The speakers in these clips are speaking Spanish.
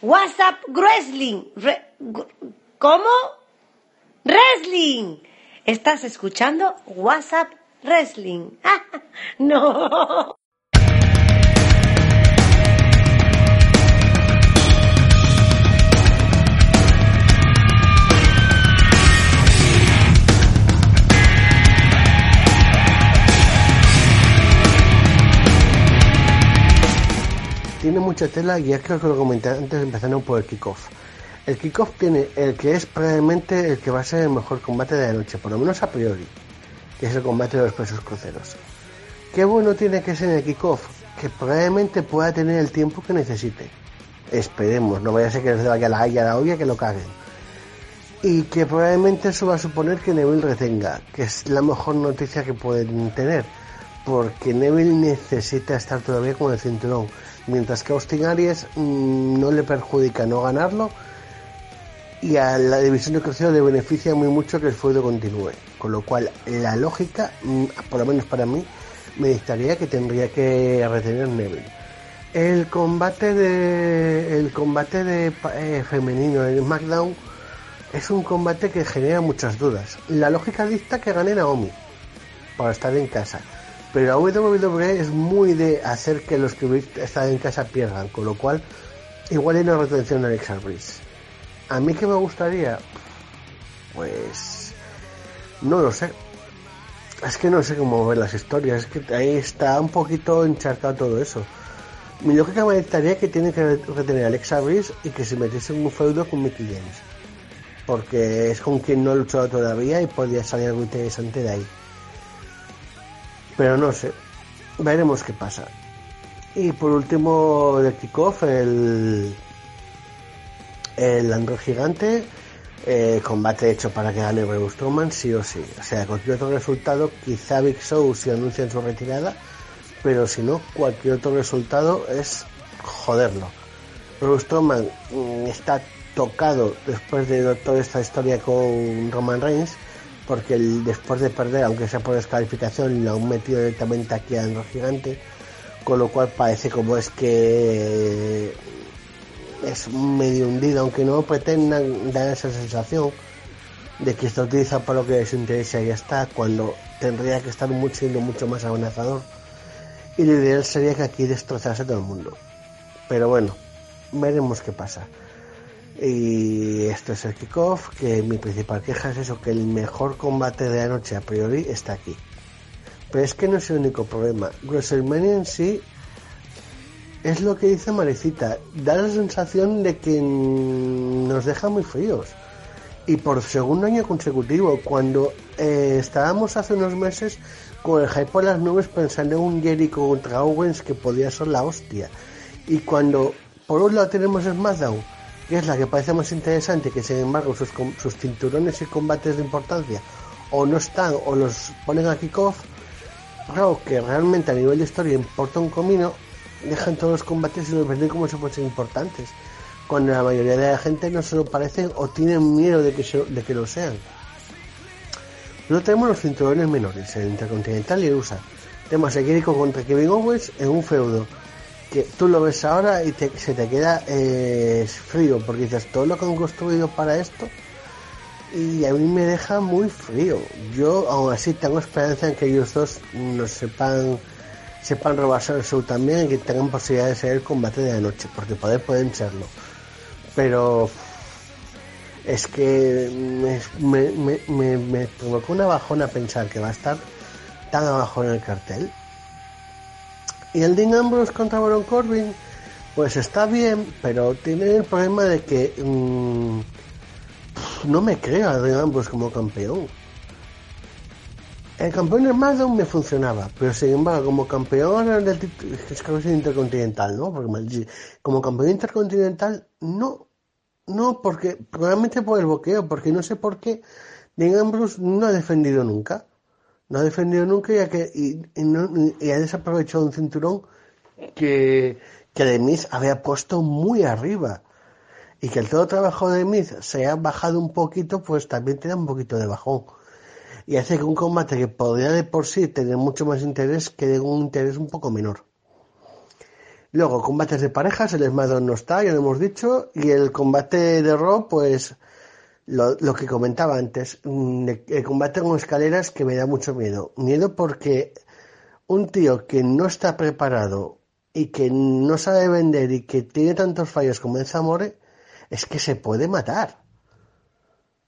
WhatsApp Wrestling. ¿Cómo? Wrestling. ¿Estás escuchando WhatsApp Wrestling? no. Tiene mucha tela y es que lo comenté antes empezando por el kickoff. El kickoff tiene el que es probablemente el que va a ser el mejor combate de la noche, por lo menos a priori, que es el combate de los pesos cruceros. Qué bueno tiene que ser el kickoff, que probablemente pueda tener el tiempo que necesite. Esperemos, no vaya a ser que les vaya la haya la olla que lo caguen. Y que probablemente eso va a suponer que Neville retenga, que es la mejor noticia que pueden tener, porque Neville necesita estar todavía con el cinturón mientras que Austin Aries mmm, no le perjudica no ganarlo y a la división de crucero le beneficia muy mucho que el feudo continúe. Con lo cual, la lógica, mmm, por lo menos para mí, me dictaría que tendría que retener Neville. El combate de el combate de eh, femenino en SmackDown es un combate que genera muchas dudas. La lógica dicta que gane Naomi para estar en casa pero la WWE es muy de hacer que los que están en casa pierdan, con lo cual igual hay una retención de Alexa Bliss. A mí que me gustaría, pues no lo sé. Es que no sé cómo ver las historias, es que ahí está un poquito encharcado todo eso. Mi lógica me dictaría que tiene que retener a Alexa Bliss y que se metiese en un feudo con Mickey James. Porque es con quien no ha luchado todavía y podría salir algo interesante de ahí. Pero no sé. Veremos qué pasa. Y por último de kickoff, el. El Gigante. Eh, combate hecho para que gane Braun Strowman, sí o sí. O sea, cualquier otro resultado, quizá Big Show si anuncian su retirada. Pero si no, cualquier otro resultado es joderlo. Braun Strowman mmm, está tocado después de toda esta historia con Roman Reigns porque el, después de perder, aunque sea por descalificación, lo han metido directamente aquí a Andro Gigante, con lo cual parece como es que es medio hundido, aunque no pretendan dar esa sensación de que está utilizado para lo que les interesa y ya está, cuando tendría que estar mucho, siendo mucho más amenazador. Y lo ideal sería que aquí destrozase todo el mundo. Pero bueno, veremos qué pasa. Y esto es el kickoff, que mi principal queja es eso, que el mejor combate de la noche a priori está aquí. Pero es que no es el único problema. WrestleMania en sí es lo que dice Marecita, da la sensación de que nos deja muy fríos. Y por segundo año consecutivo, cuando eh, estábamos hace unos meses con el hype por las nubes pensando en un Jericho contra Owens que podía ser la hostia. Y cuando por un lado tenemos SmackDown, que es la que parece más interesante, que sin embargo sus, cinturones y combates de importancia o no están o los ponen a kickoff, claro que realmente a nivel de historia importa un comino, dejan todos los combates y los venden como si fuesen importantes, cuando la mayoría de la gente no se lo parecen o tienen miedo de que, de que lo sean. Luego tenemos los cinturones menores, el Intercontinental y el USA. Tenemos a Jericho contra Kevin Owens en un feudo que tú lo ves ahora y te, se te queda eh, frío porque dices todo lo que han construido para esto y a mí me deja muy frío. Yo aún así tengo esperanza en que ellos dos nos sepan sepan robarse el show también y que tengan posibilidad de ser el combate de la noche porque poder pueden serlo. Pero es que me, me, me, provocó una bajona pensar que va a estar tan abajo en el cartel y el Dean Ambrose contra Baron Corbin, pues está bien, pero tiene el problema de que mmm, no me creo a Dean Ambrose como campeón. El campeón SmackDown me funcionaba, pero sin embargo, como campeón del es que intercontinental, ¿no? Porque como campeón intercontinental, no. No, porque probablemente por el boqueo, porque no sé por qué Dean Ambrose no ha defendido nunca no ha defendido nunca ya que y, y, no, y ha desaprovechado un cinturón que, que de Miz había puesto muy arriba. Y que el todo trabajo de Miz se ha bajado un poquito pues también te da un poquito de bajón. Y hace que un combate que podría de por sí tener mucho más interés quede un interés un poco menor. Luego, combates de parejas, el SmackDown no está, ya lo hemos dicho, y el combate de Raw, pues lo, lo que comentaba antes, mm, el combate con escaleras que me da mucho miedo. Miedo porque un tío que no está preparado y que no sabe vender y que tiene tantos fallos como el Zamore, es que se puede matar.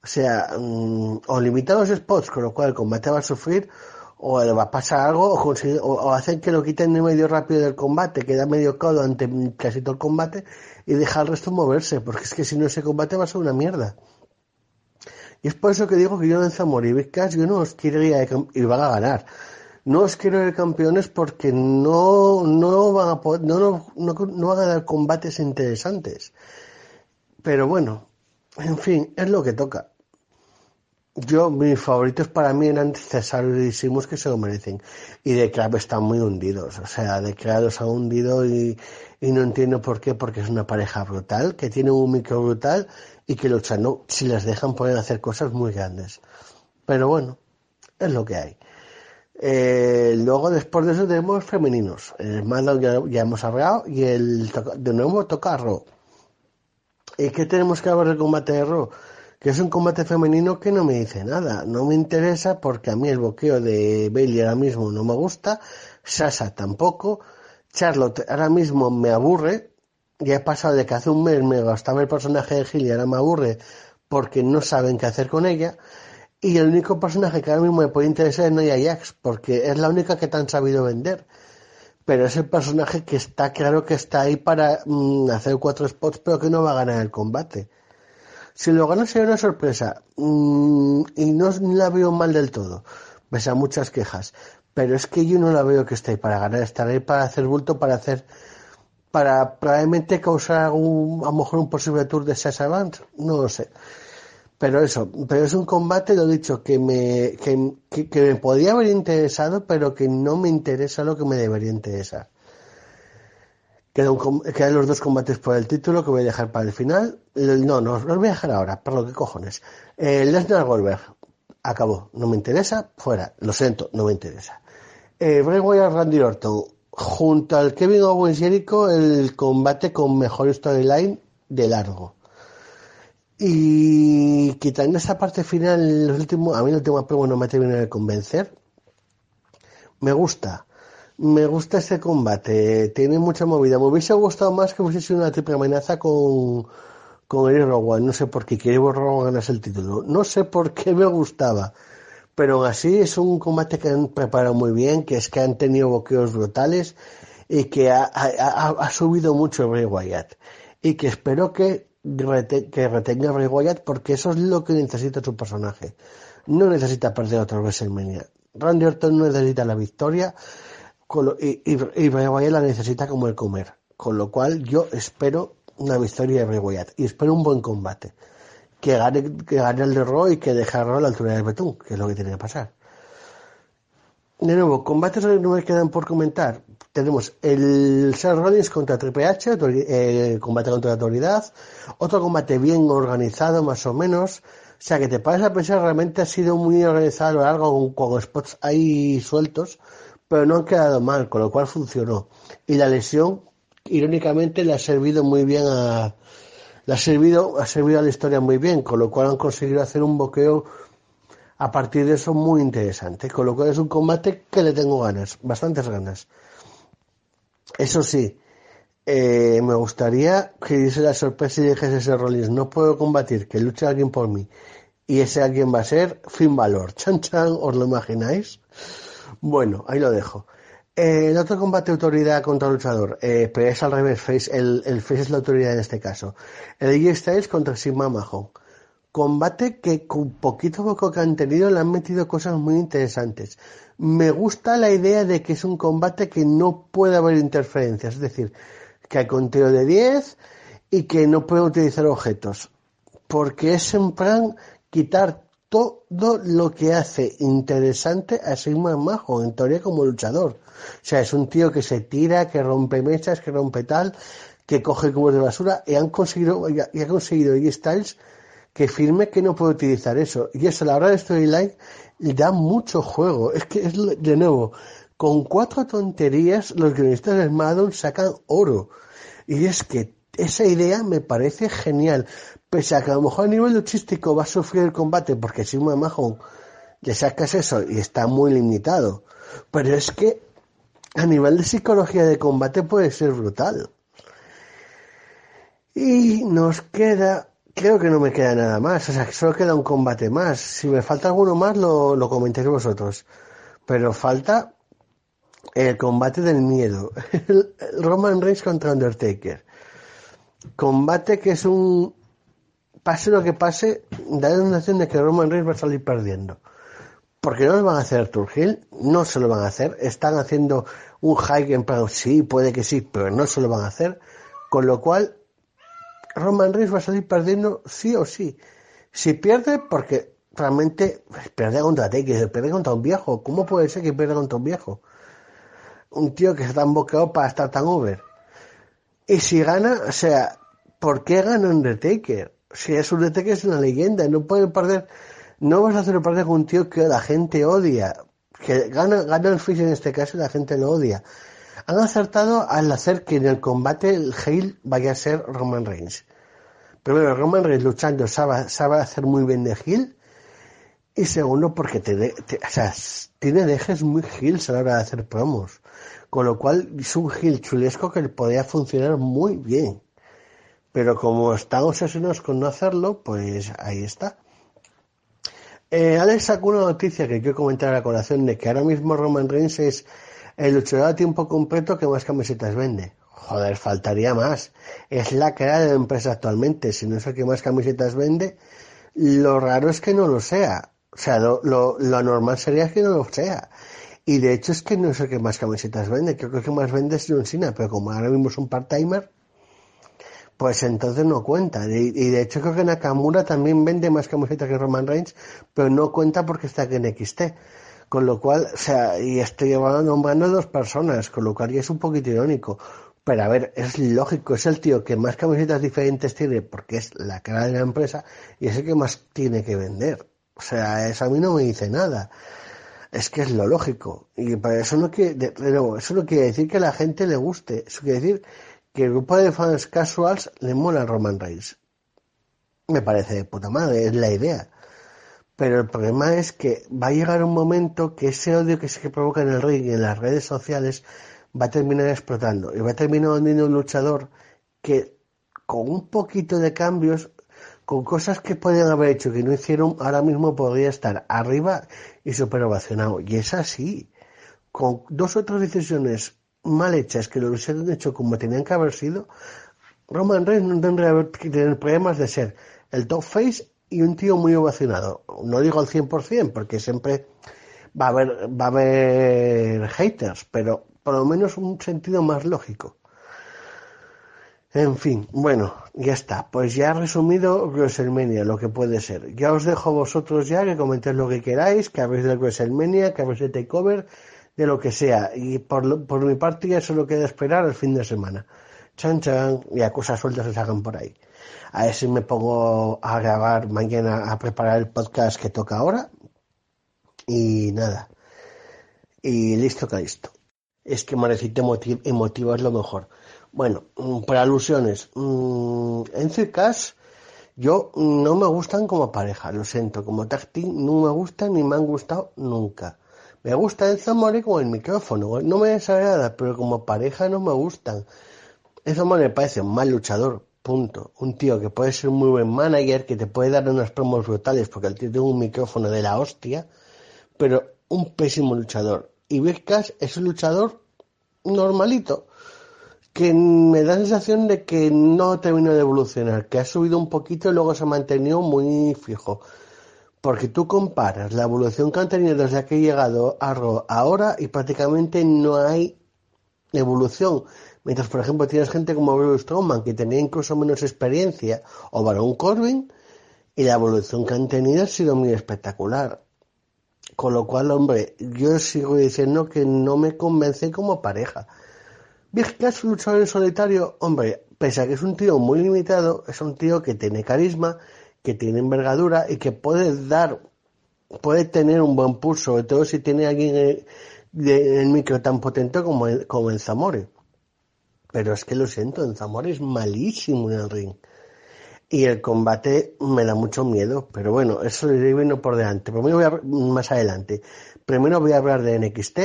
O sea, mm, o limita los spots, con lo cual el combate va a sufrir, o le va a pasar algo, o, consigue- o, hacen que lo quiten de medio rápido del combate, queda medio codo ante casi todo el combate, y deja al resto moverse, porque es que si no ese combate va a ser una mierda. Y es por eso que digo que yo Big Cash yo no os quiero ir a, y van a ganar. No os quiero ver campeones porque no, no van a poder- no, no, no, van a dar combates interesantes. Pero bueno, en fin, es lo que toca. Yo, mis favoritos para mí eran Cesaro y Simus que se lo merecen. Y de Club están muy hundidos. O sea, de Club los ha hundido y, y no entiendo por qué, porque es una pareja brutal, que tiene un micro brutal y que luchan, no, si las dejan pueden hacer cosas muy grandes. Pero bueno, es lo que hay. Eh, luego después de eso tenemos femeninos. El SmackDown ya, hemos hablado y el de nuevo toca Raw. ¿Y qué tenemos que hablar del combate de Raw? Que es un combate femenino que no me dice nada. No me interesa porque a mí el boqueo de Bailey ahora mismo no me gusta. Sasha tampoco. Charlotte ahora mismo me aburre. Ya he pasado de que hace un mes me gustaba el personaje de Gil y ahora me aburre porque no saben qué hacer con ella. Y el único personaje que ahora mismo me puede interesar es Nia Jax porque es la única que te han sabido vender pero es el personaje que está claro que está ahí para mm, hacer cuatro spots, pero que no va a ganar el combate. Si lo gana sería una sorpresa, mm, y no la veo mal del todo, pese a muchas quejas, pero es que yo no la veo que esté ahí para ganar, estará ahí para hacer bulto, para hacer, para probablemente causar algún, a lo mejor un posible tour de Banks, no lo sé. Pero eso, pero es un combate, lo dicho, que me, que, que, me podría haber interesado, pero que no me interesa lo que me debería interesar. Quedan, un quedan los dos combates por el título que voy a dejar para el final. No, no, los voy a dejar ahora, por lo que cojones. Eh, Lesnar Goldberg, acabó, no me interesa, fuera, lo siento, no me interesa. Eh, Bray Wyatt Randy Orton, junto al Kevin Owens Jericho, el combate con mejor storyline de largo. Y quitando esa parte final, los últimos, a mí el último prueba no me termina de convencer. Me gusta. Me gusta este combate. Tiene mucha movida. Me hubiese gustado más que hubiese sido una triple amenaza con, con Eric Rowan. No sé por qué. Que Eric Rowan ganase el título. No sé por qué me gustaba. Pero aún así es un combate que han preparado muy bien, que es que han tenido bloqueos brutales y que ha, ha- subido mucho Bray Wyatt. Y que espero que, que retenga Bray Wyatt porque eso es lo que necesita su personaje. No necesita perder otra WrestleMania. Randy Orton no necesita la victoria y, y, y Bray Wyatt la necesita como el comer. Con lo cual yo espero una victoria de Bray Wyatt y espero un buen combate. Que gane, que gane el de y que deje a la altura del betún, que es lo que tiene que pasar. De nuevo, combates que no me quedan por comentar. Tenemos el Seth Rollins contra Triple H, eh, combate contra la autoridad. Otro combate bien organizado, más o menos. O sea, que te pares a pensar, realmente ha sido muy organizado a lo largo, con, con spots ahí sueltos, pero no han quedado mal, con lo cual funcionó. Y la lesión, irónicamente, le ha servido muy bien a, le ha servido, ha servido a la historia muy bien, con lo cual han conseguido hacer un boqueo a partir de eso muy interesante, con lo cual es un combate que le tengo ganas, bastantes ganas. Eso sí, eh, me gustaría que diese la sorpresa y dijese ese Rollins, no puedo combatir, que luche alguien por mí. Y ese alguien va a ser Finn Balor. Chan chan, ¿os lo imagináis? Bueno, ahí lo dejo. Eh, el otro combate autoridad contra luchador, eh, pero es al revés, el face es la autoridad en este caso. El AJ Styles contra Sigma Mahon. Combate que con poquito poco que han tenido le han metido cosas muy interesantes. Me gusta la idea de que es un combate que no puede haber interferencias, es decir, que hay conteo de 10 y que no puede utilizar objetos. Porque es en plan quitar todo lo que hace interesante a Sigma Majo, en teoría como luchador. O sea, es un tío que se tira, que rompe mechas, que rompe tal, que coge cubos de basura y han conseguido, y ha, y conseguido AJ Styles que firme que no puede utilizar eso. Y eso a la hora de storyline da mucho juego. Es que es de nuevo, con cuatro tonterías los guionistas de SmackDown sacan oro. Y es que esa idea me parece genial. Pese a que a lo mejor a nivel luchístico va a sufrir el combate porque si me Mahon ya sacas eso y está muy limitado. Pero es que a nivel de psicología de combate puede ser brutal. Y nos queda, creo que no me queda nada más, o sea, que solo queda un combate más. Si me falta alguno más, lo, lo comentéis vosotros. Pero falta el combate del miedo. Roman Reigns contra Undertaker. Combate que es un, pase lo que pase, da la sensación de que Roman Reigns va a salir perdiendo. Porque no lo van a hacer Turgil, no se lo van a hacer. Están haciendo un high en plan, sí, puede que sí, pero no se lo van a hacer. Con lo cual, Roman Reigns va a salir perdiendo sí o sí. Si pierde, porque realmente pierde contra Taker, pierde contra un viejo. ¿Cómo puede ser que pierda contra un viejo? Un tío que está tan boqueado para estar tan over. Y si gana, o sea, ¿por qué gana Undertaker? Si es Undertaker es una leyenda, no puede perder, no vas a hacer perder con un tío que la gente odia. Que gana, gana el Fish en este caso y la gente lo odia han acertado al hacer que en el combate el heel vaya a ser Roman Reigns. Primero, Roman Reigns luchando sabe, sabe hacer muy bien de heel. Y segundo, porque te, o sea, tiene dejes muy heels a la hora de hacer promos. Con lo cual es un heel chulesco que podría funcionar muy bien. Pero como están obsesionados con no hacerlo, pues ahí está. Eh, Alex sacó una noticia que quiero comentar a la colación de que ahora mismo Roman Reigns es el luchador a tiempo completo que más camisetas vende. Joder, faltaría más. Es la cara de la empresa actualmente. Si no es el que más camisetas vende, lo raro es que no lo sea. O sea, lo, normal sería que no lo sea. Y de hecho es que no es el que más camisetas vende. Creo que el que más vende es John Cena, pero como ahora mismo es un part-timer, pues entonces no cuenta. Y, de hecho creo que Nakamura también vende más camisetas que Roman Reigns, pero no cuenta porque está aquí en XT. Con lo cual, o sea, y estoy nombrando a dos personas, con lo cual es un poquito irónico. Pero a ver, es lógico, es el tío que más camisetas diferentes tiene porque es la cara de la empresa y es el que más tiene que vender. O sea, eso a mí no me dice nada. Es que es lo lógico. Y para eso no quiere, de nuevo, eso no quiere decir que a la gente le guste. Eso quiere decir que el grupo de fans casuals le mola Roman Reigns. Me parece de puta madre, es la idea. Pero el problema es que va a llegar un momento que ese odio que se provoca en el ring y en las redes sociales va a terminar explotando y va a terminar vendiendo un luchador que con un poquito de cambios, con cosas que podían haber hecho que no hicieron, ahora mismo podría estar arriba y super ovacionado. Y es así. Con dos o tres decisiones mal hechas que lo hubiesen hecho como tenían que haber sido, Roman Reigns no tendría que tener problemas de ser el top face y un tío muy ovacionado. No digo al 100% porque siempre va a haber, va a haber haters, pero por lo menos un sentido más lógico. En fin, bueno, ya está. Pues ya he resumido WrestleMania, lo que puede ser. Ya os dejo vosotros ya que comentéis lo que queráis, que habéis de WrestleMania, que habéis de Takeover, de lo que sea. Y por, por mi parte ya solo queda esperar el fin de semana. Chan chan, y a cosas sueltas se hagan por ahí a ver si me pongo a grabar mañana, a preparar el podcast que toca ahora. Y nada. Y listo que listo. Es que Marecita emotiva es lo mejor. Bueno, mm, por alusiones. Mm, en Circas, yo no me gustan como pareja, lo siento. Como tag no me gustan ni me han gustado nunca. Me gusta el Zamore como el micrófono. No me desagrada, pero como pareja no me gustan. El Zamore me parece un mal luchador, Punto. Un tío que puede ser un muy buen manager, que te puede dar unas promos brutales porque el tío tiene un micrófono de la hostia, pero un pésimo luchador. Y Big es un luchador normalito, que me da la sensación de que no terminó de evolucionar, que ha subido un poquito y luego se ha mantenido muy fijo. Porque tú comparas la evolución que han tenido desde que ha llegado a ahora y prácticamente no hay evolución. Mientras, por ejemplo, tienes gente como Bruce Strowman, que tenía incluso menos experiencia, o Baron Corbin, y la evolución que han tenido ha sido muy espectacular. Con lo cual, hombre, yo sigo diciendo que no me convence como pareja. Big Cass, luchador en solitario, hombre, pese a que es un tío muy limitado, es un tío que tiene carisma, que tiene envergadura y que puede dar, puede tener un buen pulso, sobre todo si tiene alguien eh, de, el micro tan potente como el, como el Zamore. Pero es que lo siento, el Zamore es malísimo en el ring. Y el combate me da mucho miedo, pero bueno, eso lo iré viendo por delante. Primero voy a, más adelante. Primero voy a hablar de NXT.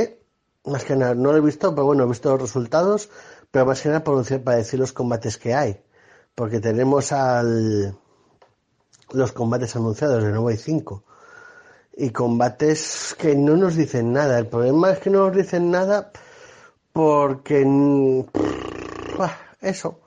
Más que nada, no lo he visto, pero bueno, he visto los resultados, pero más que nada para decir los combates que hay. Porque tenemos al, los combates anunciados, de nuevo hay cinco. Y combates que no nos dicen nada. El problema es que no nos dicen nada porque... Eso.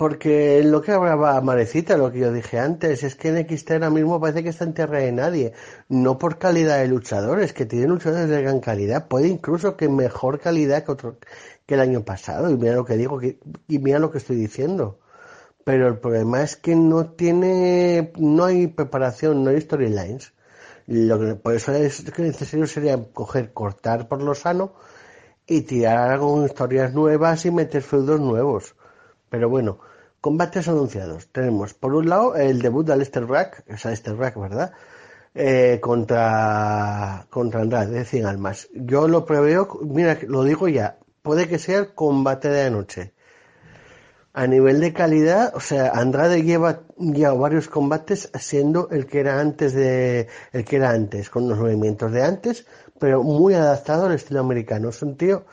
Porque lo que hablaba Marecita, lo que yo dije antes, es que en NXT ahora mismo parece que está en tierra de nadie. No por calidad de luchadores, que tienen luchadores de gran calidad. Puede incluso que mejor calidad que otro, que el año pasado. Y mira lo que digo, que, y mira lo que estoy diciendo. Pero el problema es que no tiene, no hay preparación, no hay storylines. Lo que, por eso es que necesario sería coger, cortar por lo sano y tirar con historias nuevas y meter feudos nuevos. Pero bueno, combates anunciados. Tenemos por un lado el debut de Aleister Black, es Aleister Black, ¿verdad? Eh, contra, contra Andrade de 100 almas. Yo lo preveo, mira, lo digo ya, puede que sea el combate de anoche a nivel de calidad, o sea, Andrade lleva ya varios combates siendo el que era antes de, el que era antes, con los movimientos de antes, pero muy adaptado al estilo americano. Es un tío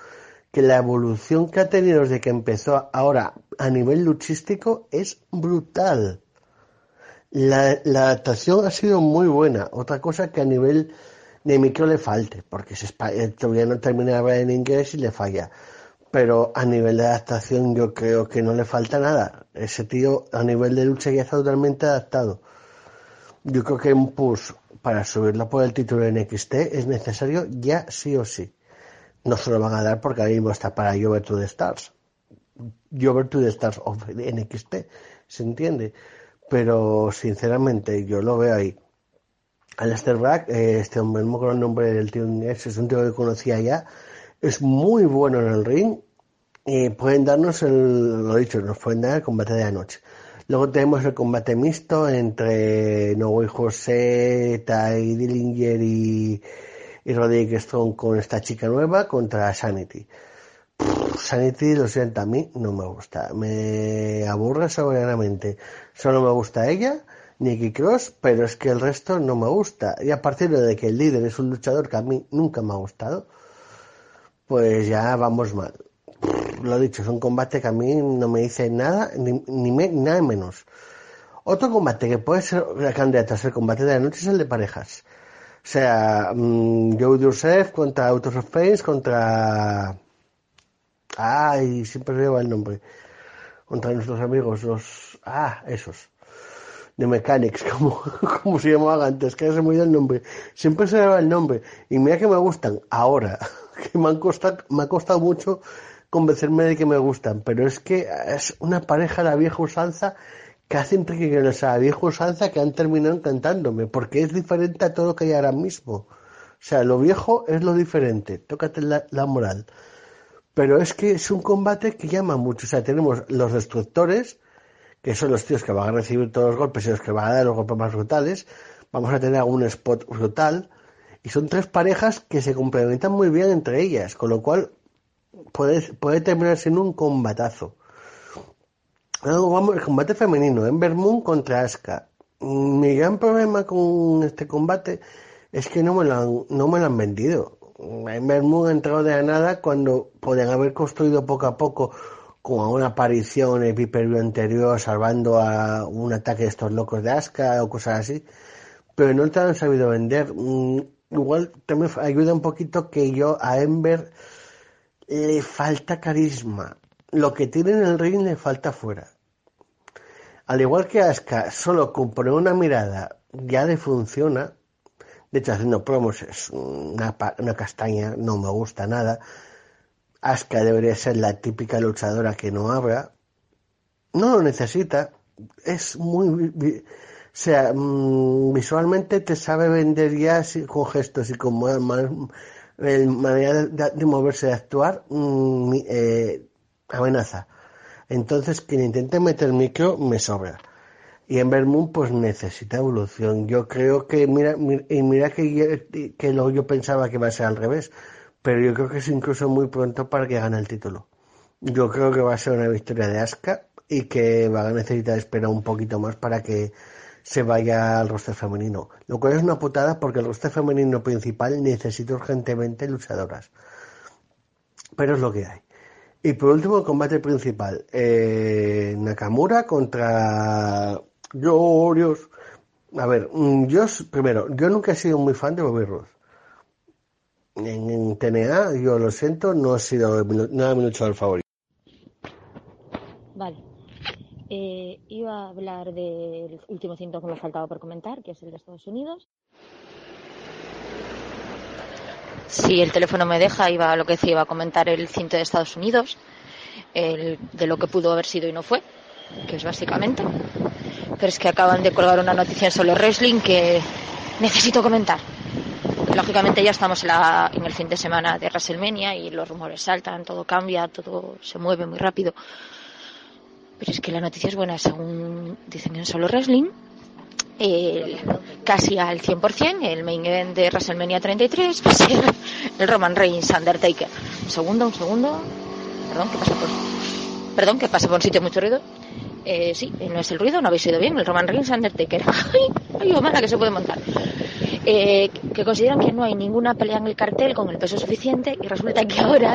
que la evolución que ha tenido desde que empezó ahora a nivel luchístico es brutal. La, la adaptación ha sido muy buena. Otra cosa que a nivel de micro le falte, porque se, todavía no termina en inglés y le falla pero a nivel de adaptación yo creo que no le falta nada. Ese tío a nivel de lucha ya está totalmente adaptado. Yo creo que un push para subirlo por el título de NXT es necesario ya sí o sí. No se lo van a dar porque ahora mismo está para Jover to the Stars. Jover to the Stars of NXT, ¿se entiende? Pero sinceramente yo lo veo ahí. Alastair Black, eh, este hombre, no me el nombre del tío es un tío que conocía ya es muy bueno en el ring y pueden darnos el, lo dicho, nos pueden dar el combate de anoche. Luego tenemos el combate mixto entre Noé José, Ty Dillinger y, y Roderick Strong con esta chica nueva contra Sanity. Sanity, lo siento, a mí no me gusta. Me aburre soberanamente. Solo me gusta ella, Nicky Cross, pero es que el resto no me gusta. Y a partir de que el líder es un luchador que a mí nunca me ha gustado, pues ya vamos mal. Lo dicho, es un combate que a mí no me dice nada, ni, ni nada menos. Otro combate que puede ser la candidata a ser combate de la noche es el de parejas. O sea, um, Joe Joseph contra Autos of Pain, contra... Ay, siempre lleva el nombre. Contra nuestros amigos, los... Ah, esos. De Mechanics, como, como se llamaba antes, que se me olvidó el nombre. Siempre se lleva el nombre. Y mira que me gustan. Ahora. que me, han costado, me ha costado mucho convencerme de que me gustan, pero es que es una pareja la vieja usanza que hacen que la vieja usanza que han terminado encantándome, porque es diferente a todo lo que hay ahora mismo. O sea, lo viejo es lo diferente, tócate la, la moral. Pero es que es un combate que llama mucho. O sea, tenemos los destructores, que son los tíos que van a recibir todos los golpes y los que van a dar los golpes más brutales. Vamos a tener algún spot brutal y son tres parejas que se complementan muy bien entre ellas, con lo cual puede, puede terminarse en un combatazo. Vamos el combate femenino, Ember Moon contra Asuka. Mi gran problema con este combate es que no me lo han, no me lo han vendido. Ember Moon ha entrado de la nada cuando podían haber construido poco a poco con una aparición en el anterior salvando a un ataque de estos locos de Asuka o cosas así. Pero no te han sabido vender. Mm, igual también ayuda un poquito que yo a Ember le falta carisma. Lo que tiene en el ring le falta fuera. Al igual que Asuka, solo con una mirada ya le funciona. De hecho, haciendo promos es una, una castaña, no me gusta nada. Asuka debería ser la típica luchadora que no habla. No lo necesita. Es muy o sea, mm, visualmente te sabe vender ya con gestos y con manera de, moverse, de actuar, mm, eh, amenaza. Entonces, quien intente meter micro me sobra. Y en Moon pues necesita evolución. Yo creo que, mira, y mira que, que lo, yo pensaba que iba a ser al revés, pero yo creo que es incluso muy pronto para que gane el título. Yo creo que va a ser una victoria de Asuka y que va a necesitar esperar un poquito más para que se vaya al roster femenino. Lo cual es una putada porque el roster femenino principal necesita urgentemente luchadoras. Pero es lo que hay. Y por último, el combate principal. Eh, Nakamura contra Glorious. A ver, mm, yo primero, yo nunca he sido muy fan de Bobby Roode. En, TNA, yo lo siento, no ha sido nada mi luchador favorito. Vale. Eh, iba a hablar del último cinto que me faltaba por comentar, que es el de Estados Unidos. Si el teléfono me deja, iba a lo que decía, iba a comentar el cinto de Estados Unidos, el, de lo que pudo haber sido y no fue, que es básicamente. Pero es que acaban de colgar una noticia solo wrestling que necesito comentar. Lógicamente ya estamos en, la, en el fin de semana de WrestleMania y los rumores saltan, todo cambia, todo se mueve muy rápido. Pero es que la noticia es buena, según dicen en Solo Wrestling. casi al 100%, el main event de WrestleMania 33 va a ser el Roman Reigns Undertaker. Un segundo, un segundo. Perdón, que pasa por, perdón, que pasa por un sitio mucho ruido. Eh, sí, no es el ruido, no habéis oído bien, el Roman Reigns Undertaker. ¡Ay! ¡Ay, oh, mala que se puede montar! Eh, que consideran que no hay ninguna pelea en el cartel con el peso suficiente y resulta que ahora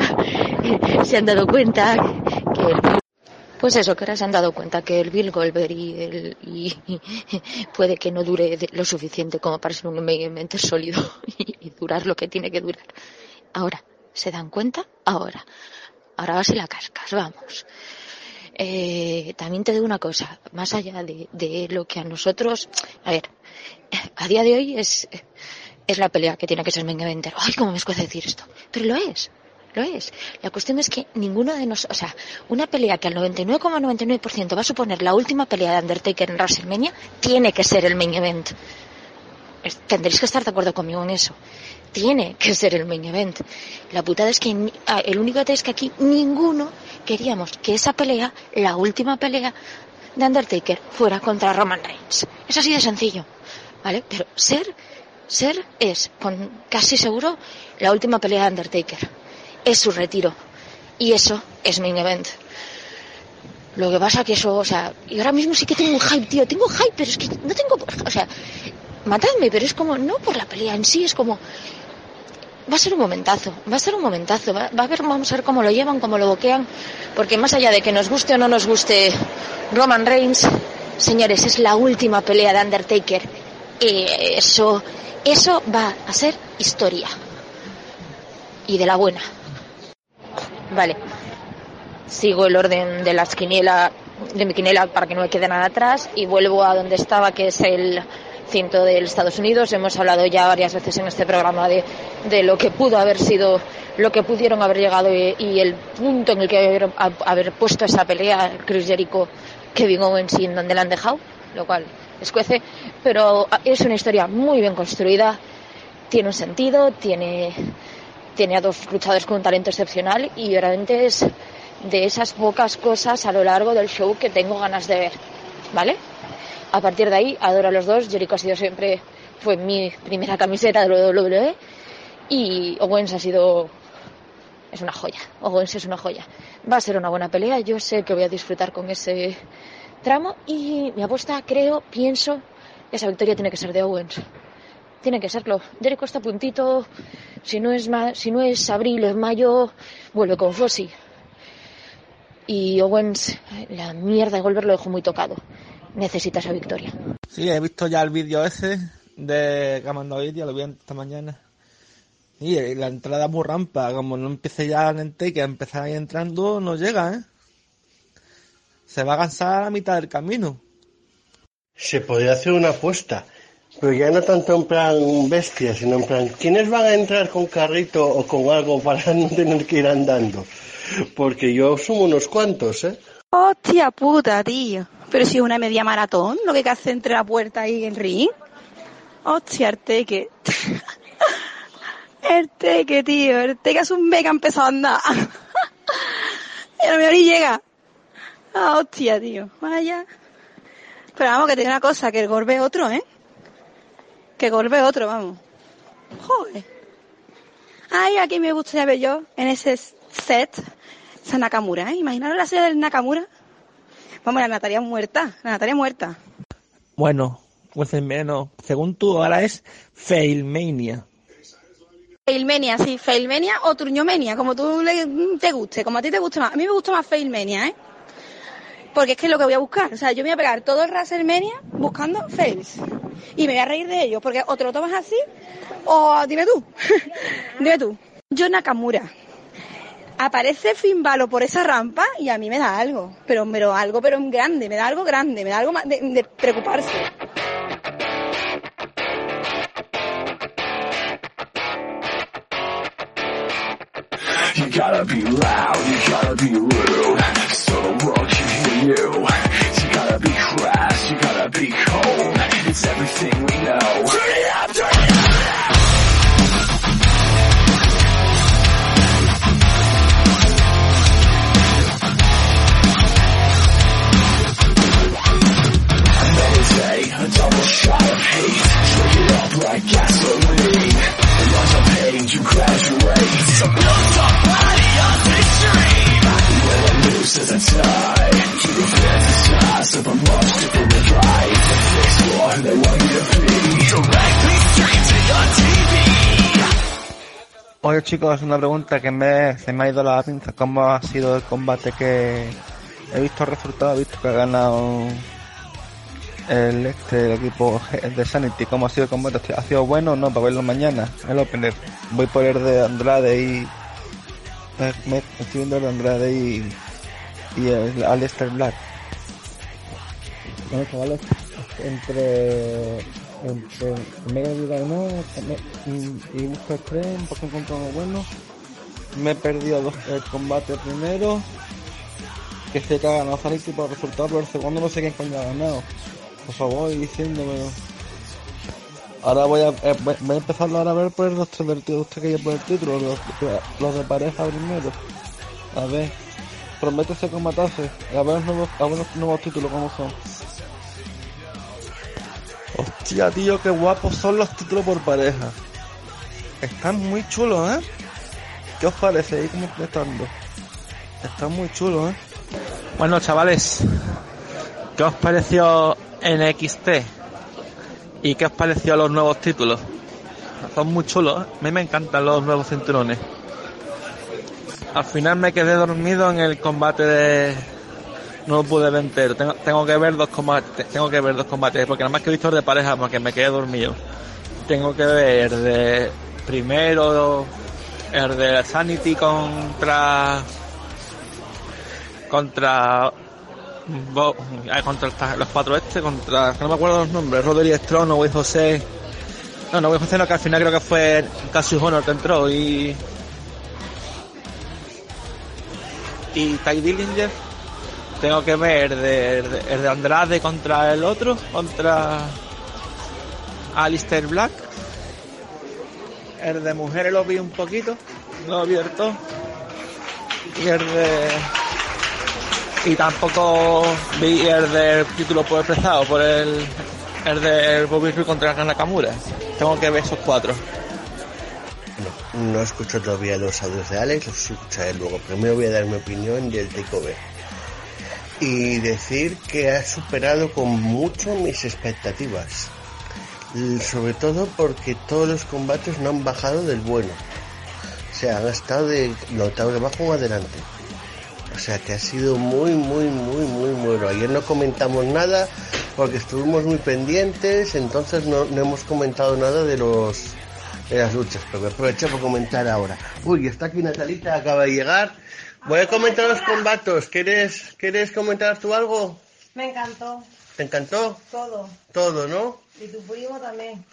se han dado cuenta que el pues eso, que ahora se han dado cuenta que el Bill Goldberg y, el, y, puede que no dure lo suficiente como para ser un mente sólido y, durar lo que tiene que durar. Ahora, ¿se dan cuenta? Ahora. Ahora vas y la cascas, vamos. Eh, también te digo una cosa, más allá de, de, lo que a nosotros, a ver, a día de hoy es, es la pelea que tiene que ser eventer. Ay, cómo me escuece decir esto. Pero lo es lo es. La cuestión es que ninguno de nosotros, o sea, una pelea que al 99,99% va a suponer la última pelea de Undertaker en WrestleMania, tiene que ser el main event. Tendréis que estar de acuerdo conmigo en eso. Tiene que ser el main event. La putada es que ah, el único detalle es que aquí ninguno queríamos que esa pelea, la última pelea de Undertaker, fuera contra Roman Reigns. Es así de sencillo. ¿Vale? Pero ser, ser es, con casi seguro, la última pelea de Undertaker es su retiro. Y eso es main event. Lo que pasa que eso, o sea, y ahora mismo sí que tengo un hype, tío, tengo hype, pero es que no tengo, o sea, matadme, pero es como, no por la pelea en sí, es como, va a ser un momentazo, va a ser un momentazo, va, a ver, vamos a ver cómo lo llevan, cómo lo boquean, porque más allá de que nos guste o no nos guste Roman Reigns, señores, es la última pelea de Undertaker, eso, eso va a ser historia. Y de la buena. Vale. Sigo el orden de las quiniela, de mi quiniela para que no me quede nada atrás y vuelvo a donde estaba, que es el cinto de Estados Unidos. Hemos hablado ya varias veces en este programa de, de lo que pudo haber sido, lo que pudieron haber llegado y, el punto en el que haber, haber puesto esa pelea Chris Jericho, Kevin Owens y en donde la han dejado, lo cual escuece, pero es una historia muy bien construida, tiene un sentido, tiene tiene a dos luchadores con un talento excepcional y realmente es de esas pocas cosas a lo largo del show que tengo ganas de ver, ¿vale? A partir de ahí, adoro a los dos. Jericho ha sido siempre, fue mi primera camiseta de WWE y Owens ha sido, es una joya. Owens es una joya. Va a ser una buena pelea. Yo sé que voy a disfrutar con ese tramo y mi apuesta, creo, pienso, esa victoria tiene que ser de Owens tiene que serlo. Jericho está puntito, si no es, si no es abril o es mayo, vuelve con Fossi. Y Owens, la mierda de Goldberg lo dejó muy tocado. Necesita esa victoria. Sí, he visto ya el vídeo ese de Gamando ya lo vi esta mañana. Y la entrada muy rampa, como no empiece ya en que empezar ahí entrando, no llega, ¿eh? Se va a cansar a la mitad del camino. Se podría hacer una apuesta. Pero ya no tanto en plan bestia, sino en plan, ¿quiénes van a entrar con carrito o con algo para no tener que ir andando? Porque yo sumo unos cuantos, ¿eh? Hostia puta, tío. Pero si es una media maratón, lo que hacer entre la puerta y el ring. Hostia, el teque. el teque, tío. El teque es un mega empezado a andar. y a lo mejor llega. Ah, hostia, tío. Vaya. Pero vamos, que tiene una cosa, que el es otro, ¿eh? Que golpe otro, vamos. Joder. Ay, aquí me gustaría ver yo, en ese set, esa Nakamura, ¿eh? Imaginaros la serie del Nakamura. Vamos, la Natalia muerta, la Natalia muerta. Bueno, pues el menos, según tú, ahora es Failmania. Failmenia, sí, Failmenia o Truñomenia, como tú le, te guste, como a ti te guste más. A mí me gusta más Failmenia, ¿eh? Porque es que es lo que voy a buscar. O sea, yo me voy a pegar todo el WrestleMania buscando fails. Y me voy a reír de ellos, porque o te lo tomas así, o dime tú. dime tú. Yo Nakamura. Aparece Finn Balor por esa rampa y a mí me da algo. Pero, pero algo, pero en grande, me da algo grande, me da algo de, de preocuparse. You. You gotta be crass, you gotta be cold, it's everything we know. Turn it up, turn it up! A double shot of hate, drink it up like gasoline. Graduate. So build up body of victory. TV. Oye chicos, una pregunta que me, se me ha ido la pinza. ¿Cómo ha sido el combate que he visto el resultado? He visto que ha ganado el este el equipo de Sanity. ¿Cómo ha sido el combate? ¿Ha sido bueno o no? Para verlo mañana. El opener. Voy por el de Andrade y... eh, Me estoy viendo el de Andrade y... Y el Aleister Black. Bueno, chavales, entre... Entre Mega y no, y, y busco extreme porque encuentro bueno. Me he perdido dos- el combate primero. Que ha ganado Sanity por el resultado, pero el segundo no sé quién coño ha ganado. Por favor, diciéndome. Ahora voy a, eh, voy a empezar ahora a ver por los tres del tío, usted que por el título, los, los de pareja primero. A ver, prométese combatarse, a ver los nuevos, a ver los nuevos títulos cómo son. Hostia, tío, qué guapos son los títulos por pareja. Están muy chulos, ¿eh? ¿Qué os parece ahí como estando? Están muy chulos, ¿eh? Bueno, chavales, ¿qué os pareció NXT? ¿Y qué os pareció los nuevos títulos? Son muy chulos, ¿eh? A mí me encantan los nuevos cinturones. Al final me quedé dormido en el combate de... No lo pude ver entero. Tengo, tengo que ver dos combates, tengo que ver dos combates, porque nada más que he visto el de pareja, porque me quedé dormido. Tengo que ver de primero el de Sanity contra contra contra los cuatro este, contra no me acuerdo los nombres, Roderick Strong o Will José. No, no, Will José no, que al final creo que fue Cassius Honor que entró y y Ty Dillinger. Tengo que ver de, de- el de Andrade contra el otro, contra Alistair Black. El de mujeres lo vi un poquito, lo abierto. Y el de. Y tampoco vi el del título por expresado, por el. El de Bobby Roode contra Nakamura. Tengo que ver esos cuatro. No, no escucho todavía los audios de Alex, los escucharé luego. Primero voy a dar mi opinión del takeover. Y decir que ha superado con mucho mis expectativas. Sobre todo porque todos los combates no han bajado del bueno. O sea, han estado de abajo o adelante. O sea que ha sido muy, muy, muy, muy bueno. Ayer no comentamos nada porque estuvimos muy pendientes, entonces no hemos comentado nada de los de las luchas, pero me aprovecho por comentar ahora. Uy, está aquí Natalita, acaba de llegar. Voy a comentar los combates. ¿Quieres, ¿Quieres comentar tú algo? Me encantó ¿Te encantó? todo. Todo, ¿no? Y tu primo también.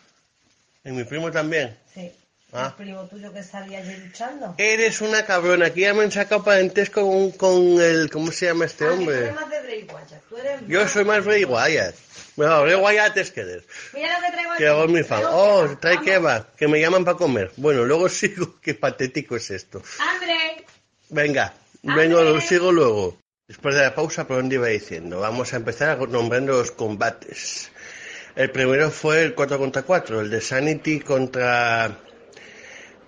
Y mi primo también. Sí. Ah. El primo tuyo que salía ayer luchando. Eres una cabrona. Aquí ya me han sacado parentesco con, con el... ¿Cómo se llama este Ah, que tú hombre? eres más de Bray Wyatt. Tú eres Yo soy más Bray Wyatt. Bueno, Bray Wyatt es que eres. Mira lo que traigo. Que hago mi fan. Oh, trae Vamos. kebab, que me llaman para comer. Bueno, luego sigo. Qué patético es esto. André. Venga, vengo, sigo luego. Después de la pausa, ¿por dónde iba diciendo? Vamos a empezar nombrando los combates. El primero fue el 4 contra 4, el de Sanity contra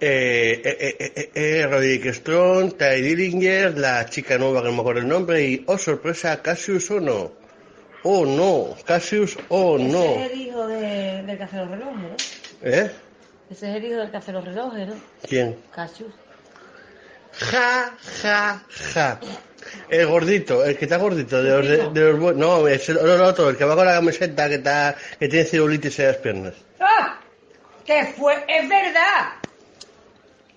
eh, eh, eh, eh, eh, Roderick Strong, Ty Dillinger, la chica nueva que no me acuerdo el nombre, y, oh sorpresa, Cassius Ono. Oh no, Cassius, oh Ese no. es el hijo de- del que hace los relojes, ¿no? ¿Eh? Ese es el hijo del que hace los relojes, ¿no? ¿Quién? Cassius. Ja, ja, ja. El gordito, el que está gordito, de los, de, de los No, es el, otro, el que va con la camiseta que, está, que tiene celulitis en las piernas. ¡Ah! ¡Qué fue! ¡Es verdad!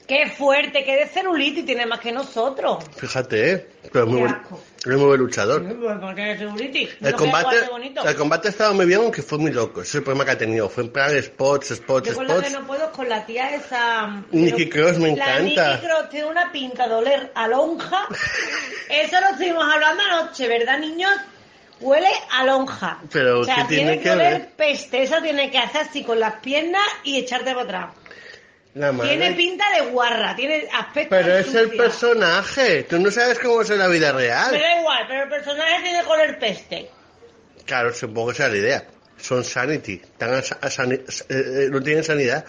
¡Qué fuerte! ¡Qué de celulitis tiene más que nosotros! Fíjate, ¿eh? Pero es muy, Qué buen, asco. Es muy buen luchador. ¿Por qué de celulitis? El combate, el combate estaba muy bien, aunque fue muy loco. Ese es el problema que ha tenido. Fue en plan spots, spots, Yo con que spots. no puedo con la tía esa... Nikki pero- Cross me La encanta. Nikki Cross tiene una pinta de oler a lonja. Eso lo estuvimos hablando anoche, ¿verdad, niños? Huele a lonja. Pero, o sea, ¿qué tiene que oler ver? peste. Eso tiene que hacer así con las piernas y echarte para atrás. La madre. Tiene pinta de guarra, tiene aspecto Pero de es el personaje. Tú no sabes cómo es en la vida Me real. da igual, pero el personaje tiene oler peste. Claro, supongo que esa es la idea. Son sanity. Están a sa- a sani- eh, eh, no tienen sanidad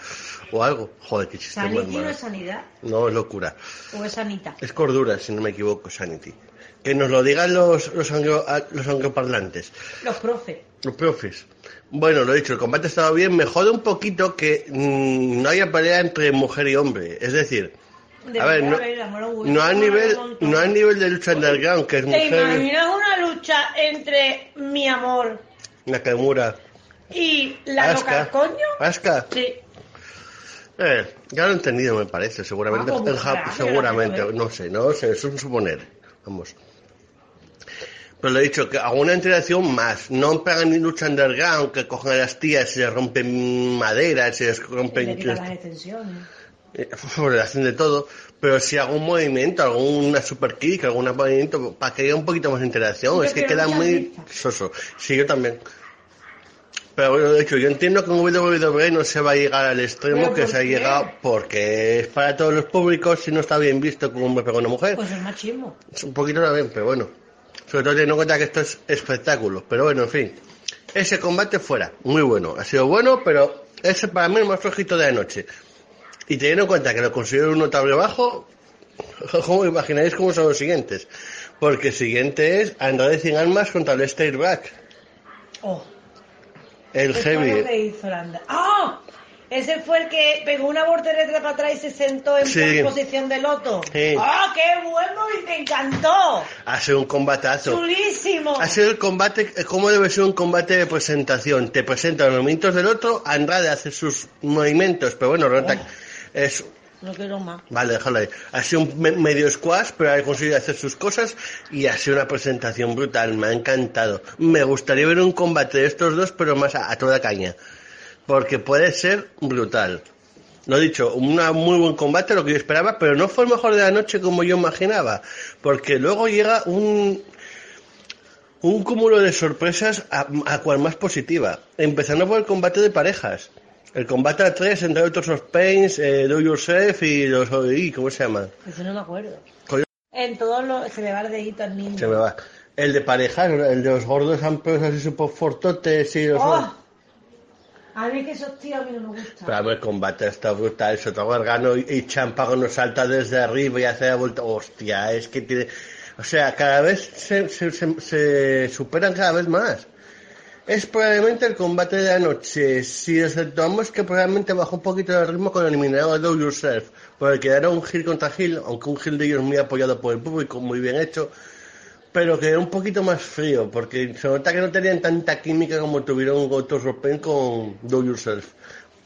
o algo. Joder, qué chiste ¿Sanity no es sanidad? No, es locura. ¿O es sanita? Es cordura, si no me equivoco, sanity. Que nos lo digan los, los, anglo- ah, los angloparlantes. Los profes. Los profes. Bueno, lo he dicho, el combate estaba bien. Me jode un poquito que mm, no haya pelea entre mujer y hombre. Es decir, De a ver, no, un nivel, no a nivel de lucha underground, que es ¿Te mujer, imaginas una lucha entre mi amor Nakamura, y la loca Asuka. coño? Sí. Eh, ya lo he entendido, me parece, seguramente. Ah, pues claro, seguramente, no sé, no sé, es un suponer. Vamos. Pero le he dicho que hago una interacción más. No pegan ni lucha underground, que cogen a las tías y se rompen maderas, se les rompen. Le quitan las extensiones. Eh, hacen de todo, pero si hago un movimiento, alguna super kick, algún movimiento, para que haya un poquito más de interacción, Yo es que queda muy soso. Sí, yo también. Pero bueno, de hecho, yo entiendo que en WWE no se va a llegar al extremo ¿Pero que se ha llegado porque es para todos los públicos y no está bien visto como un a una mujer. Pues es machismo. Es un poquito también, pero bueno. Sobre todo teniendo en cuenta que esto es espectáculo. Pero bueno, en fin. Ese combate fuera. Muy bueno. Ha sido bueno, pero ese para mí es el más flojito de la noche. Y teniendo en cuenta que lo considero un notable bajo, ¿cómo imagináis cómo son los siguientes? Porque el siguiente es Andrade sin armas contra el Back. Oh. El heavy. ¡Ah! Ese fue el que pegó una voltereta para atrás y se sentó en Sí. posición de loto. Sí. ¡Ah, qué bueno! Y me encantó. Ha sido un combatazo. Chulísimo. Ha sido el combate, como debe ser un combate de presentación. Te presenta los movimientos del otro, Andrade hace sus movimientos, pero bueno, Ronta es No quiero más. Vale, déjalo ahí. Ha sido un me- medio squash, pero ha conseguido hacer sus cosas y ha sido una presentación brutal. Me ha encantado. Me gustaría ver un combate de estos dos, pero más a, a toda caña. Porque puede ser brutal. Lo dicho, un muy buen combate, lo que yo esperaba, pero no fue el mejor de la noche como yo imaginaba. Porque luego llega un, un cúmulo de sorpresas a, a cual más positiva. Empezando por el combate de parejas. El combate a tres entre otros los Pains, eh, Do Yourself y los... y, ¿Cómo se llama? Eso no me acuerdo. En todos los... Se le va el dedito al niño. se me va. El de parejas, el de los gordos amplios así super fortotes y los... ¡Oh! A mí que esos tíos a mí no me gustan. Pero a ver, el combate está brutal. Soto Gargano y, y Champago salta desde arriba y hace la vuelta. Hostia, es que tiene... O sea, cada vez se, se, se- se superan cada vez más. Es probablemente el combate de la noche. Si exceptuamos que probablemente bajó un poquito el ritmo con el eliminado de Do Yourself. Porque era un heel contra heel, aunque un heel de ellos muy apoyado por el público, muy bien hecho. Pero que era un poquito más frío, porque se nota que no tenían tanta química como tuvieron otros Ropen con Do Yourself.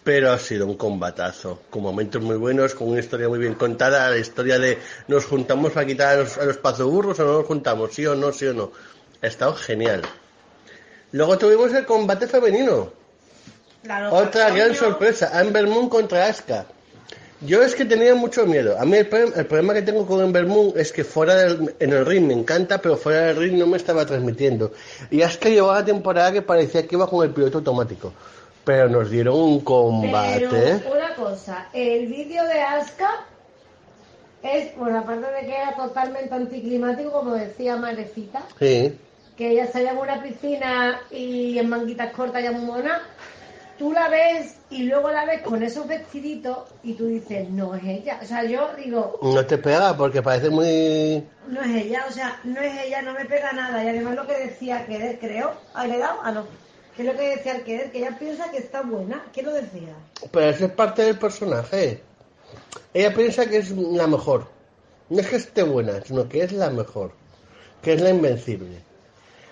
Pero ha sido un combatazo, con momentos muy buenos, con una historia muy bien contada, la historia de nos juntamos para quitar a los, a los pazoburros o no nos juntamos, sí o no, sí o no. Ha estado genial. Luego tuvimos el combate femenino. Otra gran sorpresa, Amber Moon contra Asuka. Yo es que tenía mucho miedo. A mí el, problem- el problema que tengo con Amber Moon es que fuera del, en el ring me encanta, pero fuera del ring no me estaba transmitiendo. Y Asuka llevaba la temporada que parecía que iba con el piloto automático. Pero nos dieron un combate. Pero una cosa, el vídeo de Aska es, bueno, aparte de que era totalmente anticlimático, como decía Marecita, Sí. que ella salía en una piscina y en manguitas cortas y muy mona, tú la ves y luego la ves con esos vestiditos y tú dices, no es ella. O sea, yo digo, No te pega porque parece muy... no es ella, o sea, no es ella, no me pega nada. Y además lo que decía Keder, creo, ¿ha le he dado? Ah, no. Que es lo que decía el que ella piensa que está buena. ¿Qué lo decía? Pero eso es parte del personaje. Ella piensa que es la mejor. No es que esté buena, sino que es la mejor. Que es la invencible.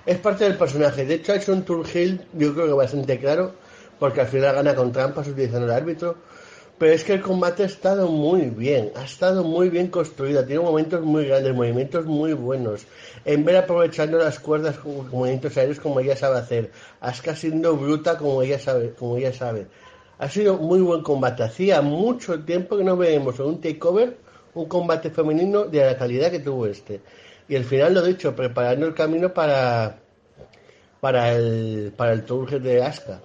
Es parte del personaje. De hecho, ha hecho un Tour Hill, yo creo que bastante claro, porque al final gana con trampas utilizando el árbitro. Pero es que el combate ha estado muy bien, ha estado muy bien construido, tiene momentos muy grandes, movimientos muy buenos. En ver aprovechando las cuerdas como movimientos aéreos como ella sabe hacer, Asuka siendo bruta como ella sabe, como ella sabe. Ha sido muy buen combate. Hacía mucho tiempo que no veíamos en un takeover un combate femenino de la calidad que tuvo este. Y al final lo he dicho, preparando el camino para para el para el tour de Asuka.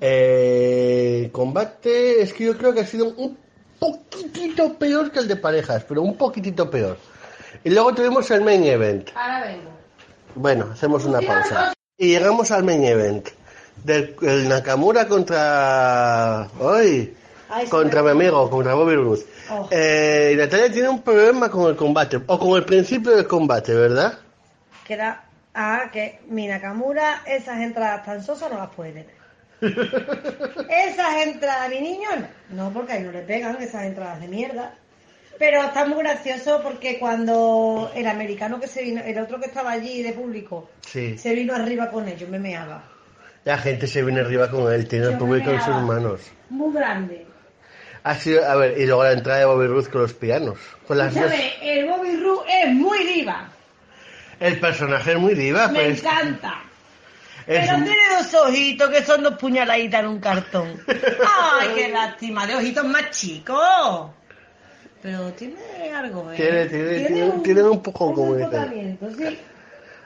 Eh, combate es que yo creo que ha sido un poquitito peor que el de parejas, pero un poquitito peor. Y luego tuvimos el main event. Ahora vengo. Bueno, hacemos una pausa. Y llegamos al main event. Del el Nakamura contra. ¡Ay! Ay, Contra mi amigo, contra Bobby Roode. Oh. Eh, Natalia tiene un problema con el combate, o con el principio del combate, ¿verdad? Que era, ah, que mi Nakamura, esas entradas tan sosas no las puede tener. Esas entradas, mi niño, no. No, porque ahí no le pegan esas entradas de mierda. Pero está muy gracioso porque cuando el americano que se vino, el otro que estaba allí de público, Sí. se vino arriba con ellos, me meaba. La gente se viene arriba con él, tiene el Yo público en sus manos. Muy grande. Ha sido, a ver, y luego la entrada de Bobby Roode con los pianos. Con las dos. El Bobby Roode es muy diva. El personaje es muy diva, Me pero es, encanta. es Pero un- tiene dos ojitos que son dos puñaladitas en un cartón. ¡Ay, qué lástima! De ojitos más chicos. Pero tiene algo, ¿eh? Tiene- tiene- tiene- tiene un poco como comportamiento, sí.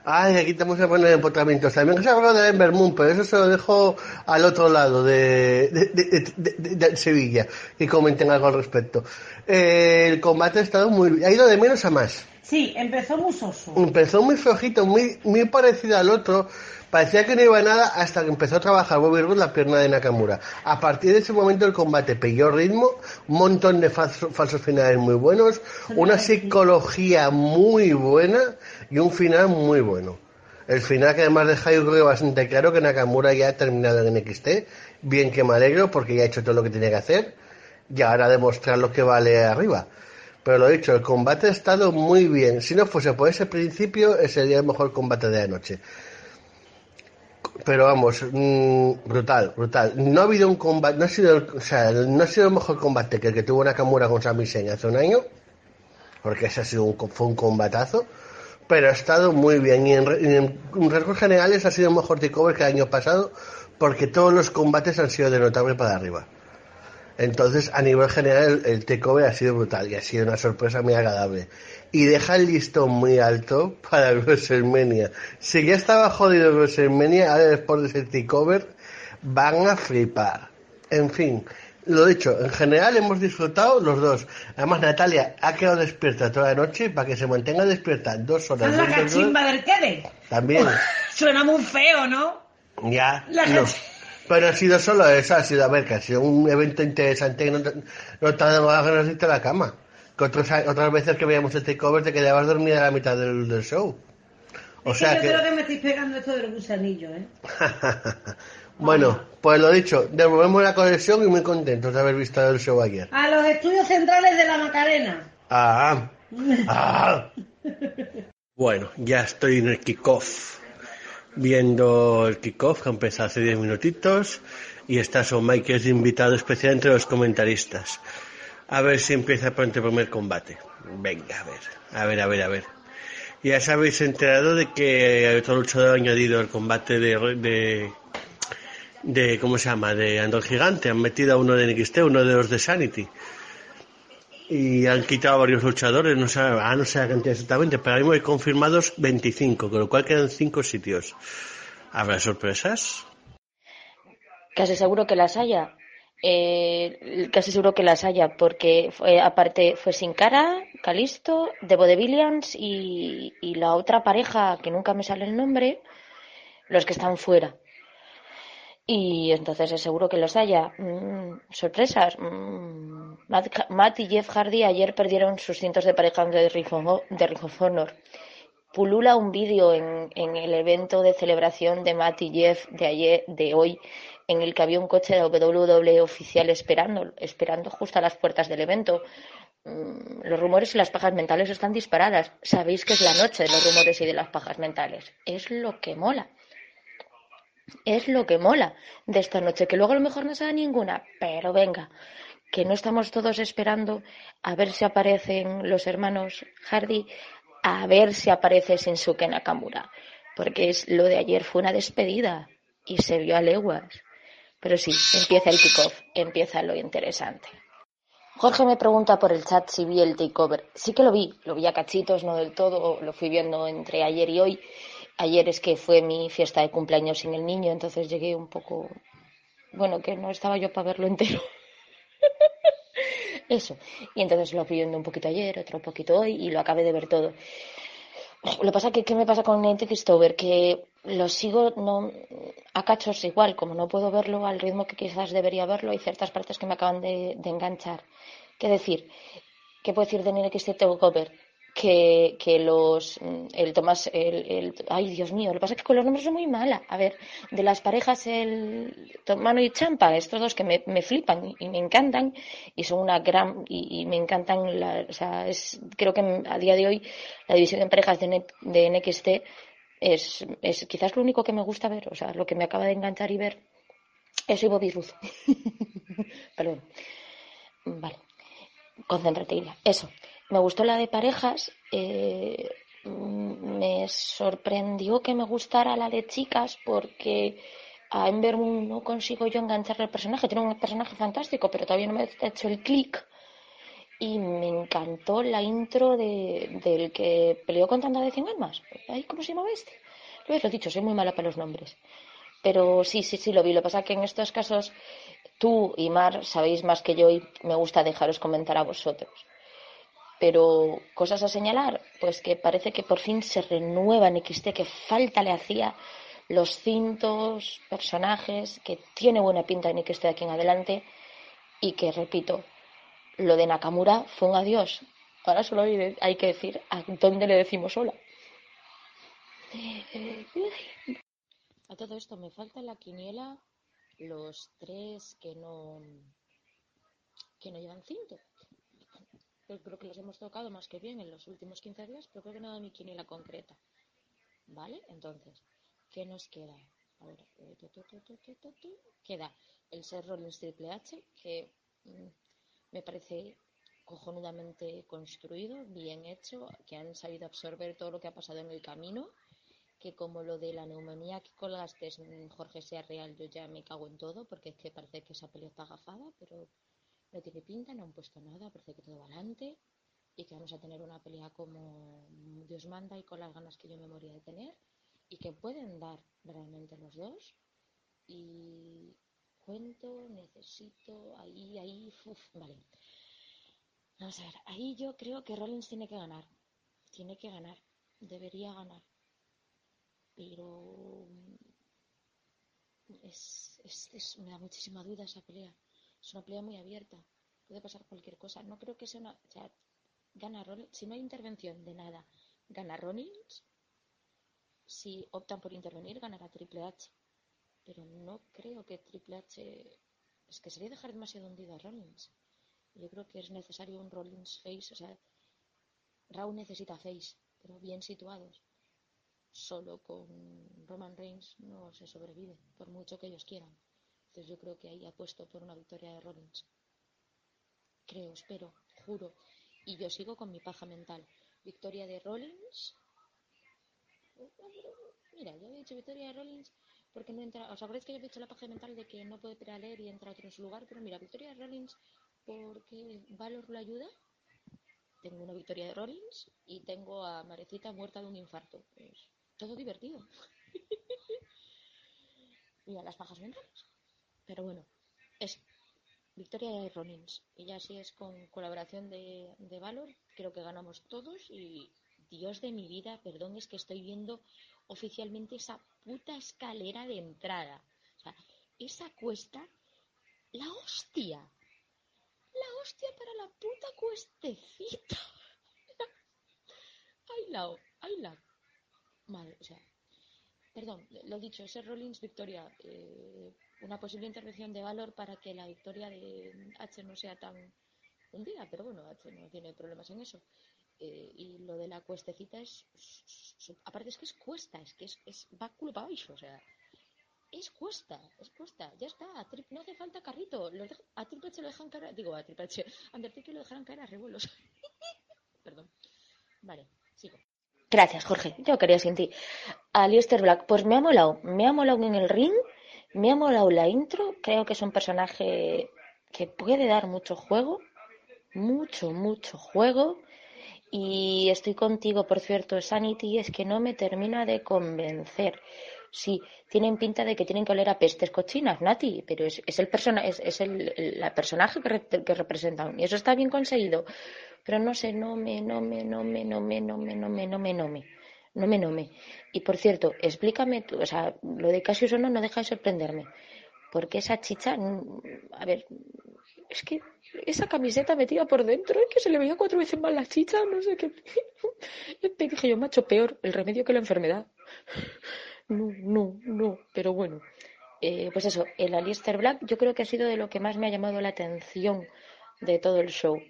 Ay, aquí estamos a poner empotramientos. También se ha hablado de Ember Moon, pero eso se lo dejo al otro lado de, de, de- de- de- de Sevilla, que comenten algo al respecto. Eh, el combate ha estado muy, ha ido de menos a más. Sí, empezó muy soso. Empezó muy flojito, muy, muy parecido al otro. Parecía que no iba a nada hasta que empezó a trabajar Bobby Roode la pierna de Nakamura. A partir de ese momento el combate pilló ritmo, un montón de falso- falsos finales muy buenos, una psicología muy buena y un final muy bueno. El final que además deja yo creo bastante claro que Nakamura ya ha terminado en NXT, bien que me alegro porque ya ha hecho todo lo que tenía que hacer y ahora demostrar lo que vale arriba. Pero lo dicho, el combate ha estado muy bien. Si no fuese por ese principio, ese sería el mejor combate de anoche. Pero vamos, mm, brutal, brutal. No ha habido un combate, no ha sido, el- o sea, no ha sido el mejor combate que el que tuvo Nakamura con Sami Zayn hace un año, porque ese ha sido un, fue un combatazo, pero ha estado muy bien. Y en, en, en generales ha sido el mejor takeover que el año pasado, porque todos los combates han sido de notable para arriba. Entonces, a nivel general, el, el takeover ha sido brutal y ha sido una sorpresa muy agradable. Y deja el listón muy alto para WrestleMania. Si ya estaba jodido WrestleMania, ahora después de ese takeover, van a flipar. En fin, lo dicho, en general hemos disfrutado los dos. Además, Natalia ha quedado despierta toda la noche para que se mantenga despierta dos horas. Es la cachimba del Kede. También. Suena muy feo, ¿no? Ya, La no. Pero ha sido solo eso, ha sido, a ver, que ha sido un evento interesante que no no te ha dado ganas de irte a la cama. Que otros, otras veces que veíamos el takeover te quedabas dormida a la mitad del, del show. O es sea que yo que... creo que me estáis pegando esto del gusanillo, ¿eh? bueno, pues lo dicho, devolvemos la conexión y muy contentos de haber visto el show ayer. A los estudios centrales de la Macarena. Ah, ah. Bueno, ya estoy en el kickoff. Viendo el kickoff que empezó hace 10 minutitos. Y está Son Mike, que es invitado especial entre los comentaristas. A ver si empieza pronto el primer combate. Venga, a ver, a ver, a ver, a ver. Ya os habéis enterado de que otro luchador ha añadido el combate de, de, ¿cómo se llama? De Andor Gigante. Han metido a uno de NXT, uno de los de Sanity y han quitado varios luchadores, no sé, ah, no sé la cantidad exactamente, pero ahora mismo hay confirmados 25, con lo cual quedan 5 sitios. ¿Habrá sorpresas? Casi seguro que las haya. Eh, casi seguro que las haya, porque fue, aparte fue Sin Cara, Calisto, Debo de Williams y, y la otra pareja, que nunca me sale el nombre, los que están fuera. Y entonces es seguro que los haya. Mm, sorpresas. Mm, Matt, Matt y Jeff Hardy ayer perdieron sus cientos de parejas de Ring of Honor. Pulula un vídeo en, en el evento de celebración de Matt y Jeff de ayer, de hoy, en el que había un coche de WWE oficial esperando, esperando justo a las puertas del evento. Mm, Los rumores y las pajas mentales están disparadas. Sabéis que es la noche de los rumores y de las pajas mentales. Es lo que mola. Es lo que mola de esta noche, que luego a lo mejor no se da ninguna, pero venga, que no estamos todos esperando a ver si aparecen los hermanos Hardy, a ver si aparece Shinsuke Nakamura, porque es lo de ayer fue una despedida y se vio a leguas. Pero sí, empieza el kickoff, empieza lo interesante. Jorge me pregunta por el chat si vi el takeover. Sí que lo vi, lo vi a cachitos, no del todo, lo fui viendo entre ayer y hoy. Ayer es que fue mi fiesta de cumpleaños sin el niño, entonces llegué un poco. Bueno, que no estaba yo para verlo entero. Eso. Y entonces lo fui viendo un poquito ayer, otro poquito hoy y lo acabé de ver todo. Lo que pasa que, ¿qué me pasa con Nate Stover? Que lo sigo no, a cachos igual, como no puedo verlo al ritmo que quizás debería verlo, hay ciertas partes que me acaban de, enganchar. ¿Qué decir? ¿Qué puedo decir de NXT Takeover? Que, que los mm, el Tomás el, el ay Dios mío lo que pasa es que con los nombres soy muy mala a ver de las parejas el Tomano y Champa estos dos que me, me flipan y, me encantan y son una gran y, me encantan la, o sea es creo que a día de hoy la división en parejas de, N- de NXT es, es quizás lo único que me gusta ver o sea lo que me acaba de enganchar y ver eso y Bobby Ruth perdón vale concéntrate Ilia eso me gustó la de parejas. eh, me sorprendió que me gustara la de chicas porque a Ember Moon no consigo yo engancharle al personaje. Tiene un personaje fantástico, pero todavía no me ha hecho el clic. Y me encantó la intro de, del que peleó con tanta de 100 almas. Ay, ¿Cómo se llamaba este? Lo he dicho, soy muy mala para los nombres. Pero sí, sí, sí, lo vi. Lo que pasa es que en estos casos tú y Mar sabéis más que yo y me gusta dejaros comentar a vosotros. Pero cosas a señalar, pues que parece que por fin se renueva NXT, que falta le hacía los cintos, personajes, que tiene buena pinta NXT de aquí en adelante y que, repito, lo de Nakamura fue un adiós. Ahora solo hay, que decir a dónde le decimos hola. A todo esto me falta la quiniela los tres que no que no llevan cinto. Creo que los hemos tocado más que bien en los últimos 15 días, pero creo que no da mi quiniela concreta. ¿Vale? Entonces, ¿qué nos queda? A ver, eh, tu, queda el Seth Rollins Triple H, que mm, me parece cojonudamente construido, bien hecho, que han sabido absorber todo lo que ha pasado en el camino, que como lo de la neumonía que colgaste, Jorge, sea real, yo ya me cago en todo, porque es que parece que esa pelea está agafada, pero no tiene pinta, no han puesto nada, parece que todo va adelante y que vamos a tener una pelea como Dios manda y con las ganas que yo me moría de tener y que pueden dar realmente los dos y cuento, necesito, ahí, ahí, uf, vale. Vamos a ver, ahí yo creo que Rollins tiene que ganar, tiene que ganar, debería ganar, pero es, es, es- me da muchísima duda esa pelea. Es una pelea muy abierta. Puede pasar cualquier cosa. No creo que sea una. O sea, gana Rollins. Si no hay intervención de nada, gana Rollins. Si optan por intervenir, ganará Triple H. Pero no creo que Triple H. Es que sería dejar demasiado hundido a Rollins. Yo creo que es necesario un Rollins face. O sea, Raw necesita face, pero bien situados. Solo con Roman Reigns no se sobrevive, por mucho que ellos quieran. Entonces yo creo que ahí apuesto por una victoria de Rollins. Creo, espero, juro. Y yo sigo con mi paja mental. Victoria de Rollins. Mira, yo había dicho victoria de Rollins porque no entra. ¿Os acordáis que yo había dicho la paja mental de que no puede leer y entra otro en su lugar? Pero mira, victoria Rollins porque Valor lo ayuda. Tengo una victoria de Rollins y tengo a Marecita muerta de un infarto. Pues, todo divertido. y a las pajas mentales. Pero bueno, es victoria de Rollins. Y ya si es con colaboración de, de Valor, creo que ganamos todos. Y Dios de mi vida, perdón, es que estoy viendo oficialmente esa puta escalera de entrada. O sea, esa cuesta, la hostia. La hostia para la puta cuestecita. Ay, la, ay, la. Madre, o sea. Perdón, lo dicho, ese Rollins Victoria. eh, una posible intervención de valor para que la victoria de H no sea tan hundida, pero bueno, H no tiene problemas en eso. Eh, y lo de la cuestecita es, aparte es que es cuesta, es que es, es va culo para abajo, o sea, es cuesta, es cuesta, ya está, no hace falta carrito, los deja- a Triple H lo dejan caer, digo a Triple H, Undertaker lo dejarán caer a revuelos. Perdón. Vale, sigo. Gracias, Jorge. Yo quería sin ti. Alistair Black, pues me ha molado. Me ha molado en el ring, me ha molado la intro. Creo que es un personaje que puede dar mucho juego. Mucho, mucho juego. Y estoy contigo, por cierto, Sanity, es que no me termina de convencer. Sí, tienen pinta de que tienen que oler a pestes cochinas, Nati, pero es, es el persona, es, es el, el- personaje que, re- que representan. Y eso está bien conseguido. Pero no sé, no me, no me, no me, no me, no me, no me, no me, no me. No me, no me. Y por cierto, explícame, tú, o sea, lo de Cassius no no deja de sorprenderme. Porque esa chicha, mm, a ver, es que esa camiseta metida por dentro, es que se le veía cuatro veces más la chicha, no sé qué. Te dije yo, macho, peor el remedio que la enfermedad. No, no, no, pero bueno. Eh, pues eso, el Alistair Black yo creo que ha sido de lo que más me ha llamado la atención de todo el show.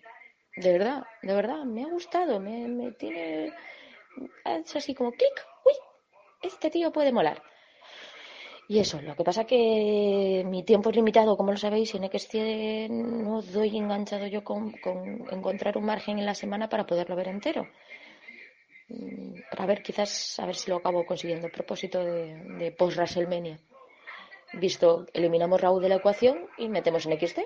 De verdad, de verdad, me ha gustado, me, tiene... Hecho así como clic, uy, este tío puede molar. Y eso, lo que pasa que mi tiempo es limitado, como lo sabéis, en XT no doy enganchado yo con, con encontrar un margen en la semana para poderlo ver entero. Mm, Para ver, quizás, a ver si lo acabo consiguiendo. A propósito de, post-WrestleMania. Visto, eliminamos Raúl de la ecuación y metemos en XT.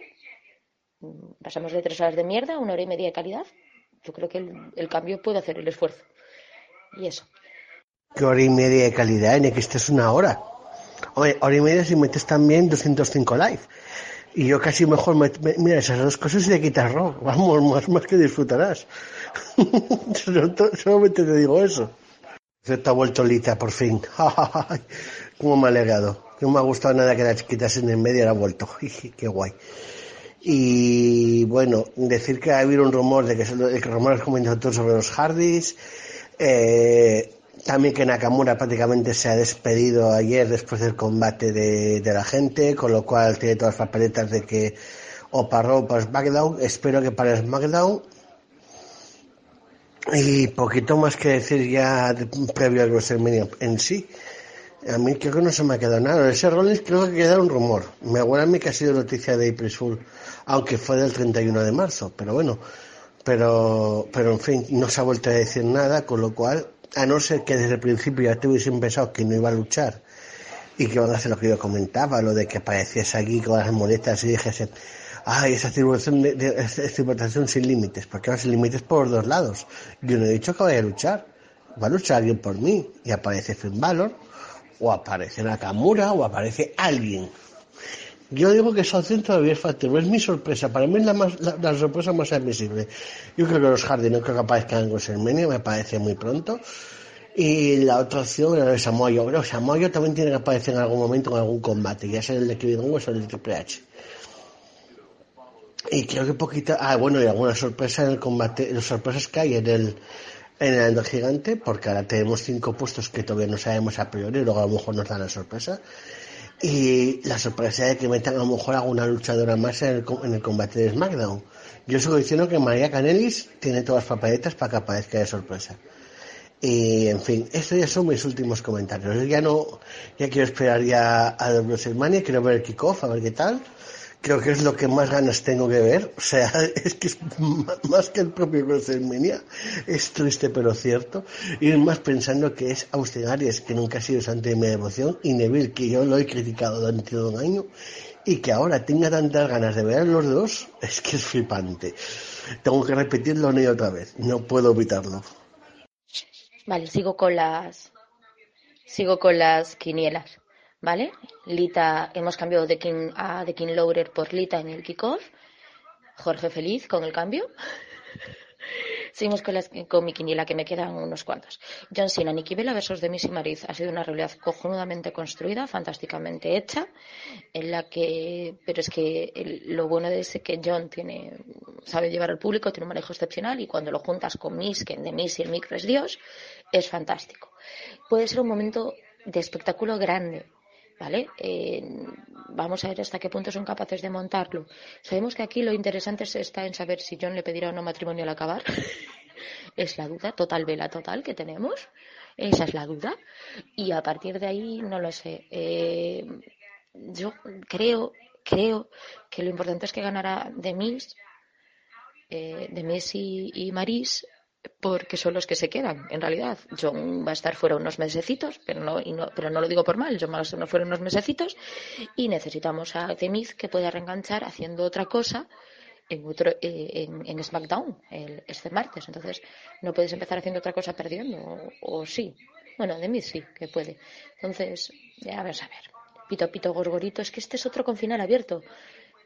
Mm, Pasamos de tres horas de mierda a una hora y media de calidad. Yo creo que el, el cambio puede hacer el esfuerzo. Y eso. ¿Qué hora y media de calidad? En que es una hora. Oye, hora y media si metes también 205 live. Y yo casi mejor, me, me- mira, esas dos cosas y te quitas rock. Vamos, más, más que disfrutarás. Solamente te digo eso. Se te ha vuelto Lita, por fin. Cómo me ha alegado. No me ha gustado nada que la chiquitas en el medio la ha vuelto. Qué guay. Y bueno, decir que ha habido un rumor de que, de que rumores comentado sobre los Hardys. Eh, también que Nakamura prácticamente se ha despedido ayer después del combate de, de la gente, con lo cual tiene todas las papeletas de que o para o para SmackDown. Espero que para SmackDown. Y poquito más que decir ya previo al WrestleMania en sí. A mí creo que no se me ha quedado nada. Ese Rollins creo que queda un rumor. Me acuerdo a mí que ha sido noticia de April aunque fue del 31 de marzo. Pero bueno, pero, pero en fin, no se ha vuelto a decir nada, con lo cual, a no ser que desde el principio ya te hubiesen pensado que no iba a luchar y que van a hacer lo que yo comentaba, lo de que apareciese aquí con las moletas y dijesen, ay, esa civilización, de, de- sin límites, porque va sin límites por dos lados. Yo no he dicho que vaya a luchar, va a luchar alguien por mí, y aparece Finn Balor, o aparece Nakamura, o aparece alguien. Yo digo que opción todavía es factible, es mi sorpresa, para mí es la, más, la, la sorpresa más admisible. Yo creo que los Hardy no creo que aparezcan en WrestleMania, me parece muy pronto. Y la otra opción era el Samoa Joe. Pero Samoa Joe también tiene que aparecer en algún momento en algún combate, ya sea el de Kevin Owens o el de Triple H. Y creo que poquita, ah bueno, y alguna sorpresa en el combate, las sorpresas que hay en el, en el Ender Gigante, porque ahora tenemos cinco puestos que todavía no sabemos a priori, luego a lo mejor nos dan la sorpresa. Y la sorpresa de que metan a lo mejor alguna luchadora más en el, en el combate de SmackDown. Yo sigo diciendo que María Canelis tiene todas las papeletas para que aparezca de sorpresa. Y en fin, estos ya son mis últimos comentarios. Ya no, ya quiero esperar ya a WrestleMania, quiero ver el kickoff, a ver qué tal. Creo que es lo que más ganas tengo que ver. O sea, es que es más que el propio WrestleMania. Es triste pero cierto. Y es más pensando que es Austin Aries, que nunca ha sido santo de mi devoción, y Neville, que yo lo he criticado durante un año, y que ahora tenga tantas ganas de ver a los dos, es que es flipante. Tengo que repetirlo una otra vez. No puedo evitarlo. Vale, sigo con las sigo con las quinielas, ¿vale? Lita, hemos cambiado de King a de King Lowrer por Lita en el kickoff. Jorge feliz con el cambio. Seguimos con, las, con mi quiniela, que me quedan unos cuantos. John Cena, Nikki Bella versus Demis y Mariz. Ha sido una realidad cojonudamente construida, fantásticamente hecha, en la que, pero es que el- lo bueno de ese que John tiene, sabe llevar al público, tiene un manejo excepcional y cuando lo juntas con Miss, que de Miss y el micro es Dios, es fantástico. Puede ser un momento de espectáculo grande, ¿vale? Eh, vamos a ver hasta qué punto son capaces de montarlo. Sabemos que aquí lo interesante es- está en saber si John le pedirá o no matrimonio al acabar. es la duda, total vela total que tenemos. Esa es la duda. Y a partir de ahí, no lo sé. Eh, yo creo, creo que lo importante es que ganará Demis, eh, Demis y, y Maris, porque son los que se quedan, en realidad. John va a estar fuera unos mesecitos, pero no, y no, pero no lo digo por mal, John va a estar fuera unos mesecitos y necesitamos a Demis que pueda reenganchar haciendo otra cosa en, otro, eh, en, en SmackDown el, este martes. Entonces, no puedes empezar haciendo otra cosa perdiendo, o, sí. Bueno, Demis sí, que puede. Entonces, ya vamos a ver. Pito, pito, gorgorito, es que este es otro con final abierto.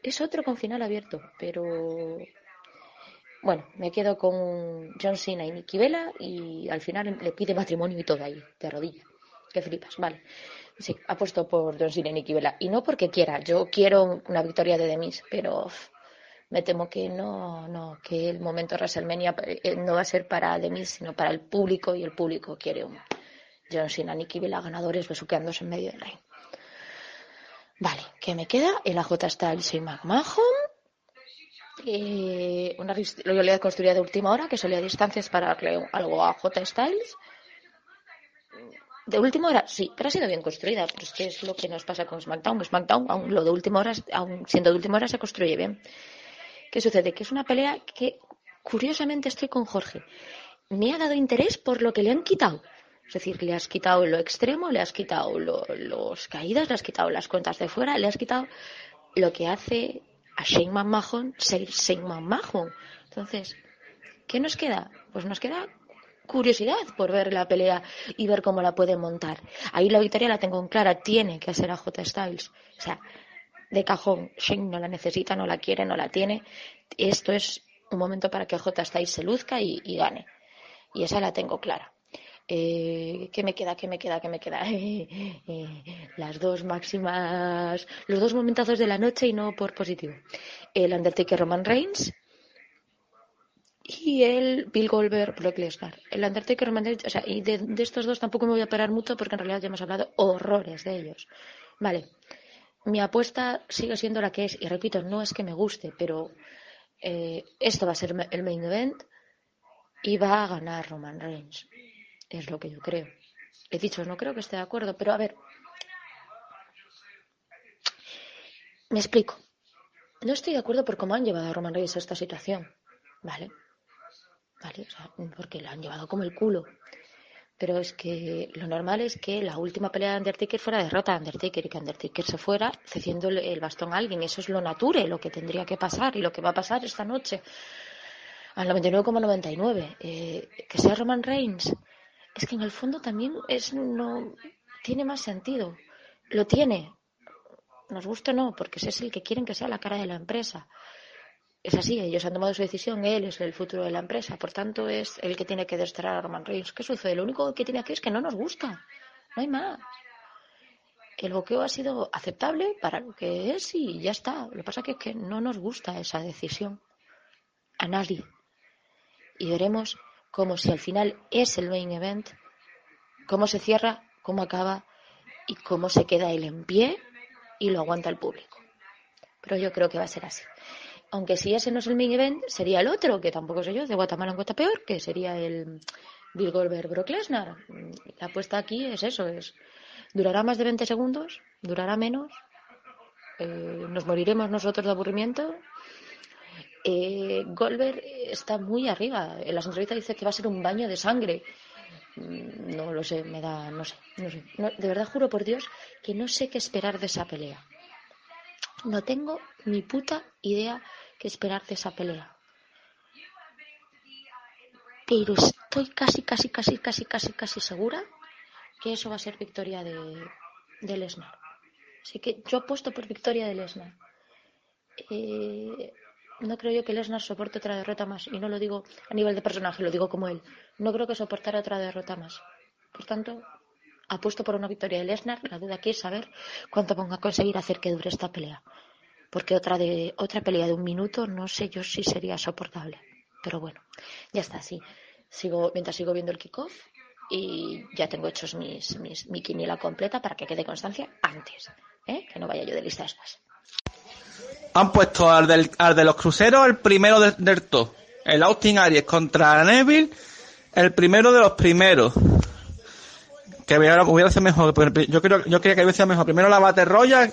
Es otro con final abierto, pero bueno, me quedo con John Cena y Nikki Bella y al final le pide matrimonio y todo ahí, de rodilla. Que flipas, vale. Sí, apuesto por John Cena y Nikki Bella. Y no porque quiera, yo quiero una victoria de Demis, pero me temo que no, no, que el momento WrestleMania eh, no va a ser para Demis, sino para el público y el público quiere un John Cena, Nikki Bella ganadores besuqueándose en medio del ring. Vale, ¿qué me queda? El AJ Styles y McMahon. Eh, una rivalidad construida de última hora que solía distancias para darle algo a J Styles. De última hora, sí, pero ha sido bien construida. Pero es que es lo que nos pasa con SmackDown. SmackDown, aún lo de última hora, aún siendo de última hora, se construye bien. ¿Qué sucede? Que es una pelea que, curiosamente, estoy con Jorge. Me ha dado interés por lo que le han quitado. Es decir, le has quitado lo extremo, le has quitado lo- los caídas, le has quitado las cuentas de fuera, le has quitado lo que hace a McMahon ser Shane McMahon. Entonces, ¿qué nos queda? Pues nos queda curiosidad por ver la pelea y ver cómo la puede montar. Ahí la victoria la tengo en clara, tiene que ser a J Styles. O sea, de cajón, Shane no la necesita, no la quiere, no la tiene. Esto es un momento para que J Styles se luzca y gane. Y esa la tengo clara. Eh, ¿Qué me queda? ¿Qué me queda? ¿Qué me queda? Las dos máximas, los dos momentazos de la noche y no por positivo. El Undertaker Roman Reigns y el Bill Goldberg Brock Lesnar. El Undertaker Roman Reigns, o sea, y de, de estos dos tampoco me voy a parar mucho porque en realidad ya hemos hablado horrores de ellos. Vale. Mi apuesta sigue siendo la que es, y repito, no es que me guste, pero eh, esto va a ser el main event y va a ganar Roman Reigns. Es lo que yo creo. He dicho, no creo que esté de acuerdo, pero a ver. Me explico. No estoy de acuerdo por cómo han llevado a Roman Reigns a esta situación. ¿Vale? ¿Vale? O sea, porque la han llevado como el culo. Pero es que lo normal es que la última pelea de Undertaker fuera derrota a Undertaker y que Undertaker se fuera cediendo el- bastón a alguien. Eso es lo nature, lo que tendría que pasar y lo que va a pasar esta noche. Al 99,99. Eh, que sea Roman Reigns. Es que en el fondo también es no tiene más sentido. Lo tiene. Nos gusta o no, porque ese es el que quieren que sea la cara de la empresa. Es así, ellos han tomado su decisión, él es el futuro de la empresa, por tanto es el que tiene que desterrar a Roman Reigns. ¿Qué sucede? Lo único que tiene aquí es que no nos gusta, no hay más. El boqueo ha sido aceptable para lo que es y ya está. Lo que pasa es que no nos gusta esa decisión a nadie. Y veremos cómo si al final es el main event, cómo se cierra, cómo acaba y cómo se queda él en pie y lo aguanta el público. Pero yo creo que va a ser así. Aunque si ese no es el main event, sería el otro, que tampoco sé yo, de Guatemala en Guata peor, que sería el Bill Goldberg Brock Lesnar. La apuesta aquí es eso, es durará más de 20 segundos, durará menos, eh, nos moriremos nosotros de aburrimiento. Eh, Goldberg está muy arriba. En las entrevistas dice que va a ser un baño de sangre. Mm, No lo sé, me da, no sé, no sé. No, de verdad juro por Dios que no sé qué esperar de esa pelea. No tengo ni puta idea qué esperar de esa pelea. Pero estoy casi, casi, casi, casi, casi, casi segura que eso va a ser victoria de, de Lesnar. Así que yo apuesto por victoria de Lesnar. Eh, no creo yo que Lesnar soporte otra derrota más. Y no lo digo a nivel de personaje, lo digo como él. No creo que soportara otra derrota más. Por tanto, apuesto por una victoria de Lesnar. La duda aquí es saber cuánto ponga a conseguir hacer que dure esta pelea. Porque otra, de, otra pelea de un minuto no sé yo si sería soportable. Pero bueno, ya está, sí. Sigo, mientras sigo viendo el kickoff y ya tengo hechos mis, mi quiniela completa para que quede constancia antes. ¿eh? Que no vaya yo de lista después. Han puesto al, de los cruceros el primero de- del top. El Austin Aries contra Neville, el primero de los primeros. Que hubiera, sido mejor. Yo creo, yo quería que hubiera sido mejor. Primero la Battle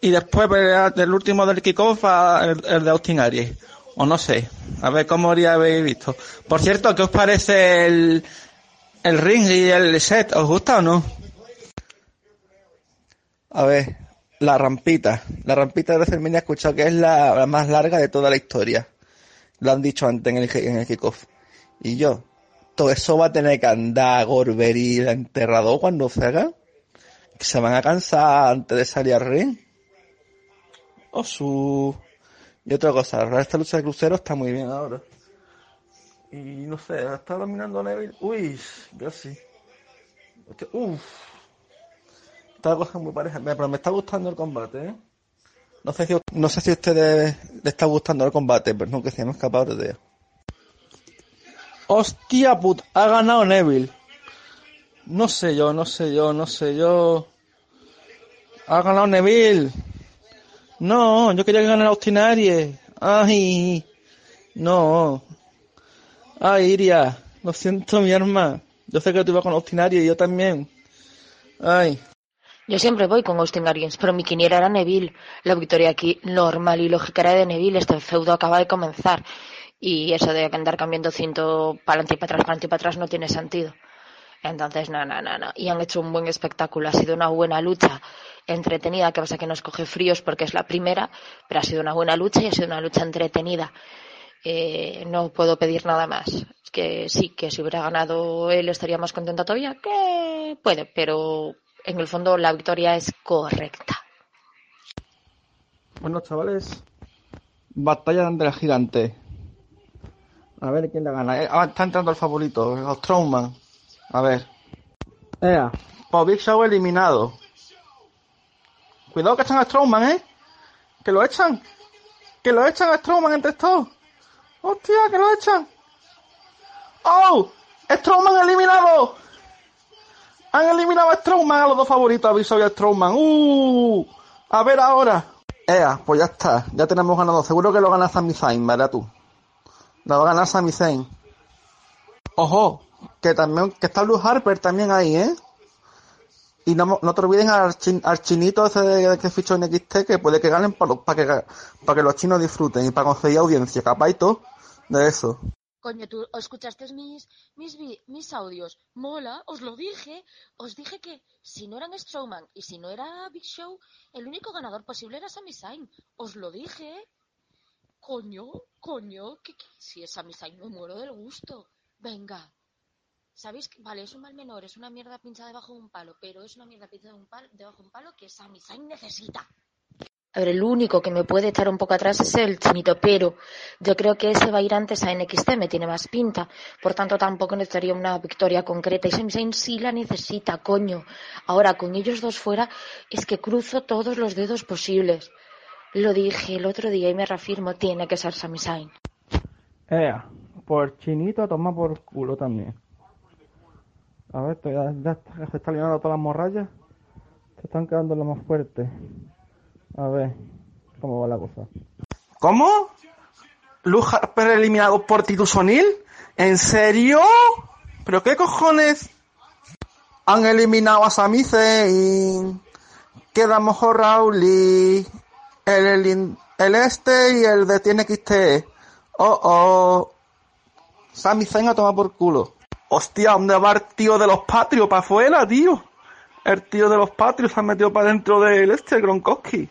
y después pelea del último del kickoff el, el de Austin Aries. O no sé. A ver cómo habéis visto. Por cierto, ¿qué os parece el, el ring y el set? ¿Os gusta o no? A ver, la rampita. La rampita de WrestleMania he escuchado que es la, más larga de toda la historia. Lo han dicho antes en el, en el kickoff. Y yo, todo eso va a tener que andar Gorbery enterrado cuando se haga. Que se van a cansar antes de salir al ring. O su... Y otra cosa, esta lucha de crucero está muy bien ahora. Y no sé, está dominando Neville. Uy, yo sí. Uf. Esta cosa muy pareja. Pero me está gustando el combate, ¿eh? No sé si, no sé si a ustedes les está gustando el combate, pero no que se me ha escapado de. Hostia put, ha ganado Neville. No sé yo, no sé yo, no sé yo. Ha ganado Neville. No, yo quería que ganara Austin Aries. Ay, no. Ay, Iria, lo siento, mi arma. Yo sé que tú ibas con Austin Aries y yo también. Ay. Yo siempre voy con Austin Aries, pero mi quiniela era Neville. La victoria aquí normal y lógica era de Neville. Este feudo acaba de comenzar. Y eso de andar cambiando cinto para adelante y para atrás, para adelante y para atrás no tiene sentido. Entonces, no, no, no, no. Y han hecho un buen espectáculo. Ha sido una buena lucha entretenida, que pasa que nos coge fríos porque es la primera, pero ha sido una buena lucha y ha sido una lucha entretenida. Eh, no puedo pedir nada más. Que sí, que si hubiera ganado él estaría más contenta todavía, que puede, pero en el fondo la victoria es correcta. Bueno, chavales. Batalla de la gigante. A ver quién la gana. Eh, ah, está entrando el favorito, el Strowman. A ver. Ea. Pues Big Show eliminado. Cuidado que echan a Strowman, ¿eh? Que lo echan. Que lo echan a Strowman entre todos. Hostia, que lo echan. ¡Oh! ¡Strowman eliminado! Han eliminado a Strowman a los dos favoritos, a Big Show y a Strowman. ¡Uh! A ver ahora. Ea, pues ya está. Ya tenemos ganado. Seguro que lo gana Sami Zayn, ¿verdad tú? Lo va a ganar Sami Zayn. Ojo, que también, que está Blue Harper también ahí, ¿eh? Y no, no te olviden al, chin- al chinito ese de, que fichó en XT, que puede que ganen para que, para que los chinos disfruten y para conseguir audiencia, capaz y todo de eso. Coño, tú escuchaste mis, mis, mis audios. Mola, os lo dije. Os dije que si no eran Strowman y si no era Big Show, el único ganador posible era Sami Zayn. Os lo dije. Coño, coño, que, que- si es Sami Zayn me muero del gusto. Venga. ¿Sabéis? que- Vale, es un mal menor, es una mierda pinchada debajo de un palo, pero es una mierda pinchada de un palo, debajo de un palo que Sami Zayn necesita. A ver, el único que me puede echar un poco atrás es el chinito, pero yo creo que ese va a ir antes a NXT, me tiene más pinta. Por tanto, tampoco necesitaría una victoria concreta. Y Sami Zayn sí la necesita, coño. Ahora, con ellos dos fuera, es que cruzo todos los dedos posibles. Lo dije el otro día y me reafirmo, tiene que ser Sami Zayn. Ea, por chinito toma por culo también. A ver, se todas las morrallas. Se están quedando lo más fuertes. A ver, cómo va la cosa. ¿Cómo? ¿Luz Harper eliminado por Titus? ¿En serio? ¿Pero qué cojones? Han eliminado a Sami Zayn. Queda mejor Rowley. El, el, el este y el de TNXT. Oh, oh. Sami Zayn a tomar por culo. Hostia, ¿dónde va el tío de los patrios? ¿Para afuera, tío? El tío de los patrios se ha metido para dentro del este, Gronkowski.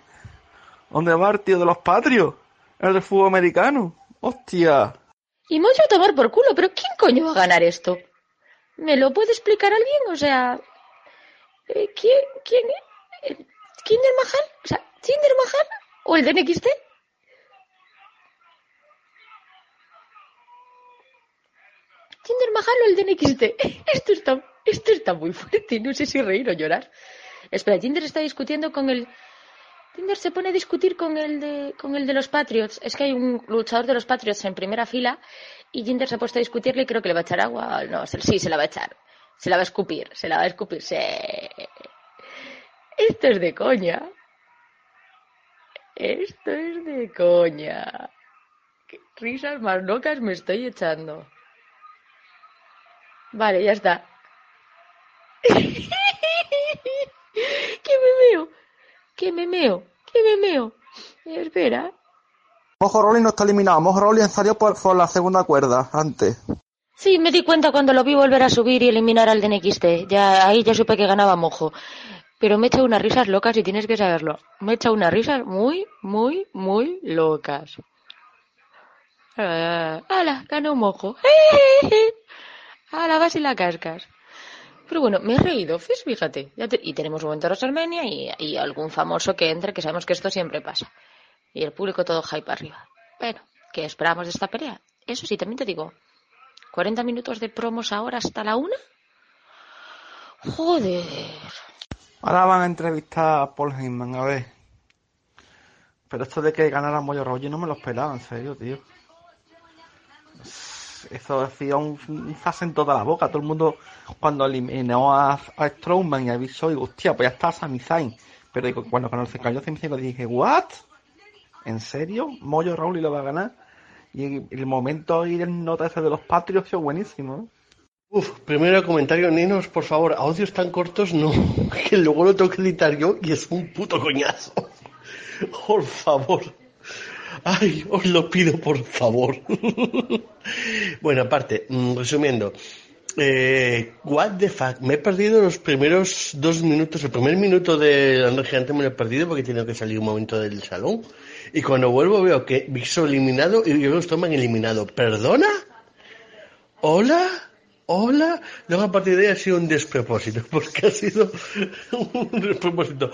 ¿Dónde va, tío? De los patrios. El del fútbol americano. Hostia. Y me a tomar por culo, pero ¿quién coño va a ganar esto? ¿Me lo puede explicar alguien? O sea, eh, ¿quién, quién, eh, ¿Kinder Mahal? O sea, ¿Tinder Mahal? ¿O el DNXT? Tinder Mahal o el DNXT. Esto está, esto está muy fuerte. No sé si reír o llorar. Espera, Tinder está discutiendo con el Jinder se pone a discutir con el de, con el de los Patriots. Es que hay un luchador de los Patriots en primera fila y Jinder se ha puesto a discutirle y creo que le va a echar agua. No, sí, se la va a echar. Se la va a escupir, se la va a escupir. sí. Esto es de coña. Esto es de coña. Qué risas más locas me estoy echando. Vale, ya está. ¡Que me meo! ¡Que me meo! ¡Que me meo! Espera. Mojo Rawley no está eliminado. Mojo Rawley salió por, por la segunda cuerda antes. Sí, me di cuenta cuando lo vi volver a subir y eliminar al de NXT. Ya, ahí ya supe que ganaba Mojo. Pero me he echado unas risas locas y tienes que saberlo. Me he echado unas risas muy, muy, muy locas. Ah, ¡Hala! Ganó Mojo. ¡Hala! Vas y la cascas. Pero bueno, me he reído. Fíjate. Ya te- Y tenemos un momento de Armenia y, y algún famoso que entre, que sabemos que esto siempre pasa. Y el público todo hype arriba. Bueno, ¿qué esperamos de esta pelea? Eso sí, también te digo. 40 minutos de promos ahora hasta la una. Joder. Ahora van a entrevistar a Paul Heyman, a ver. Pero esto de que ganara Moyo Rawley yo no me lo esperaba, en serio, tío. Eso hacía un, zas en toda la boca. Todo el mundo, cuando eliminó a, a Strowman y avisó, digo, hostia, pues ya está Sami Zayn. Pero digo, cuando, se cayó Sami Zayn, dije, ¿what? ¿En serio? ¿Moyo Rawley lo va a ganar? Y el, el momento ahí del nota ese de los Patriots fue buenísimo, ¿eh? Uf, primero comentario, ninos, por favor, audios tan cortos no, que luego lo tengo que editar yo y es un puto coñazo. Por favor. Ay, os lo pido, por favor. bueno, aparte, mm, resumiendo, eh, what the fuck, me he perdido los primeros dos minutos, el primer minuto de André Gigante me lo he perdido porque tenido que salir un momento del salón. Y cuando vuelvo veo que Show eliminado y yo los toman eliminado. ¿Perdona? ¿Hola? ¿Hola? Luego a partir de ahí ha sido un despropósito, porque ha sido un despropósito.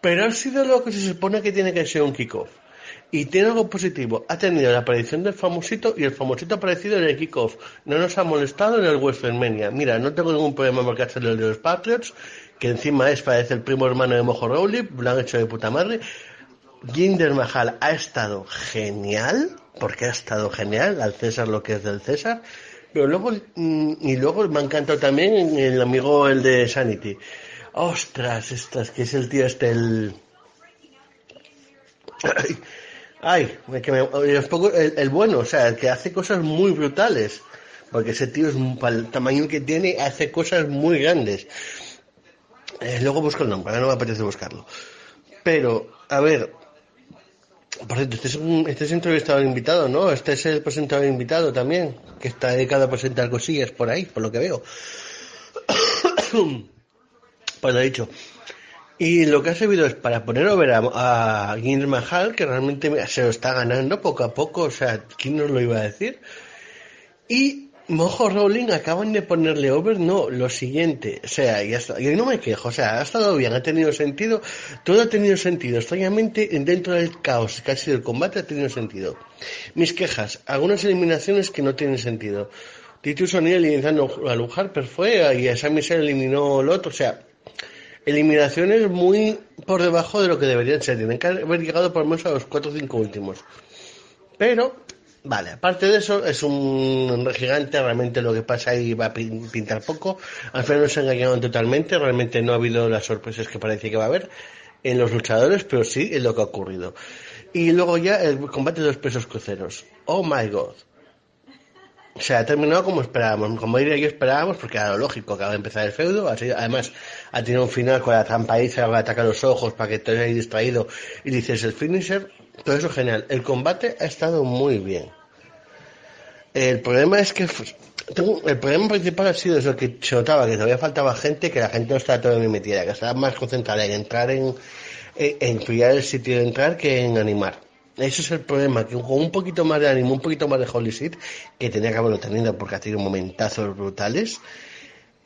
Pero ha sido lo que se supone que tiene que ser un kickoff. Y tiene algo positivo. Ha tenido la aparición del famosito y el famosito ha aparecido en el kickoff. No nos ha molestado en el WrestleMania. Mira, no tengo ningún problema porque el de los Patriots, que encima es, parece el primo hermano de Mojo Rawley, lo han hecho de puta madre. Jinder Mahal ha estado genial, porque ha estado genial, al César lo que es del César. Pero luego, mm, y luego me ha encantado también el amigo, el de Sanity. Ostras, estas, que es el tío este, el... Ay, ay, que me- el, bueno, o sea, el que hace cosas muy brutales. Porque ese tío es, para el tamaño que tiene, hace cosas muy grandes. Eh, luego busco el nombre, ahora no me apetece buscarlo. Pero, a ver, por cierto, este es, un, este es entrevistador invitado, ¿no? Este es el presentador invitado también, que está dedicado a presentar cosillas por ahí, por lo que veo. pues lo he dicho. Y lo que ha servido es para poner over a, a Mahal, que realmente me- se lo está ganando poco a poco, o sea, ¿quién nos lo iba a decir? Y Mojo Rowling acaban de ponerle over, no, lo siguiente, o sea, ya está, no me quejo, o sea, ha estado bien, ha tenido sentido, todo ha tenido sentido, extrañamente dentro del caos que ha sido el combate ha tenido sentido. Mis quejas, algunas eliminaciones que no tienen sentido. Titus O'Neill eliminando a Luke Harper fue y a Sami Zayn eliminó el otro, o sea, eliminaciones muy por debajo de lo que deberían ser, tienen que haber llegado por lo menos a los 4 o 5 últimos. Pero, vale, aparte de eso, es un gigante, realmente lo que pasa ahí va a pin- pintar poco. Al final nos engañaron totalmente, realmente no ha habido las sorpresas que parece que va a haber en los luchadores, pero sí en lo que ha ocurrido. Y luego ya el combate de los pesos cruceros. Oh my god. O sea, ha terminado como esperábamos, como diría yo esperábamos, porque era lo lógico, acaba de empezar el feudo, sido- además ha tenido un final con la trampa ahí, se va a atacar los ojos para que estés ahí distraído y dices el finisher, todo eso genial. El combate ha estado muy bien. El problema es que el problema principal ha sido eso que se notaba que todavía faltaba gente, que la gente no estaba todavía metida, que estaba más concentrada en entrar en, en, en pillar el sitio de entrar que en animar. Ese es el problema, que con un poquito más de ánimo, un poquito más de Holy Shit, que tenía que haberlo tenido porque ha tenido momentazos brutales,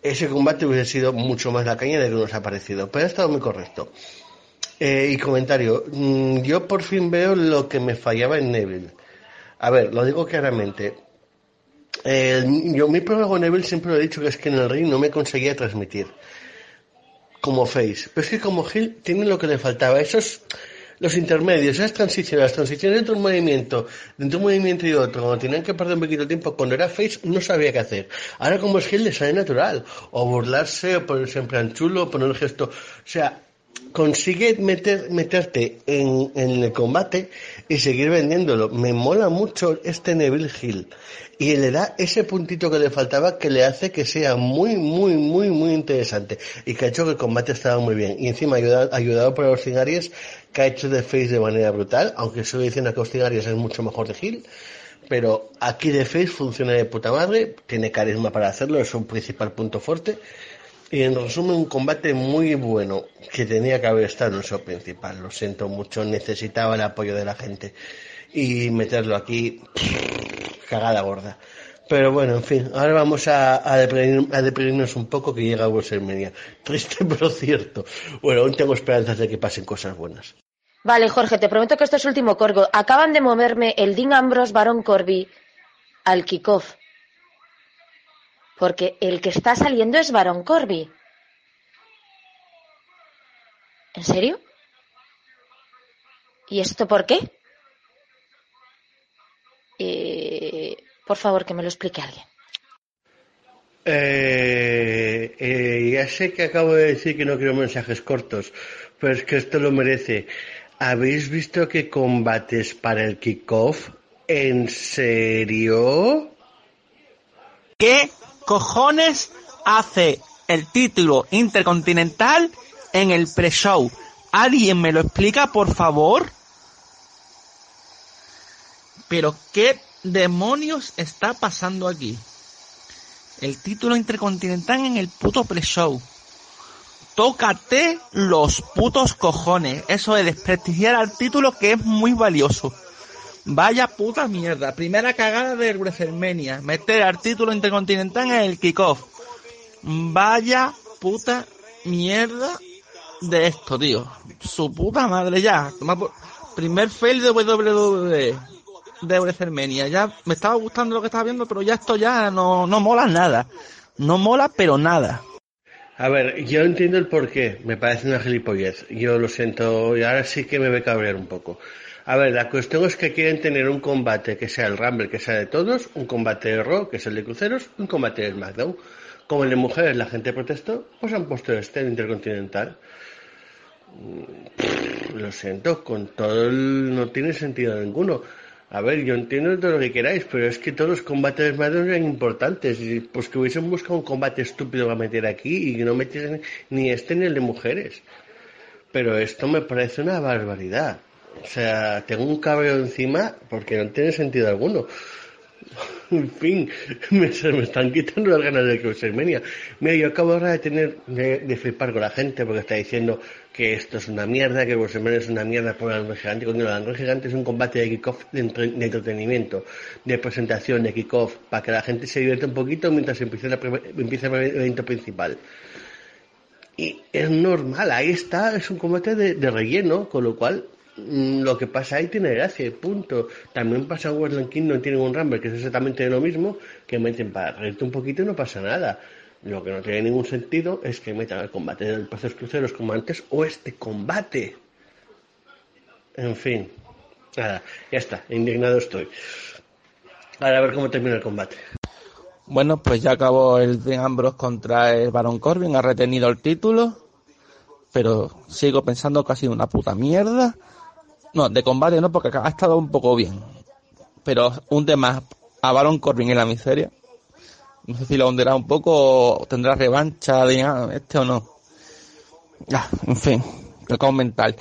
ese combate hubiese sido mucho más la caña de que nos ha parecido. Pero ha estado muy correcto. Eh, y comentario, mm, yo por fin veo lo que me fallaba en Neville. A ver, lo digo claramente. yo mi problema con Neville siempre lo he dicho que es que en el ring no me conseguía transmitir como face. Pero es que como Hill tiene lo que le faltaba. Esos, los intermedios, esas transiciones, las transiciones entre un movimiento, entre un movimiento y otro, cuando tenían que perder un poquito de tiempo, cuando era face no sabía qué hacer. Ahora como es Hill le sale natural. O burlarse, o ponerse en plan chulo, o poner el gesto. O sea, consigue meter, meterte en, en el combate y seguir vendiéndolo. Me mola mucho este Neville Hill. Y le da ese puntito que le faltaba que le hace que sea muy, muy, muy, muy interesante. Y que ha hecho que el combate estaba muy bien. Y encima ayudado, ayudado por Austin Aries, que ha hecho de face de manera brutal. Aunque estoy diciendo que Austin Aries es mucho mejor de Hill. Pero aquí de face funciona de puta madre. Tiene carisma para hacerlo. Es un principal punto fuerte. Y en resumen, un combate muy bueno que tenía que haber estado en show principal. Lo siento mucho, necesitaba el apoyo de la gente. Y meterlo aquí, cagada gorda. Pero bueno, en fin, ahora vamos a, deprimir- a deprimirnos un poco que llega WrestleMania. Triste pero cierto. Bueno, aún tengo esperanzas de que pasen cosas buenas. Vale, Jorge, te prometo que esto es último corgo. Acaban de moverme el Dean Ambrose Baron Corby al kickoff. Porque el que está saliendo es Baron Corby. ¿En serio? ¿Y esto por qué? Eh, por favor, que me lo explique alguien. Eh, eh, ya sé que acabo de decir que no quiero mensajes cortos, pero es que esto lo merece. ¿Habéis visto qué combates para el kickoff? ¿En serio? ¿Qué cojones hace el título intercontinental en el pre-show? ¿Alguien me lo explica, por favor? Pero ¿qué demonios está pasando aquí? El título intercontinental en el puto pre-show. Tócate los putos cojones. Eso de desprestigiar al título que es muy valioso. Vaya puta mierda. Primera cagada de WrestleMania. Meter al título intercontinental en el kickoff. Vaya puta mierda de esto, tío. Su puta madre ya. Primer fail de WWE. De WrestleMania. Ya me estaba gustando lo que estaba viendo, pero ya esto ya no, no mola nada. No mola, pero nada. A ver, yo entiendo el porqué. Me parece una gilipollez. Yo lo siento y ahora sí que me ve cabrear un poco. A ver, la cuestión es que quieren tener un combate que sea el Rumble, que sea de todos, un combate de Raw, que es el de cruceros, un combate de SmackDown. Como el de mujeres la gente protestó, pues han puesto este, el Intercontinental. Mm, Lo siento, con todo el... no tiene sentido ninguno. A ver, yo entiendo todo lo que queráis, pero es que todos los combates de SmackDown eran importantes. Y pues que hubiesen buscado un combate estúpido para meter aquí y no metiesen ni este ni el de mujeres. Pero esto me parece una barbaridad. O sea, tengo un cabreo encima porque no tiene sentido alguno. En fin, me, se me están quitando las ganas de WrestleMania. Mira, yo acabo ahora de tener, de, flipar con la gente porque está diciendo que esto es una mierda, que WrestleMania es una mierda por el Android Gigante. Cuando el Android Gigante es un combate de kickoff de, de entretenimiento, de presentación, de kickoff, para que la gente se divierta un poquito mientras empieza, la, empieza el evento principal. Y es normal, ahí está, es un combate de, relleno, con lo cual lo que pasa ahí tiene gracia, y punto. También pasa Westland Kingdom, tienen un Rumble que es exactamente lo mismo, que meten para reírte un poquito y no pasa nada. Lo que no tiene ningún sentido es que metan el combate del Pacers Cruceros como antes o este combate. En fin, nada, ya está, indignado estoy. Ahora a ver cómo termina el combate. Bueno, pues ya acabó el Dean Ambrose contra el Baron Corbin, ha retenido el título, pero sigo pensando que ha sido una puta mierda. No, de combate no, porque ha estado un poco bien. Pero un tema a Baron Corbin en la miseria. No sé si lo hundirá un poco o tendrá revancha de este o no. Ah, en fin, el comentar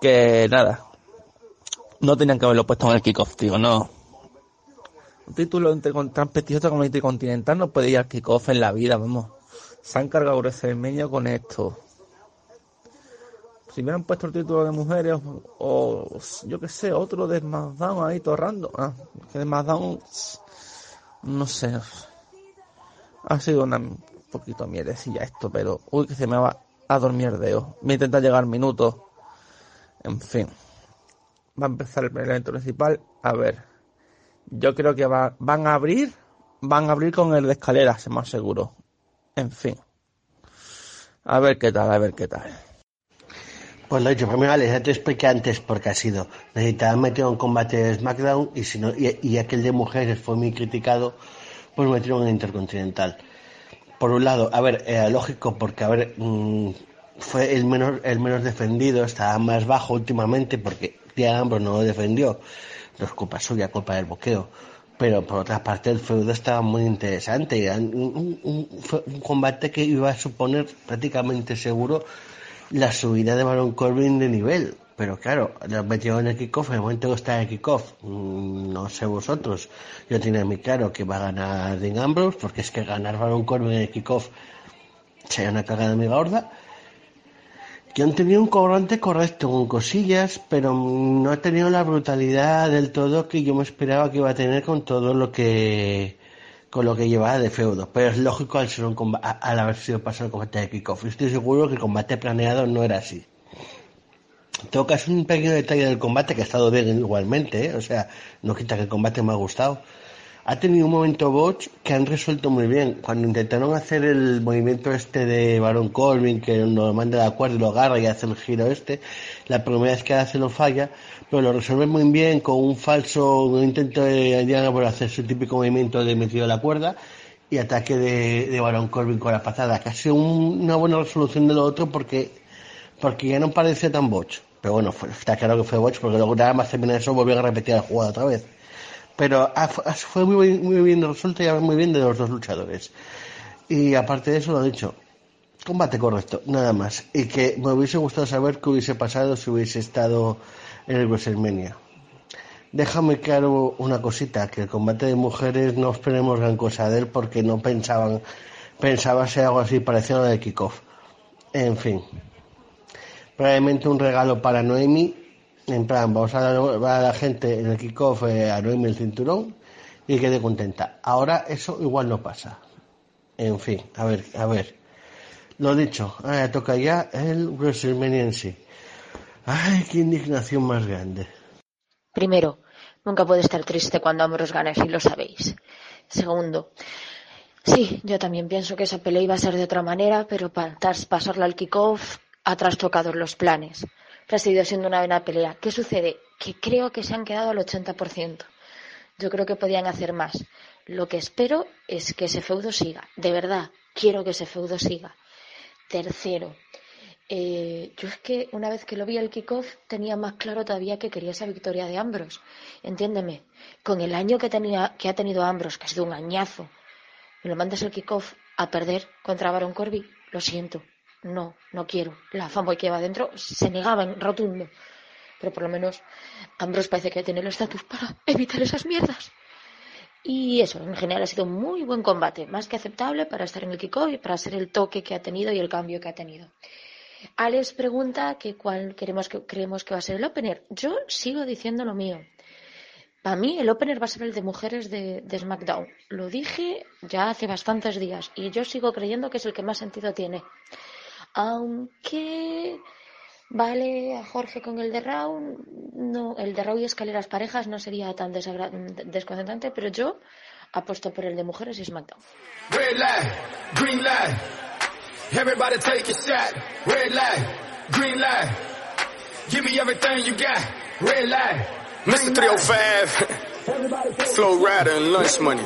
que nada. No tenían que haberlo puesto en el kickoff, tío, no. Un título tan prestigioso como el Intercontinental no puede ir al kickoff en la vida, vamos. Se han cargado WrestleMania con esto. Si hubieran puesto el título de mujeres o, yo que sé, otro de SmackDown ahí torrando. Ah, que de no sé. Ha sido una, un poquito mierdecilla esto, pero uy, que se me va a dormir de Voy a intentar llegar al minuto. En fin. Va a empezar el evento principal. A ver. Yo creo que va- van a abrir van a abrir con el de escaleras, más seguro. En fin. A ver qué tal, a ver qué tal. Pues lo he dicho, primero Alex, ya te expliqué antes por qué ha sido. Necesitaban meter un combate de SmackDown y, si no, y, aquel de mujeres fue muy criticado, pues metieron en Intercontinental. Por un lado, a ver, era lógico porque, a ver, mm, fue el menos, el menos defendido, estaba más bajo últimamente porque Ambrose no lo defendió. No es culpa suya, culpa del boqueo. Pero por otra parte el feudo estaba muy interesante. Era un, un combate que iba a suponer prácticamente seguro la subida de Baron Corbin de nivel. Pero claro, lo metió en el kickoff, en el momento que está en el kickoff, mm, no sé vosotros, yo tenía muy claro que va a ganar Dean Ambrose, porque es que ganar Baron Corbin en el kickoff sería una cagada muy gorda. Que han tenido un cobrante correcto, con cosillas, pero no ha tenido la brutalidad del todo que yo me esperaba que iba a tener con todo lo que con lo que llevaba de feudo. Pero es lógico al, ser un al haber sido pasado el combate de kickoff. Estoy seguro que el combate planeado no era así. Caso, un pequeño detalle del combate que ha estado bien igualmente, ¿eh? o sea, no quita que el combate me ha gustado. Ha tenido un momento botch que han resuelto muy bien. Cuando intentaron hacer el movimiento este de Baron Corbin, que lo manda de acuerdo y lo agarra y hace el giro este, la primera vez que hace lo falla, pero lo resuelve muy bien con un falso, un intento de Diana por hacer su típico movimiento de metido a la cuerda y ataque de, Baron Corbin con la patada, un- una buena resolución de lo otro porque porque ya no parece tan botch. Pero bueno, fue- está claro que fue botch porque luego nada más terminar eso volvieron a repetir la jugada otra vez. Pero fue- muy, muy bien resuelto y muy bien de los dos luchadores. Y aparte de eso, lo he dicho, combate correcto, nada más. Y que me hubiese gustado saber qué hubiese pasado si hubiese estado en el WrestleMania. Déjame claro una cosita, que el combate de mujeres no esperemos gran cosa de él porque no pensaban, pensaba ser algo así parecido al de kickoff. En fin, probablemente un regalo para Noemi. En plan, vamos a dar a la gente en el kickoff eh, a Noemi el cinturón y quede contenta. Ahora eso igual no pasa. En fin, a ver, a ver. Lo dicho, ahora toca ya el WrestleMania en sí. Ay, qué indignación más grande. Primero, nunca puede estar triste cuando Ambrose gana, si lo sabéis. Segundo, sí, yo también pienso que esa pelea iba a ser de otra manera, pero para pasarla al kickoff ha trastocado los planes. Pero ha seguido siendo una buena pelea. ¿Qué sucede? Que creo que se han quedado al 80%. Yo creo que podían hacer más. Lo que espero es que ese feudo siga. De verdad, quiero que ese feudo siga. Tercero, eh, yo es que una vez que lo vi el kickoff tenía más claro todavía que quería esa victoria de Ambros. Entiéndeme, con el año que, tenía, que ha tenido Ambros, que ha sido un añazo, me lo mandas el kickoff a perder contra Baron Corby, lo siento. No, no quiero. La fanboy que va adentro se negaba en rotundo. Pero por lo menos Ambrose parece que tiene el estatus para evitar esas mierdas. Y eso, en general ha sido un muy buen combate, más que aceptable para estar en el kickoff y para ser el toque que ha tenido y el cambio que ha tenido. Alex pregunta que cuál queremos que, creemos que va a ser el opener. Yo sigo diciendo lo mío. Para mí el opener va a ser el de mujeres de, de SmackDown. Lo dije ya hace bastantes días y yo sigo creyendo que es el que más sentido tiene. Aunque vale a Jorge con el de Raw, no, el de Raw y escaleras parejas no sería tan desagra- desconcertante, pero yo apuesto por el de mujeres y SmackDown. Red light, green light. Everybody take a shot. Red light, green light. Give me everything you got. Red light. Mr. 305, Flow Rider and Lunch Money.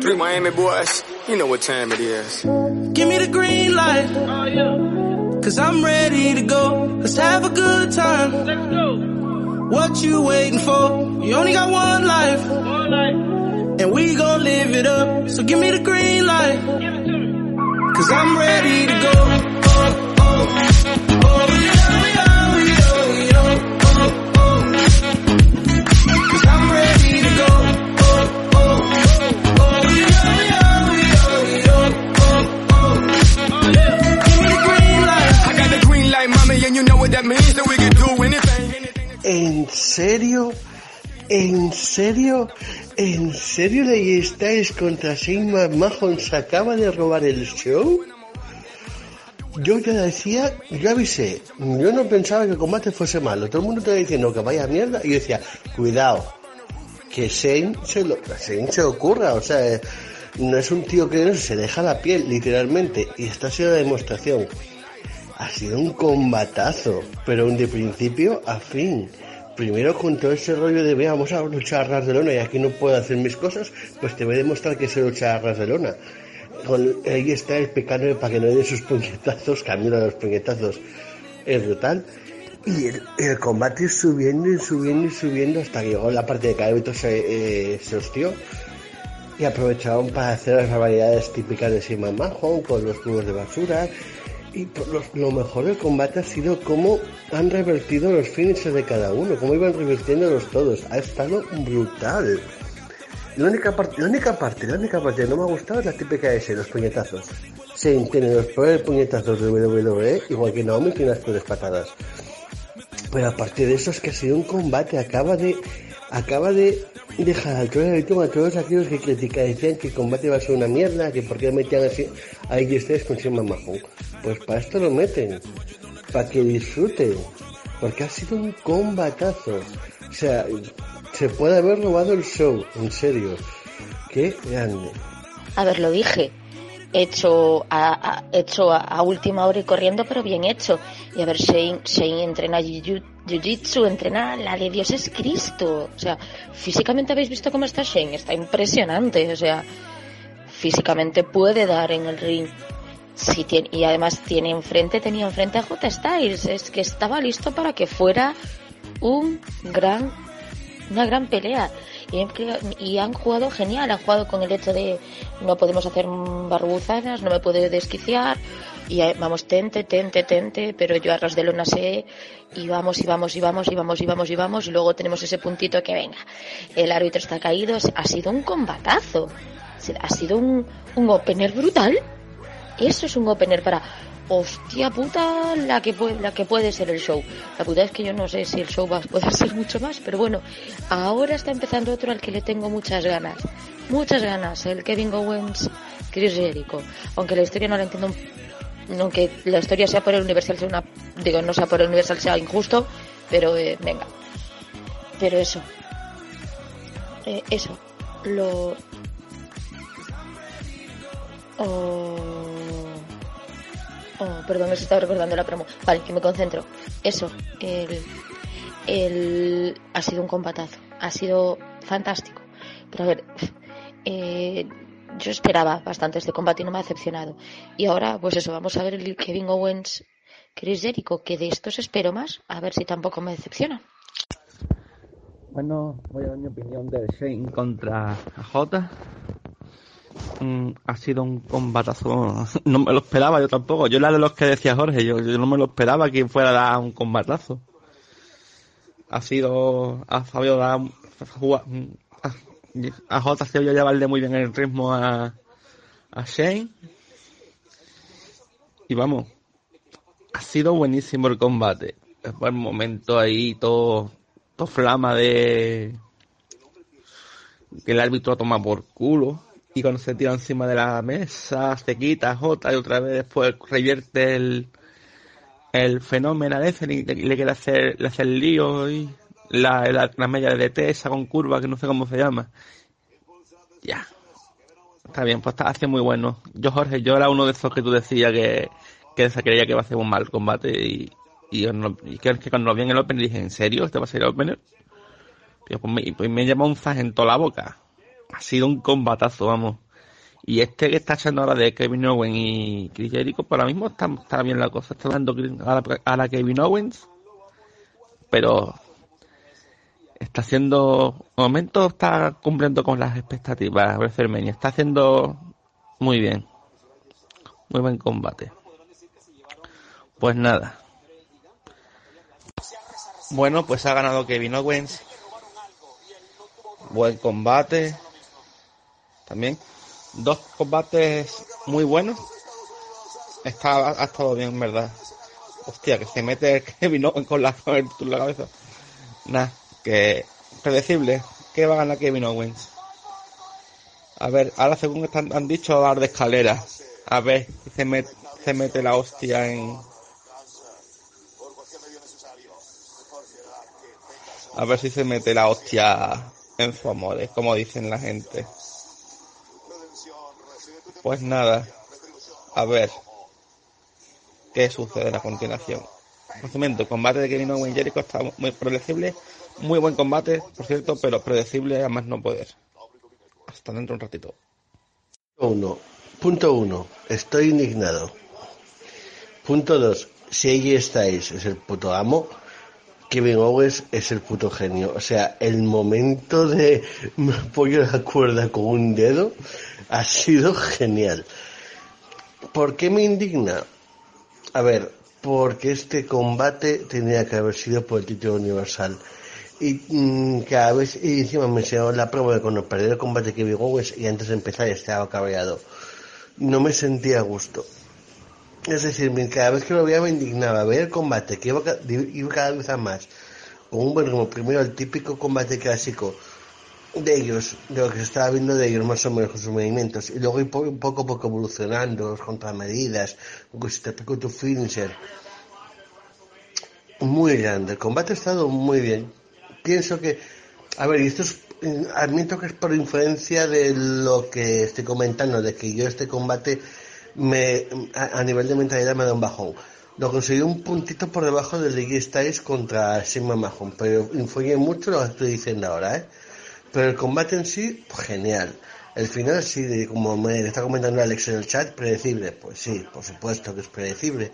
Three Miami boys, you know what time it is. Give me the green light. Oh, Cause I'm ready to go. Let's have a good time. Let's go. What you waiting for? You only got one life. One life. And we gon' live it up. So give me the green light. Give it to me. Cause I'm ready to go. ¿En serio? ¿En serio? ¿En serio le estáis contra Sigma Mahon se acaba de robar el show? Yo ya decía, yo avisé, yo no pensaba que el combate fuese malo, todo el mundo estaba diciendo que vaya mierda y yo decía, cuidado, que Shane se lo, Shane se ocurra, o sea, eh, no es un tío que no se deja la piel, literalmente, y esta ha sido la demostración. Ha sido un combatazo, pero de principio a fin. Primero con todo ese rollo de, "Vea, vamos a luchar a ras de lona y aquí no puedo hacer mis cosas, pues te voy a demostrar que se lucha a ras de lona. Ahí está el pecado para que no dé sus puñetazos, camino a los puñetazos, es brutal. Y el, el combate subiendo y subiendo y subiendo hasta que llegó la parte de que árbitro se, eh, se hostió. Y aprovecharon para hacer las barbaridades típicas de Simon Mahon con los cubos de basura. Y por los- lo mejor del combate ha sido cómo han revertido los finishes de cada uno, cómo iban revirtiéndolos todos. Ha estado brutal. La única, parte, la única parte, la única parte que no me ha gustado es la típica ese, los puñetazos. Se tiene los peores puñetazos de WWE, igual que Naomi tiene las peores patadas. Pero aparte de eso es que ha sido un combate, acaba de acaba de dejar al trono de a todos aquellos que critican, decían que el combate va a ser una mierda, que por qué metían así a ustedes con Shane Mahon. Pues para esto lo meten, para que disfruten, porque ha sido un combatazo. O sea, se puede haber robado el show, en serio. Qué grande. A ver, lo dije. Hecho a, a- hecho a, a última hora y corriendo, pero bien hecho. Y a ver, Shane, Shane entrena jiu- jiu-jitsu, entrena la de Dios es Cristo. O sea, físicamente habéis visto cómo está Shane. Está impresionante. O sea, físicamente puede dar en el ring. Sí, tiene, y además tiene enfrente, tenía enfrente a J Styles. Es que estaba listo para que fuera un gran una gran pelea y, y han jugado genial, han jugado con el hecho de no podemos hacer barbuzadas, no me puedo desquiciar y eh, vamos tente, tente, tente, pero yo a ras de lona sé y vamos y vamos y vamos y vamos y vamos y vamos y luego tenemos ese puntito que venga, el árbitro está caído, ha sido un combatazo, ha sido un, un opener brutal, eso es un opener para hostia puta la que puede, la que puede ser el show. La puta es que yo no sé si el show va poder ser mucho más, pero bueno, ahora está empezando otro al que le tengo muchas ganas. Muchas ganas, el Kevin Owens, Chris Jericho. Aunque la historia no la entiendo, aunque la historia sea por el Universal sea una, digo, no sea por el Universal sea injusto, pero eh, venga. Pero eso. Eh, eso. Lo. Oh. Oh, perdón, me estaba recordando la promo. Vale, que me concentro. Eso, el, el, ha sido un combatazo. Ha sido fantástico. Pero a ver, eh, yo esperaba bastante este combate y no me ha decepcionado. Y ahora, pues eso, vamos a ver el Kevin Owens, Chris Jericho, que de estos espero más. A ver si tampoco me decepciona. Bueno, voy a dar mi opinión del Shane contra J. Mm, ha sido un combatazo. No me lo esperaba yo tampoco. Yo era de los que decía Jorge. Yo, yo no me lo esperaba que fuera a dar un combatazo. Ha sido. Ha sabido dar. jugar- a, a J ha sabido llevarle muy bien el ritmo a, a Shane. Y vamos. Ha sido buenísimo el combate. Buen momento ahí, todo. Todo flama de. Que el árbitro toma por culo y cuando se tira encima de la mesa se quita J y otra vez después revierte el el fenómeno a ese y le, le quiere hacer le hace el lío y la, la, la media de DT esa con curva que no sé cómo se llama ya está bien pues está hace muy bueno yo Jorge yo era uno de esos que tú decías que que se creía que iba a ser un mal combate y y, y que, que cuando lo vi en el Open dije ¿en serio? ¿este va a ser el opener? Tío, pues me, pues me un toda la boca ha sido un combatazo, vamos. Y este que está echando ahora de Kevin Owens y Chris Jericho, por ahora mismo está, está bien la cosa. Está dando a la, a la Kevin Owens, pero está haciendo, momento está cumpliendo con las expectativas WrestleMania. Está haciendo muy bien. Muy buen combate. Pues nada. Bueno, pues ha ganado Kevin Owens. Buen combate. También. Dos combates muy buenos. Está, ha estado bien, en verdad. Hostia, que se mete Kevin Owens con la, con la cabeza. Nah, que predecible. Que va a ganar Kevin Owens. A ver, ahora según están, han dicho dar de escalera. A ver si se, met- se mete la hostia en... A ver si se mete la hostia en su amor, como dicen la gente. Pues nada, a ver qué sucede a continuación. Resumiendo, combate de Kevin Owens Jericho está muy predecible, muy buen combate, por cierto, pero predecible a más no poder. Hasta dentro de un ratito. Uno. Punto uno. Estoy indignado. Punto dos. Si ahí estáis, es el puto amo. Kevin Owens es el puto genio. O sea, el momento de me apoyo la cuerda con un dedo ha sido genial. ¿Por qué me indigna? A ver, porque este combate tenía que haber sido por el título universal. Y mm, cada vez, y encima me enseñaron la prueba de cuando perdió el combate Kevin Owens y antes de empezar ya estaba cabreado. No me sentía a gusto. Es decir, cada vez que lo veía me indignaba ver el combate, que iba, iba cada vez a más. Con un buen ritmo, primero el típico combate clásico de ellos, de lo que se estaba viendo de ellos más o menos con sus movimientos, y luego ir po- poco a poco evolucionando, los contramedidas, con si te tu finisher. Muy grande, el combate ha estado muy bien. Pienso que, a ver, y esto es, eh, admito que es por influencia de lo que estoy comentando, de que yo este combate me, a, nivel de mentalidad me da un bajón. Lo conseguí un puntito por debajo del de G Styles contra Sigma Mahon, pero influye mucho lo que estoy diciendo ahora, ¿eh? Pero el combate en sí, pues, genial. El final sí, como me está comentando Alex en el chat, predecible. Pues sí, por supuesto que es predecible.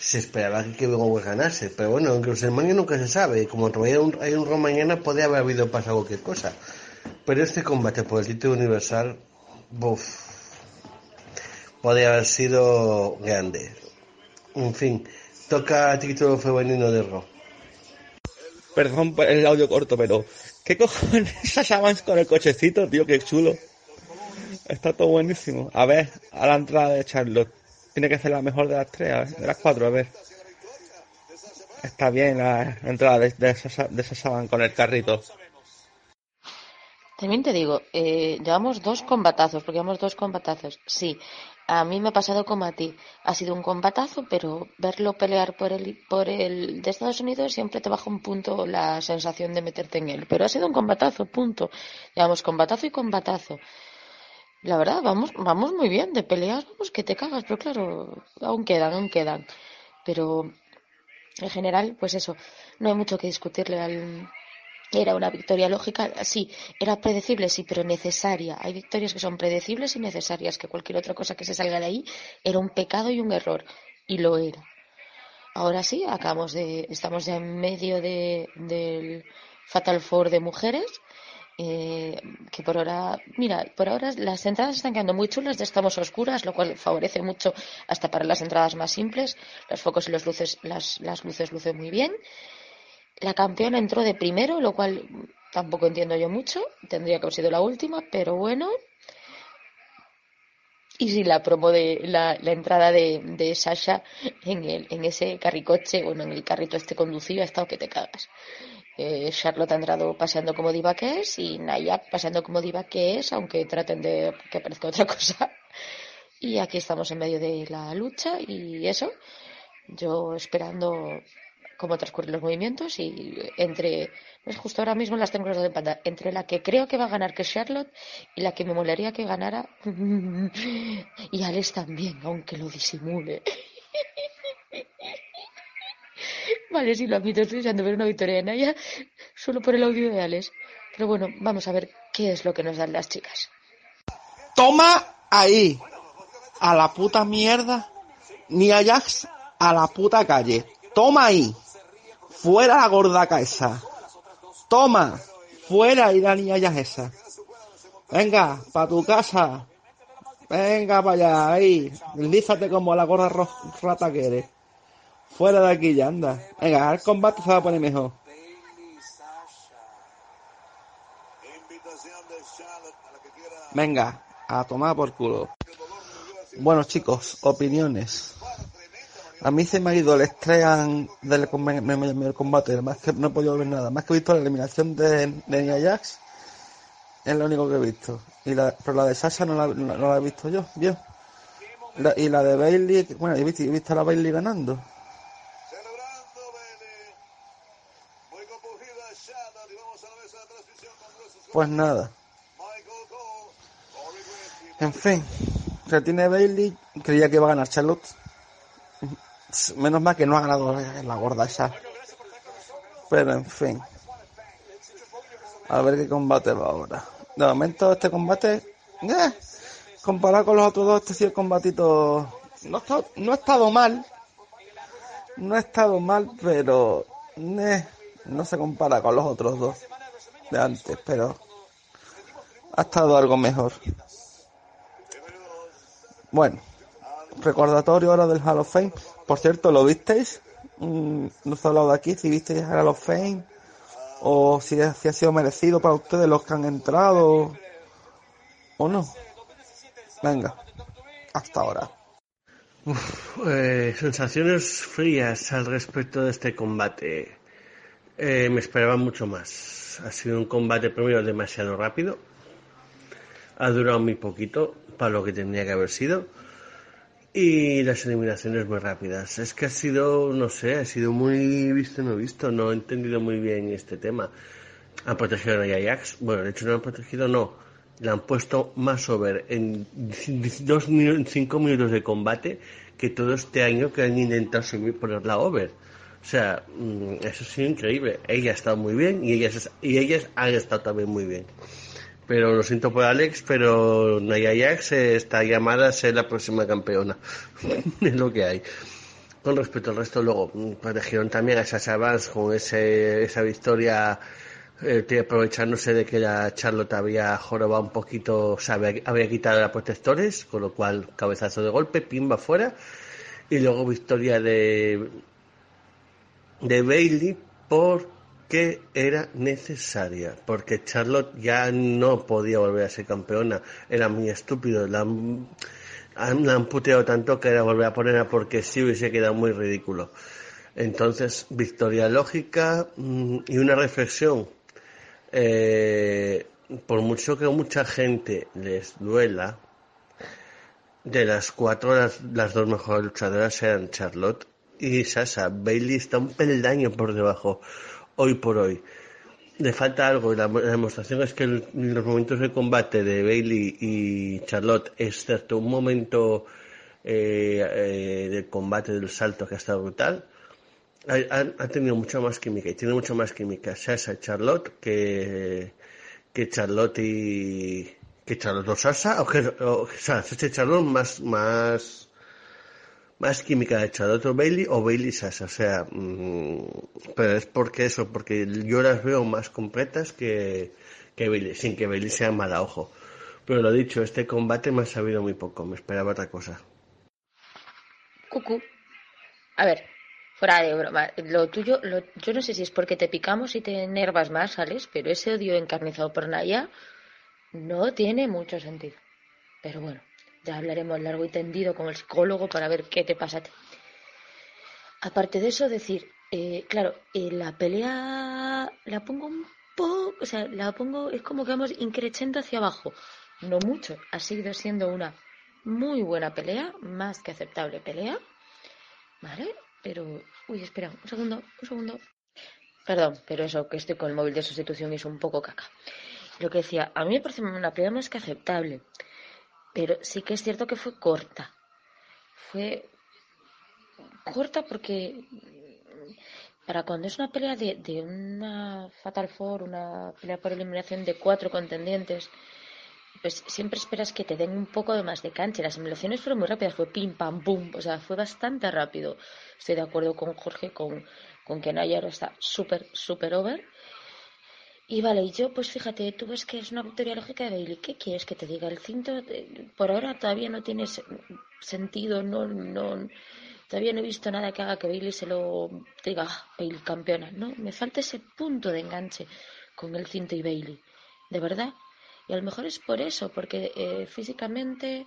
Se esperaba que Owens ganase, pero bueno, en WrestleMania nunca se sabe. Como todavía hay un, un mañana, podría haber habido pasado cualquier cosa. Pero este combate por el título universal, buf, podría haber sido grande. En fin, toca título femenino de Raw. Perdón por el audio corto, pero ¿qué cojones Sasha con el cochecito, tío? Qué chulo. Está todo buenísimo. A ver, a la entrada de Charlotte. Tiene que ser la mejor de las tres, de las cuatro, a ver. Está bien la entrada de, de, con el carrito. También te digo, eh, llevamos dos combatazos, porque llevamos dos combatazos. Sí, a mí me ha pasado como a ti. Ha sido un combatazo, pero verlo pelear por el, por el de Estados Unidos siempre te baja un punto la sensación de meterte en él. Pero ha sido un combatazo, punto. Llevamos combatazo y combatazo. La verdad, vamos, vamos muy bien de peleas, vamos que te cagas, pero claro, aún quedan, aún quedan. Pero en general, pues eso, no hay mucho que discutirle al, era una victoria lógica, sí, era predecible, sí, pero necesaria. Hay victorias que son predecibles y necesarias, que cualquier otra cosa que se salga de ahí era un pecado y un error, y lo era. Ahora sí, acabamos de, estamos ya en medio de, del Fatal Four de mujeres, eh, que por ahora, mira, por ahora las entradas están quedando muy chulas, ya estamos oscuras, lo cual favorece mucho hasta para las entradas más simples. Los focos y las luces, las, las luces lucen muy bien. La campeona entró de primero, lo cual tampoco entiendo yo mucho. Tendría que haber sido la última, pero bueno. Y sí, la promo de la, la entrada de, de Sasha en, el, en ese carricoche, bueno, en el carrito este conducido, ha estado que te cagas. Eh, Charlotte ha entrado paseando como diva que es y Nayak paseando como diva que es, aunque traten de que parezca otra cosa. Y aquí estamos en medio de la lucha y eso. Yo esperando cómo transcurren los movimientos y entre, pues justo ahora mismo las tengo las en pantalla, entre la que creo que va a ganar que es Charlotte y la que me molaría que ganara y Alex también, aunque lo disimule. Vale, sí, lo admito, estoy deseando ver una victoria de Naya solo por el audio de Alex. Pero bueno, vamos a ver qué es lo que nos dan las chicas. Toma ahí. A la puta mierda. Ni Ajax a la puta calle. Toma ahí. Fuera la gordaca esa. Toma. Fuera y la niña Ajax esa. Venga, pa' tu casa. Venga para allá, ahí. Deslízate como la gorda rata que eres. Fuera de aquí ya, anda. Venga, el combate se va a poner mejor. Venga, a tomar por culo. Bueno, chicos, opiniones. A mí se me ha ido el estrés del, combate, más que no he podido ver nada. Más que he visto la eliminación de, de Nia Jax, es lo único que he visto. Y la, pero la de Sasha no la, he visto yo. La- y la de Bailey, bueno, he visto, he visto a la Bailey ganando. Pues nada. En fin, retiene Bailey, creía que iba a ganar Charlotte. Menos mal que no ha ganado la gorda esa. Pero en fin. A ver qué combate va ahora. De momento este combate, eh, comparado con los otros dos, este sí el combatito no no ha estado mal. No ha estado mal, pero eh, no se compara con los otros dos de antes, pero ha estado algo mejor. Bueno, recordatorio ahora del Hall of Fame. Por cierto, ¿lo visteis? Mm, no se ha hablado de aquí, si visteis el Hall of Fame o si, si ha sido merecido para ustedes los que han entrado o no. Venga, hasta ahora. Eh, sensaciones frías al respecto de este combate. Eh, me esperaba mucho más. Ha sido un combate primero demasiado rápido. Ha durado muy poquito para lo que tendría que haber sido. Y las eliminaciones muy rápidas. Es que ha sido, no sé, ha sido muy visto no visto. No he entendido muy bien este tema. Han protegido a Nia Jax. Bueno, de hecho no han protegido, no. Le han puesto más over en dos minu- en cinco minutos de combate que todo este año que han intentado subir, ponerla over. O sea, mm, eso sido increíble. Ella ha estado muy bien y ellas, y ellas han estado también muy bien. Pero lo siento por Alex, pero Nia Jax está llamada a ser la próxima campeona. es lo que hay. Con respecto al resto, luego mm, protegieron también a Sasha Vance con ese, esa victoria, eh, aprovechándose de que la Charlotte había jorobado un poquito, o sea, había, había quitado a protectores, con lo cual cabezazo de golpe, pimba fuera. Y luego victoria de, de Bailey porque era necesaria, porque Charlotte ya no podía volver a ser campeona, era muy estúpido, la han, la han puteado tanto que era volver a ponerla porque sí hubiese quedado muy ridículo. Entonces, victoria lógica mm, y una reflexión. Eh, por mucho que a mucha gente les duela, de las cuatro, las, las dos mejores luchadoras eran Charlotte y Sasha. Bailey está un peldaño por debajo, hoy por hoy. Le falta algo, la, la demostración es que el- los momentos de combate de Bailey y Charlotte, excepto un momento eh, eh, del combate del salto que ha estado brutal, ha, ha- tenido mucha más química y tiene mucha más química Sasha y Charlotte que, que Charlotte y que Charlotte o Sasha o que o, Sasha y Charlotte más más más química de Charlotte o Bailey o Bailey Sasha o sea mm, pero es porque eso porque yo las veo más completas que, que Bailey sin que Bailey sea mala ojo pero lo dicho este combate me ha sabido muy poco me esperaba otra cosa Cucu. A ver, fuera de broma. Lo tuyo, lo- yo no sé si es porque te picamos y te enervas más, ¿sales? Pero ese odio encarnizado por Naya no tiene mucho sentido. Pero bueno, ya hablaremos largo y tendido con el psicólogo para ver qué te pasa. Aparte de eso, decir, eh, claro, eh, la pelea la pongo un poco, o sea, la pongo, es como que vamos increchendo hacia abajo. No mucho, ha seguido siendo una muy buena pelea, más que aceptable pelea. ¿Vale? Pero, uy, espera, un segundo, un segundo. Perdón, pero eso, que estoy con el móvil de sustitución y es un poco caca. Lo que decía, a mí me parece una pelea más que aceptable, pero sí que es cierto que fue corta. Fue corta porque mm, para cuando es una pelea de, de una Fatal Four, una pelea por eliminación de cuatro contendientes, pues siempre esperas que te den un poco de más de cancha. Las eliminaciones fueron muy rápidas, fue pim, pam, pum, o sea, fue bastante rápido. Estoy de acuerdo con Jorge, con, con que Naya está súper, súper over. Y vale, y yo, pues fíjate, tú ves que es una victoria lógica de Bailey. ¿Qué quieres que te diga? El cinto, eh, por ahora todavía no tiene se- sentido, no, no, todavía no he visto nada que haga que Bailey se lo diga, "Ah, Bailey campeona. No, me falta ese punto de enganche con el cinto y Bailey. De verdad. Y a lo mejor es por eso, porque eh, físicamente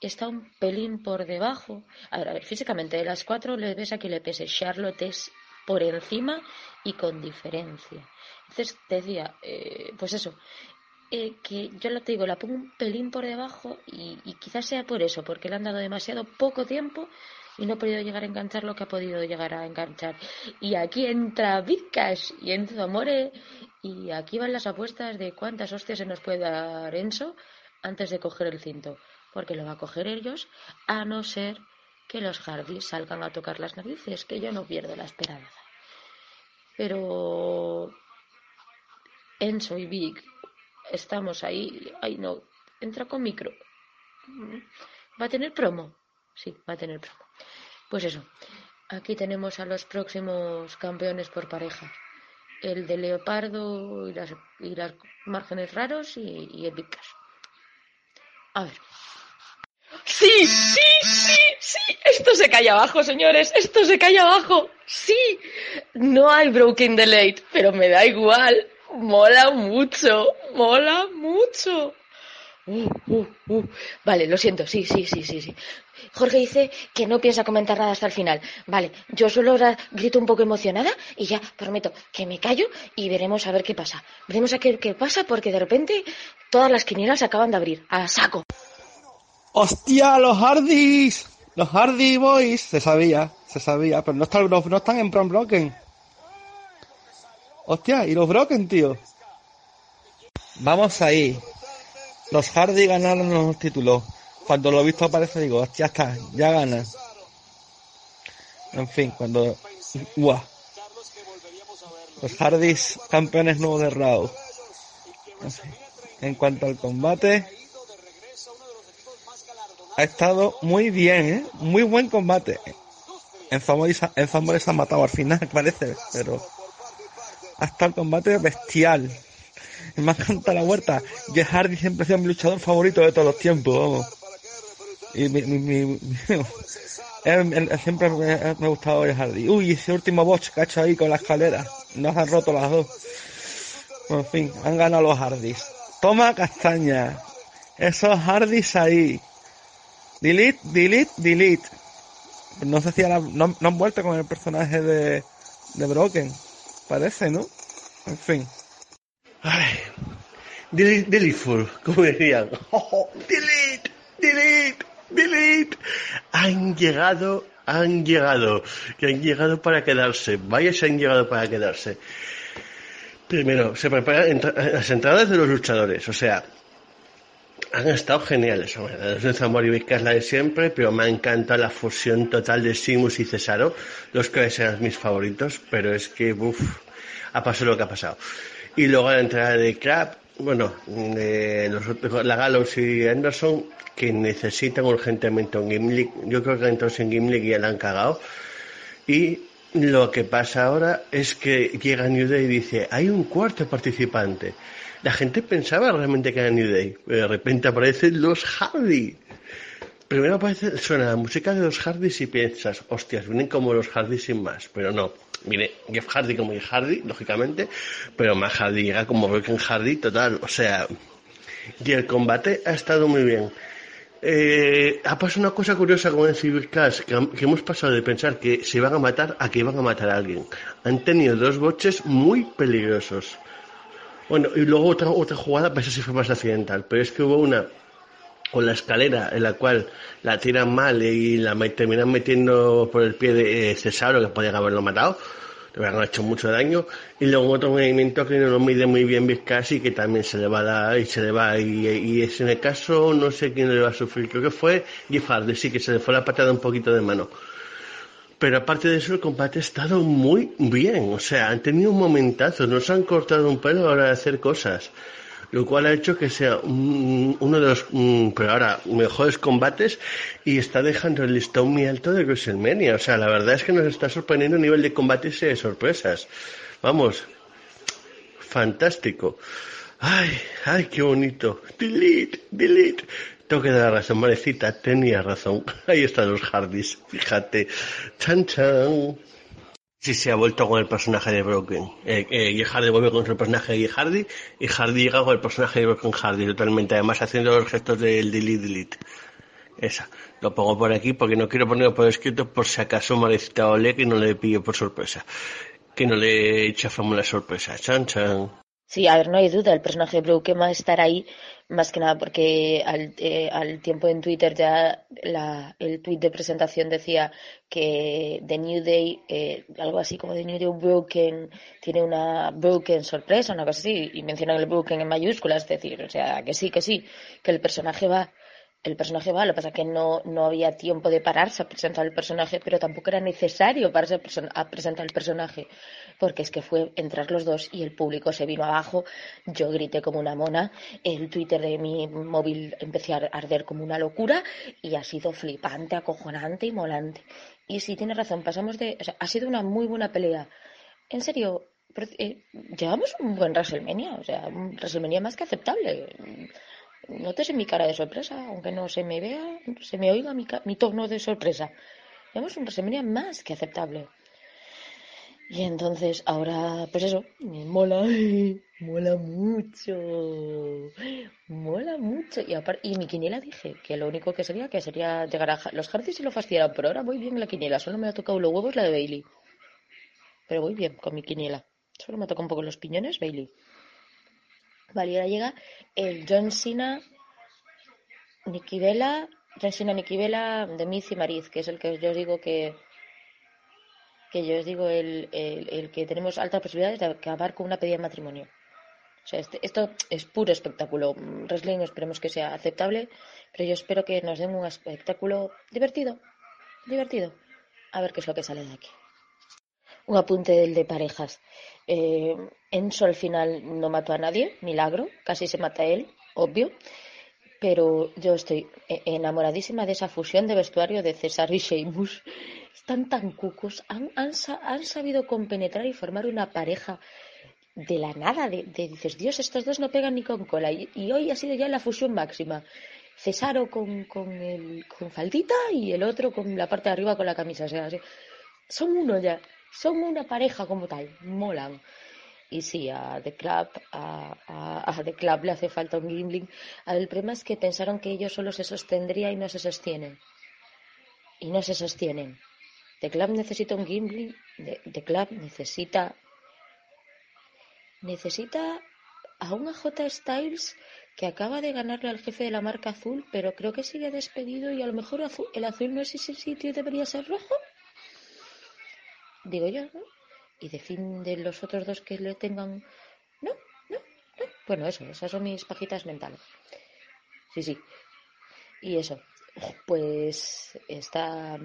está un pelín por debajo. A ver, a ver, físicamente de las cuatro le ves aquí le pese. Charlotte es por encima y con diferencia. Entonces decía, eh, pues eso, eh, que yo lo te digo, la pongo un pelín por debajo y, quizás sea por eso, porque le han dado demasiado poco tiempo y no ha podido llegar a enganchar lo que ha podido llegar a enganchar. Y aquí entra Big Cash y Enzo Amore y aquí van las apuestas de cuántas hostias se nos puede dar Enzo antes de coger el cinto, porque lo va a coger ellos a no ser que los Hardys salgan a tocar las narices, que yo no pierdo la esperanza. Pero Enzo y Big estamos ahí, ay no, entra con micro. ¿Va a tener promo? Sí, va a tener promo. Pues eso, aquí tenemos a los próximos campeones por pareja. El de Leopardo y las, y las márgenes raros y, y el Big Cash. A ver. Sí, sí, sí, sí. Esto se cae abajo, señores. Esto se cae abajo. Sí. No hay Broken Delete, pero me da igual. Mola mucho. Mola mucho. Uh, uh, uh. Vale, lo siento. Sí, sí, sí, sí, sí. Jorge dice que no piensa comentar nada hasta el final. Vale, yo solo ahora grito un poco emocionada y ya prometo que me callo y veremos a ver qué pasa. Veremos a qué, qué pasa porque de repente todas las quinielas se acaban de abrir. A saco. ¡Hostia, los Hardys! Los Hardy Boys. Se sabía, se sabía, pero no están, no, no están en Prom Broken. Hostia, y los Broken, tío. Vamos ahí. Los Hardy ganaron los títulos. Cuando lo he visto aparecer digo, hostia, está, ya ganan. En fin, cuando... ¡Guau! Los Hardys campeones nuevos de Raw. En En cuanto al combate, ha estado muy bien, ¿eh? Muy buen combate. En Zamora se ha matado al final, parece, pero ha estado el combate bestial. Y me encanta la huerta. Jeff Hardy siempre ha sido mi luchador favorito de todos los tiempos, vamos. Y mi, mi, mi- siempre me, me ha gustado Jeff Hardy. Uy, ese último botch que ha hecho ahí con la escalera. Nos han roto las dos. Bueno, en fin, han ganado los Hardys. Toma castaña. Esos Hardys ahí. Delete, delete, delete. No sé si ahora no, no han vuelto con el personaje de, de Broken. Parece, ¿no? En fin. Ay, delete, como decían. Oh, delete, delete, delete. Han llegado, han llegado. Que han llegado para quedarse. Vaya, se han llegado para quedarse. Primero, se preparan las entradas de los luchadores. O sea, han estado geniales. La de Zamora y la de siempre, pero me ha encantado la fusión total de Simus y Cesaro. Los que eran mis favoritos, pero es que, uff, ha pasado lo que ha pasado. Y luego la entrada de Crab, bueno, de los otros- la Gallows y Anderson, que necesitan urgentemente un Gimlick. Yo creo que entonces en Gimlick ya la han cagado. Y lo que pasa ahora es que llega New Day y dice, hay un cuarto participante. La gente pensaba realmente que era New Day, pero de repente aparecen los Hardy. Primero aparece, suena la música de los Hardys y piensas, hostias, vienen como los Hardys sin más, pero no. Viene Jeff Hardy como Jeff Hardy, lógicamente, pero más Hardy llega como Broken Hardy total, o sea, y el combate ha estado muy bien. Eh, ha pasado una cosa curiosa con el Civil Clash, que, que hemos pasado de pensar que se iban a matar a que iban a matar a alguien. Han tenido dos boches muy peligrosos. Bueno, y luego otra, otra jugada, pues eso sí fue más accidental, pero es que hubo una con la escalera en la cual la tiran mal y la terminan metiendo por el pie de eh, Cesaro, que podían haberlo matado, le habían hecho mucho daño, y luego otro movimiento que no lo mide muy bien Vizcasi, que también se le va a dar y se le va, y, y es en el caso, no sé quién le va a sufrir, creo que fue Jeff Hardy, sí, que se le fue la patada un poquito de mano. Pero aparte de eso, el combate ha estado muy bien. O sea, han tenido un momentazo, no se han cortado un pelo a la hora de hacer cosas. Lo cual ha hecho que sea un- uno de los, mm, pero ahora, mejores combates y está dejando el listón muy alto de WrestleMania. O sea, la verdad es que nos está sorprendiendo a nivel de combates y de sorpresas. Vamos, fantástico. Ay, ay, qué bonito. Delete, delete. Tengo que dar razón, Marecita, tenía razón. Ahí están los Hardys, fíjate. Chan, chan. Sí, se ha vuelto con el personaje de Broken. Eh, eh, Jeff Hardy vuelve con el personaje de Hardy y Hardy llega con el personaje de Broken Hardy totalmente, además haciendo los gestos del delete, delete. Esa. Lo pongo por aquí porque no quiero ponerlo por escrito por si acaso Marecita ole que no le pillo por sorpresa. Que no le echa fama la sorpresa. Chan, chan. Sí, a ver, no hay duda, el personaje de Broken va a estar ahí más que nada porque al, eh, al tiempo en Twitter ya la, el tweet de presentación decía que The New Day, eh, algo así como The New Day Broken, tiene una Broken sorpresa, una cosa así, y mencionan el Broken en mayúsculas, es decir, o sea, que sí, que sí, que el personaje va el personaje va, lo que pasa es que no, no había tiempo de pararse a presentar el personaje, pero tampoco era necesario pararse a, presen- a presentar el personaje, porque es que fue entrar los dos y el público se vino abajo, yo grité como una mona, el Twitter de mi móvil empecé a arder como una locura y ha sido flipante, acojonante y molante. Y sí, tiene razón, pasamos de... O sea, ha sido una muy buena pelea. En serio, eh, llevamos un buen WrestleMania, o sea, un WrestleMania más que aceptable. Notes mi cara de sorpresa, aunque no se me vea, se me oiga mi, mi tono de sorpresa. Llevamos un WrestleMania más que aceptable. Y entonces ahora, pues eso, mola, mola mucho, mola mucho. Y, y mi quiniela dije que lo único que sería, que sería llegar a los Hardys y lo fastidiaran, pero ahora voy bien en la quiniela, solo me ha tocado los huevos la de Bailey. Pero voy bien con mi quiniela. Solo me toca un poco los piñones, Bailey. Vale, y llega el John Cena, Nikki Bella, John Cena, Nikki Bella, de Miz y Mariz, que es el que yo os digo que que yo os digo el, el, el que tenemos altas posibilidades de acabar con una pedida de matrimonio. O sea, este- esto es puro espectáculo. Wrestling esperemos que sea aceptable, pero yo espero que nos den un espectáculo divertido, divertido. A ver qué es lo que sale de aquí. Un apunte del de parejas. Eh, Enzo al final no mató a nadie, milagro, casi se mata a él, obvio. Pero yo estoy e- enamoradísima de esa fusión de vestuario de César y Sheamus. Están tan cucos, han, han han sabido compenetrar y formar una pareja de la nada. De, de- dices, Dios, estos dos no pegan ni con cola. Y, hoy ha sido ya la fusión máxima. Cesaro con, con, el, con faldita y el otro con la parte de arriba con la camisa. O sea, son uno ya. Son una pareja como tal. Molan. Y sí, a The Club, a, a- a The Club le hace falta un gimling. El problema es que pensaron que ellos solo se sostendría y no se sostienen. Y no se sostienen. The Club necesita un gimling. The, The Club necesita. Necesita a un AJ Styles que acaba de ganarle al jefe de la marca azul, pero creo que sigue despedido y a lo mejor el azul no es ese sitio y debería ser rojo. Digo yo, ¿no? Y de fin de los otros dos que le tengan. No, no, no. Bueno, eso, esas son mis pajitas mentales. Sí, sí. Y eso, pues está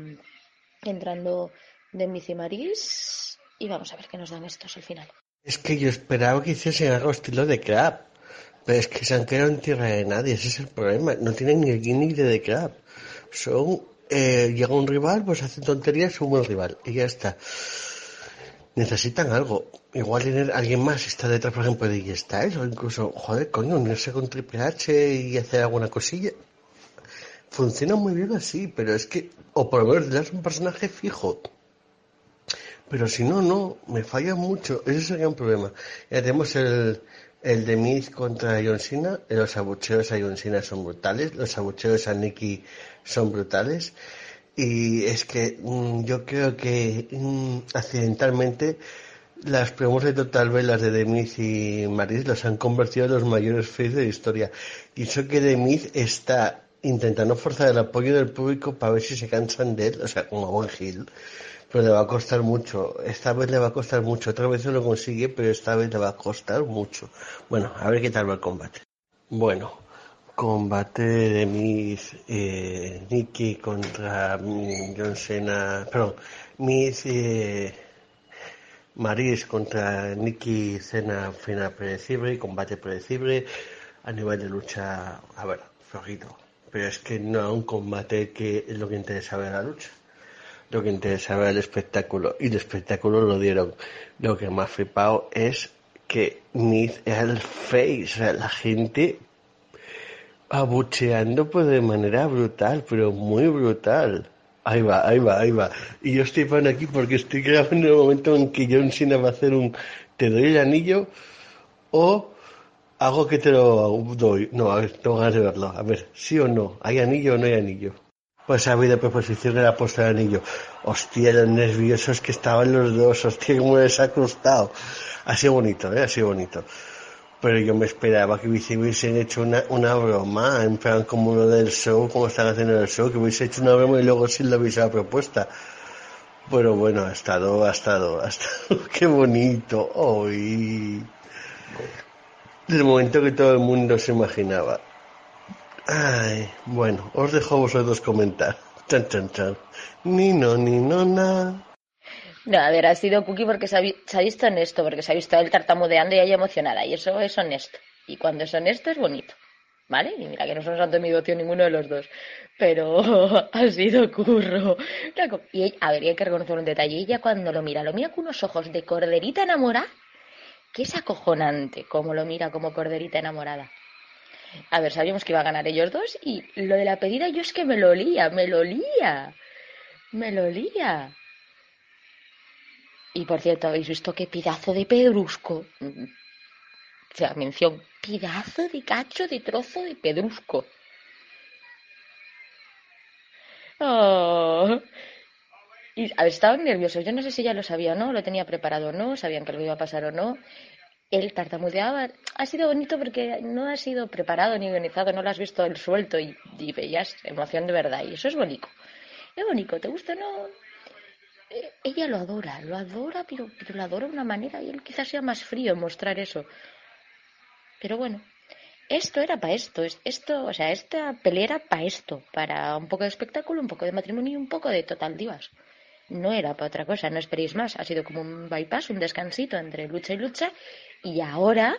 entrando de Miz y vamos a ver qué nos dan estos al final. Es que yo esperaba que hiciesen algo estilo de Crab. Pero es que se han quedado en tierra de nadie, ese es el problema. No tienen ni el gimmick de The Crab. Son, eh, llega un rival, pues hacen tonterías, un buen rival. Y ya está. Necesitan algo. Igual tener alguien más está detrás, por ejemplo, de Styles o incluso, joder, coño, unirse con Triple H y hacer alguna cosilla. Funciona muy bien así, pero es que, o por lo menos le das un personaje fijo. Pero si no, no, me falla mucho. Ese sería un problema. Ya tenemos el, el de Miz contra John Cena. Los abucheos a John Cena son brutales. Los abucheos a Nikki son brutales. Y es que mm, yo creo que mm, accidentalmente las promos de Total Velas de Demiz y Maris los han convertido en los mayores faces de la historia. Y eso que Demiz está intentando forzar el apoyo del público para ver si se cansan de él, o sea, como buen Gil. Pero le va a costar mucho. Esta vez le va a costar mucho. Otra vez lo consigue, pero esta vez le va a costar mucho. Bueno, a ver qué tal va el combate. Bueno, combate de Miz, eh, Nikki contra mm, John Cena, perdón, Miz, eh, Maris contra Nikki Cena, final predecible, combate predecible, a nivel de lucha, a ver, flojito. Pero es que no un combate que es lo que interesaba de la lucha. Lo que interesaba era el espectáculo. Y el espectáculo lo dieron. Lo que más flipado es que Miz era el face. O sea, la gente abucheando pues de manera brutal, pero muy brutal. Ahí va, ahí va, ahí va. Y yo estoy poniendo aquí porque estoy grabando en el momento en que John Cena va a hacer un te doy el anillo o hago que te lo doy. No, a ver, tengo de verlo. A ver, sí o no, ¿hay anillo o no hay anillo? Pues ha habido proposición de la puesta de anillo. Hostia, los nerviosos que estaban los dos, hostia, cómo les ha costado. Ha bonito, ¿eh? Ha bonito. Pero yo me esperaba que hubiese- hubiesen hecho una, una broma, en plan como lo del show, como están haciendo el show, que hubiese hecho una broma y luego sí lo hubiese propuesta. Pero bueno, ha estado, ha estado, ha estado, qué bonito, hoy. Del momento que todo el mundo se imaginaba. Ay, bueno, os dejo a vosotros comentar. Chan, chan, chan. Ni no, ni no, na. No, a ver, ha sido Cookie porque se ha, vi- se ha visto honesto, porque se ha visto él tartamudeando y ella emocionada, y eso es honesto. Y cuando es honesto es bonito, ¿vale? Y mira que no son santo de mi devoción ninguno de los dos, pero ha sido curro. Y a ver, hay que reconocer un detalle, ella cuando lo mira, lo mira con unos ojos de corderita enamorada, que es acojonante como lo mira como corderita enamorada. A ver, sabíamos que iba a ganar ellos dos y lo de la pedida yo es que me lo olía, me lo olía, me lo olía. Y por cierto, ¿habéis visto qué pedazo de pedrusco? O sea, mención, pedazo de cacho de trozo de pedrusco. Oh. Y estaban nerviosos. Yo no sé si ya lo sabía o no, lo tenía preparado o no, sabían que lo iba a pasar o no. Él tartamudeaba. Ha sido bonito porque no ha sido preparado ni organizado, no lo has visto el suelto y, y veías emoción de verdad. Y eso es bonito. Es bonito, ¿te gusta o no? Eh, ella lo adora, lo adora, pero, pero lo adora de una manera y él quizás sea más frío en mostrar eso. Pero bueno, esto era para esto, es- esto, o sea, esta pelea era para esto, para un poco de espectáculo, un poco de matrimonio y un poco de total divas. No era para otra cosa, no esperéis más. Ha sido como un bypass, un descansito entre lucha y lucha. Y ahora,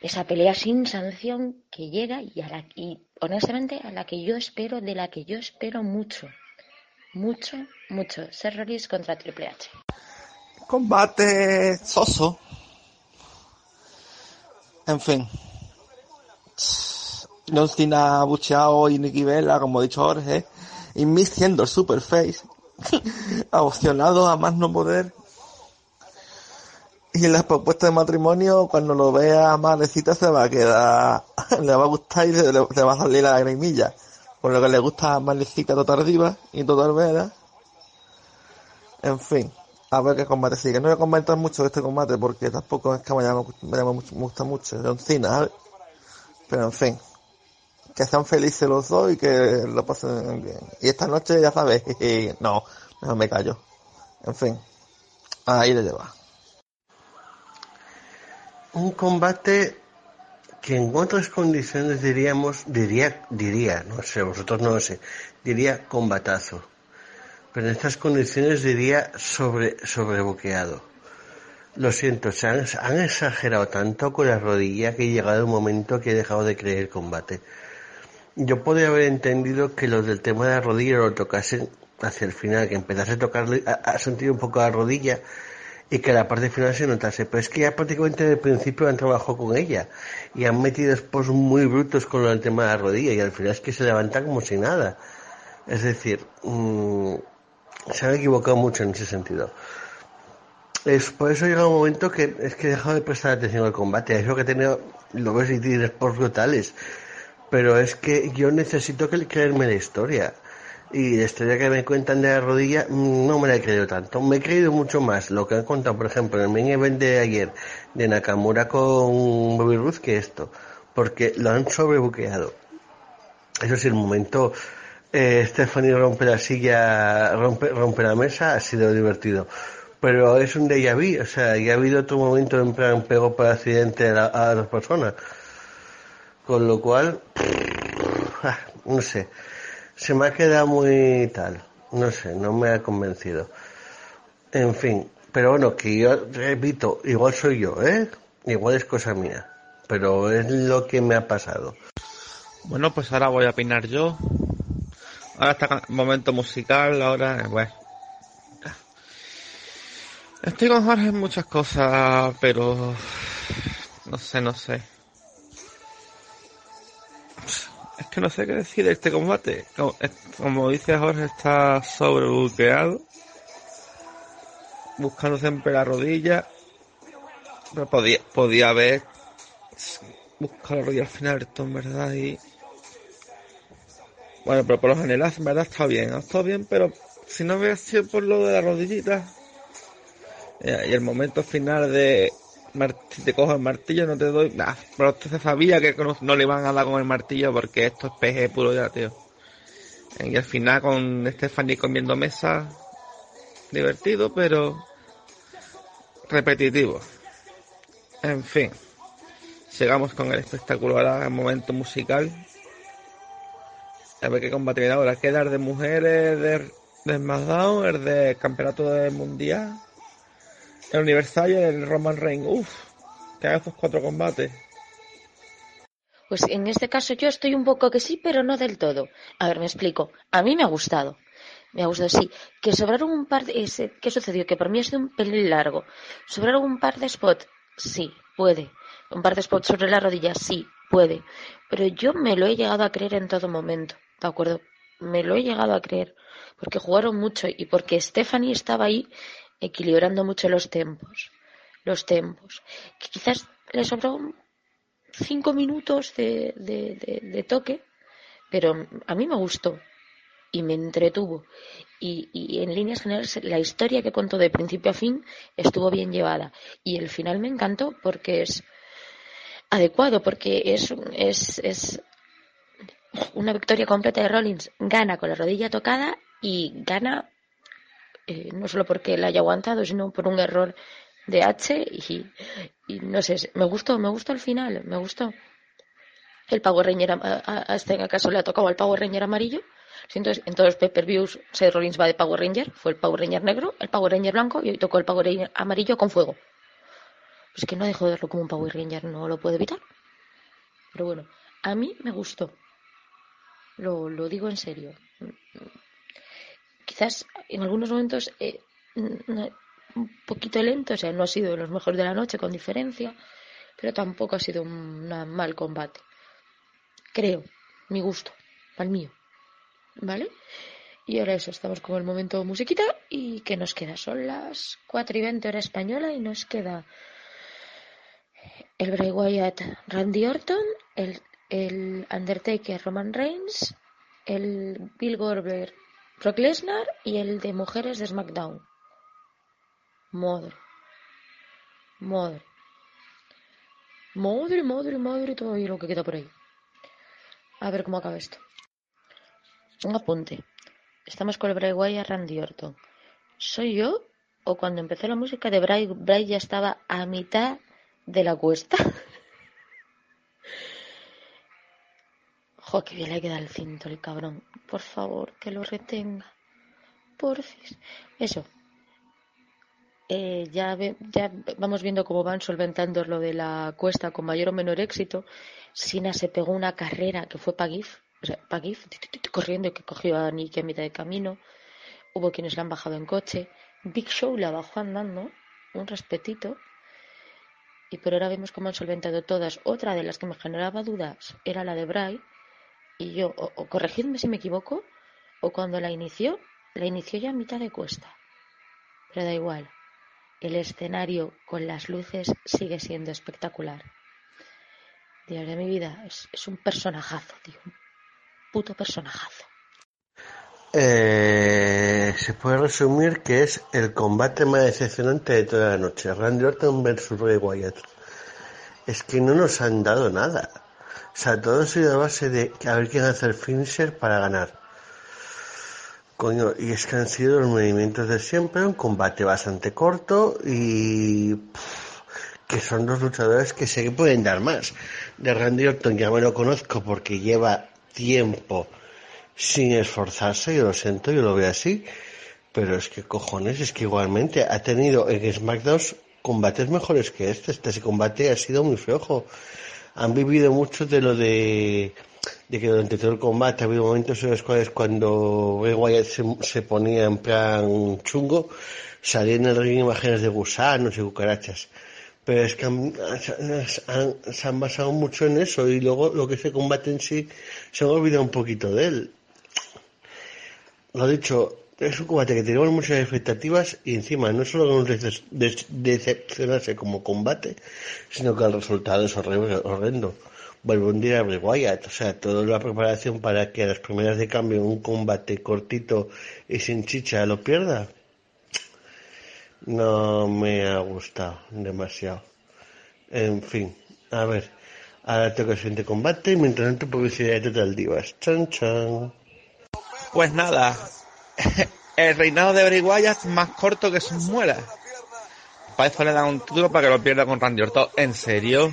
esa pelea sin sanción que llega y, a la, y honestamente a la que yo espero, de la que yo espero mucho. Mucho, mucho. Ser Rollins contra Triple H. Combate soso. En fin. John Cena y Nikki Bella, como ha dicho Jorge. Y Miz siendo el superface. Emocionado a más no poder. Y en las propuestas de matrimonio, cuando lo vea Malecita se va a quedar, le va a gustar y le, le va a salir la lagrimilla. Por lo que le gusta a Malecita total diva y total vera. En fin, a ver qué combate sigue. No voy a comentar mucho de este combate porque tampoco es que me, llama, me, llama me gusta mucho. John. Pero en fin, que sean felices los dos y que lo pasen bien. Y esta noche, ya sabes, no, mejor me callo. En fin, ahí le lleva. Un combate que en otras condiciones diríamos, diría, diría, no sé, vosotros no lo sé, diría combatazo. Pero en estas condiciones diría sobre, sobrebuqueado. Lo siento, se han, exagerado tanto con la rodilla que he llegado un momento que he dejado de creer combate. Yo podría haber entendido que los del tema de la rodilla lo tocasen hacia el final, que empezase a tocarle, a, sentir un poco la rodilla y que la parte final se notase. Pero es que ya prácticamente desde el principio han trabajado con ella y han metido después muy brutos con el tema de la rodilla y al final es que se levanta como si nada. Es decir, mm, se han equivocado mucho en ese sentido. Es, por eso llega un momento que es que he dejado de prestar atención al combate. Es lo que he tenido, lo ves y tienes por brutales. Pero es que yo necesito que creerme la historia. Y la historia que me cuentan de la rodilla no me la he creído tanto. Me he creído mucho más lo que han contado, por ejemplo, en el main event de ayer de Nakamura con Bobby Ruth que esto. Porque lo han sobrebuqueado. Eso sí, el momento eh, Stephanie rompe la silla, rompe, rompe la mesa, ha sido divertido. Pero es un déjà vu, o sea, ya ha habido otro momento en plan pegó por accidente a, la- a personas. Con lo cual, no sé, se me ha quedado muy tal, no sé, no me ha convencido. En fin, pero bueno, que yo repito, igual soy yo, ¿eh? Igual es cosa mía, pero es lo que me ha pasado. Bueno, pues ahora voy a opinar yo. Ahora está momento musical, ahora, eh, bueno. Estoy con Jorge en muchas cosas, pero no sé, no sé. Es que no sé qué decir de este combate. Como, como dice Jorge, está sobrebuqueado. Buscando siempre la rodilla. Pero podía, podía haber buscado la rodilla al final, esto en verdad, y... Bueno, pero por lo general, en verdad está bien. Ha estado bien, pero si no hubiera sido por lo de la rodillita... eh, Y el momento final de si te cojo el martillo no te doy. Nah, pero usted se sabía que no, le iban a dar con el martillo porque esto es PG puro ya, tío. Y al final con Stephanie comiendo mesa, divertido, pero repetitivo. En fin, llegamos con el espectacular momento musical. A ver qué combate viene ahora. Queda el de mujeres de, de el de campeonato del mundial, el Universal y el Roman Reigns. Uf, que haga estos cuatro combates. Pues en este caso yo estoy un poco que sí, pero no del todo. A ver, me explico. A mí me ha gustado. Me ha gustado, sí. Que sobraron un par de... ¿Qué sucedió? Que por mí ha sido un pelín largo. ¿Sobraron un par de spots? Sí, puede. Un par de spots sobre la rodilla, sí, puede. Pero yo me lo he llegado a creer en todo momento, ¿de acuerdo? Me lo he llegado a creer. Porque jugaron mucho y porque Stephanie estaba ahí equilibrando mucho los tempos. Los tempos. Que quizás le sobró un- cinco minutos de, toque, pero a mí me gustó y me entretuvo. Y, y en líneas generales la historia que contó de principio a fin estuvo bien llevada. Y el final me encantó porque es adecuado, porque es, es, es una victoria completa de Rollins. Gana con la rodilla tocada y gana eh, no solo porque la haya aguantado, sino por un error de H y, no sé, me gustó, me gustó el final, me gustó. El Power Ranger, a, a- a este acaso le ha tocado al Power Ranger amarillo. Entonces, en todos los pay-per-views, Seth Rollins va de Power Ranger, fue el Power Ranger negro, el Power Ranger blanco y hoy tocó el Power Ranger amarillo con fuego. Pues que no dejo de verlo como un Power Ranger, no lo puedo evitar. Pero bueno, a mí me gustó. Lo, lo digo en serio. Quizás en algunos momentos eh, un poquito lento, o sea, no ha sido los mejores de la noche con diferencia, pero tampoco ha sido un mal combate. Creo, mi gusto, al mío. ¿Vale? Y ahora eso, estamos con el momento musiquita y ¿qué nos queda? Son las 4 y 20 hora española y nos queda el Bray Wyatt Randy Orton, el, el Undertaker Roman Reigns, el Bill Goldberg Brock Lesnar y el de mujeres de SmackDown. Madre. Madre. Madre, madre, madre, todavía lo que queda por ahí. A ver cómo acaba esto. Un apunte. Estamos con el Bray Wyatt Randy Orton. ¿Soy yo? ¿O cuando empezó la música de Bray, Bray ya estaba a mitad de la cuesta? Jo, que bien le queda el cinto el cabrón. Por favor, que lo retenga. Porfis. Eso. Eh, ya, ve- ya vamos viendo cómo van solventando lo de la cuesta con mayor o menor éxito. Sina se pegó una carrera que fue Pagif, o sea, Pagif corriendo que cogió a Nicky a mitad de camino. Hubo quienes la han bajado en coche. Big Show la bajó andando, un respetito. Y por ahora vemos cómo han solventado todas. Otra de las que me generaba dudas era la de Bray. Y yo, o, corregidme si me equivoco, o cuando la inició, la inició ya a mitad de cuesta. Pero da igual. El escenario con las luces sigue siendo espectacular. Dios de mi vida, es, un personajazo, tío. Un puto personajazo. Eh, se puede resumir que es el combate más decepcionante de toda la noche. Randy Orton versus Bray Wyatt. Es que no nos han dado nada. O sea, todo ha sido a base de a ver quién hace el finisher para ganar. Coño, y es que han sido los movimientos de siempre, un combate bastante corto y que son dos luchadores que se pueden dar más. De Randy Orton ya me lo conozco porque lleva tiempo sin esforzarse, yo lo siento, yo lo veo así, pero es que cojones, es que igualmente ha tenido en SmackDown combates mejores que este, este combate ha sido muy flojo. Han vivido mucho de lo de, de que durante todo el combate ha habido momentos en los cuales cuando Bray Wyatt se, ponía en plan chungo, salían en el ring imágenes de gusanos y cucarachas. Pero es que han- han- se han basado mucho en eso y luego lo que es el combate en sí se han olvidado un poquito de él. Lo dicho, es un combate que tenemos muchas expectativas y encima no solo nos dece- decepcionarse como combate, sino que el resultado es horrible, horrendo. Vuelvo a Bray Wyatt, o sea, toda la preparación para que a las primeras de cambio un combate cortito y sin chicha lo pierda, no me ha gustado demasiado. En fin, a ver. Ahora toca el siguiente combate y mientras tanto publicidad de Total Divas. Chan, chan. Pues nada, el reinado de Bray Wyatt más corto que sus muelas. Para eso le dan un título para que lo pierda con Randy Orton. ¿En serio?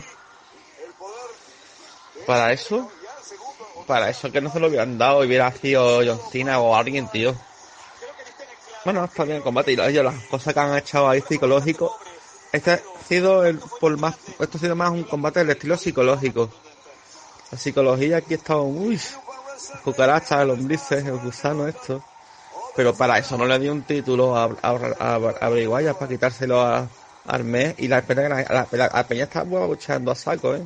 ¿Para eso? Para eso que no se lo hubieran dado y hubiera sido John Cena o alguien, tío. Bueno, está bien el combate y las cosas que han echado ahí psicológico. Este ha sido el por más, esto ha sido más un combate del estilo psicológico. La psicología aquí está uy, cucarachas, lombrices, el gusano, esto. Pero para eso no le dio un título a, a, a, para quitárselo a, al mes y la que la, la, peña está luchando a saco, eh.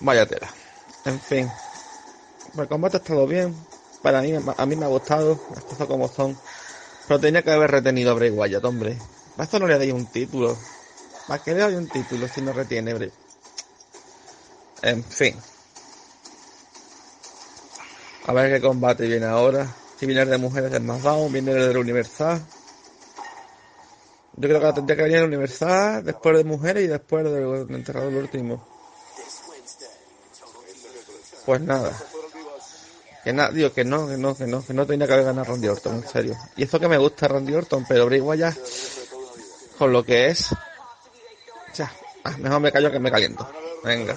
Vaya tela. En fin. El combate ha estado bien. Para mí, a mí me ha gustado. Las cosas como son. Pero tenía que haber retenido a Bray Wyatt, hombre. Para esto no le dais un título. ¿Para qué le doy un título si no retiene Bray? En fin. A ver qué combate viene ahora. Si viene el de mujeres del SmackDown, viene el del Universal. Yo creo que tendría que venir el Universal, después de mujeres y después del enterrador el último. Pues nada. Que nada, digo que no, que no, que no, que no tenía que haber ganado Randy Orton, en serio. Y eso que me gusta Randy Orton, pero Bray Wyatt, con lo que es, ya, ah, mejor me callo que me caliento. Venga.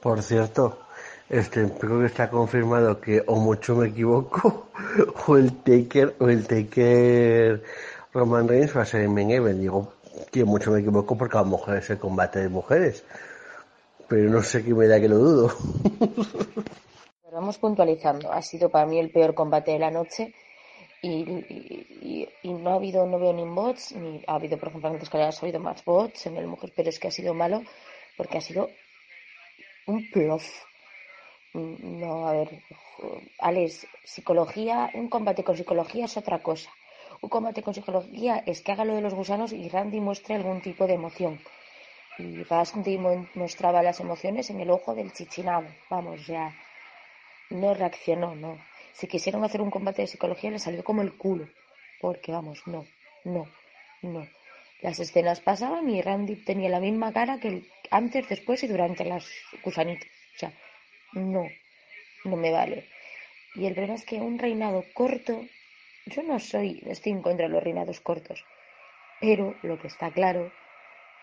Por cierto, este, creo que está confirmado que o mucho me equivoco, o el Taker, o el Taker Roman Reigns va a ser el main. Digo que mucho me equivoco porque a lo mejor es el combate de mujeres. Pero no sé qué me da que lo dudo. Pero vamos puntualizando. Ha sido para mí el peor combate de la noche y, y- no ha habido, no veo ni bots, ni ha habido, por ejemplo, antes que ha habido más bots en el mujer, pero es que ha sido malo porque ha sido un plof. Mm, No, a ver, Alex, psicología, un combate con psicología es otra cosa. Un combate con psicología es que haga lo de los gusanos y Randy muestre algún tipo de emoción. Y Randy mo- mostraba las emociones en el ojo del chichinabo. Vamos, sea, no reaccionó, no. Si quisieron hacer un combate de psicología le salió como el culo. Porque vamos, no, no, no. Las escenas pasaban y Randy tenía la misma cara que antes, después y durante las gusanitas. O sea, no, no me vale. Y el problema es que un reinado corto, yo no soy, estoy en contra de los reinados cortos, pero lo que está claro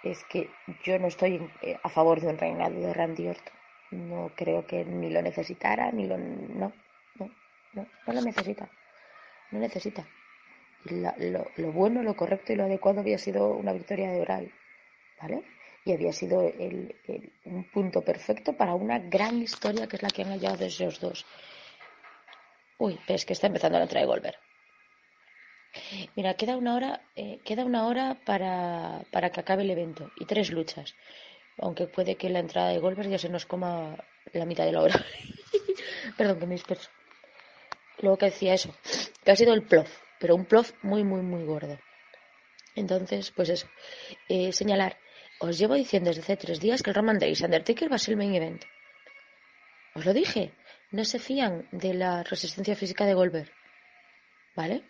es que yo no estoy eh, a favor de un reinado de Randy Orton. No creo que ni lo necesitara, ni lo... No, no, no, no lo necesita. No necesita. La- lo, lo bueno, lo correcto y lo adecuado había sido una victoria de oral, ¿vale? Y había sido el- un punto perfecto para una gran historia que es la que han hallado esos dos. Uy, pero es que está empezando la entrada de Goldberg. Mira, queda una hora, eh, queda una hora para, para que acabe el evento y tres luchas. Aunque puede que la entrada de Goldberg ya se nos coma la mitad de la hora. Perdón, que me disperso. Luego que decía eso, que ha sido el plof, pero un plof muy, muy, muy gordo. Entonces, pues eso. Eh, señalar, os llevo diciendo desde hace tres días que el Roman Reigns Undertaker va a ser el main event. Os lo dije, no se fían de la resistencia física de Goldberg. ¿Vale?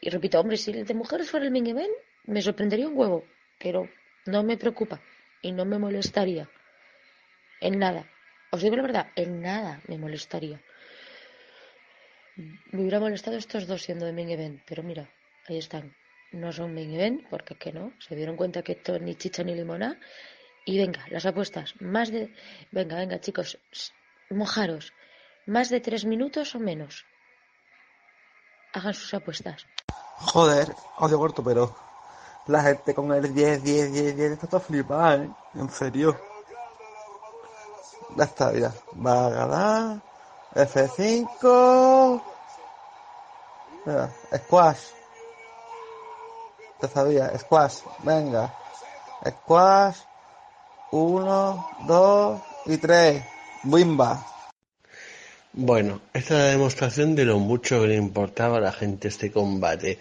Y repito, hombre, si el de mujeres fuera el main event, me sorprendería un huevo, pero no me preocupa y no me molestaría. En nada. Os digo la verdad, en nada me molestaría. Me hubiera molestado estos dos siendo de main event, pero mira, ahí están. No son main event, porque que no, se dieron cuenta que esto ni chicha ni limona. Y venga, las apuestas, más de... Venga, venga, chicos, mojaros. Más de tres minutos o menos. Hagan sus apuestas. Joder, odio corto, pero la gente con el 10, 10, 10, 10 está todo flipada, ¿eh? En serio. Está, ya. Va a ganar. F5. Mira, squash. Te sabía, squash. Venga. Squash. Uno, dos y tres. Bimba. Bueno, esta es la demostración de lo mucho que le importaba a la gente este combate,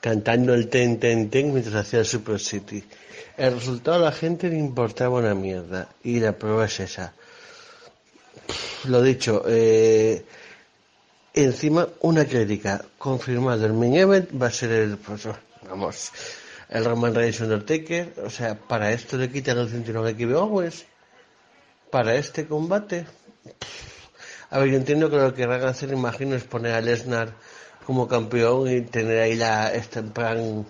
cantando el ten ten ten mientras hacía el Super City. El resultado a la gente le importaba una mierda, y la prueba es esa. Lo dicho, eh, encima una crítica, confirmado el main event va a ser el, pues, vamos, el Roman Reigns Undertaker. O sea, para esto le quitan el cinturón a Kevin Owens. Para este combate. A ver, yo entiendo que lo que querrán hacer, imagino, es poner a Lesnar como campeón y tener ahí la, este plan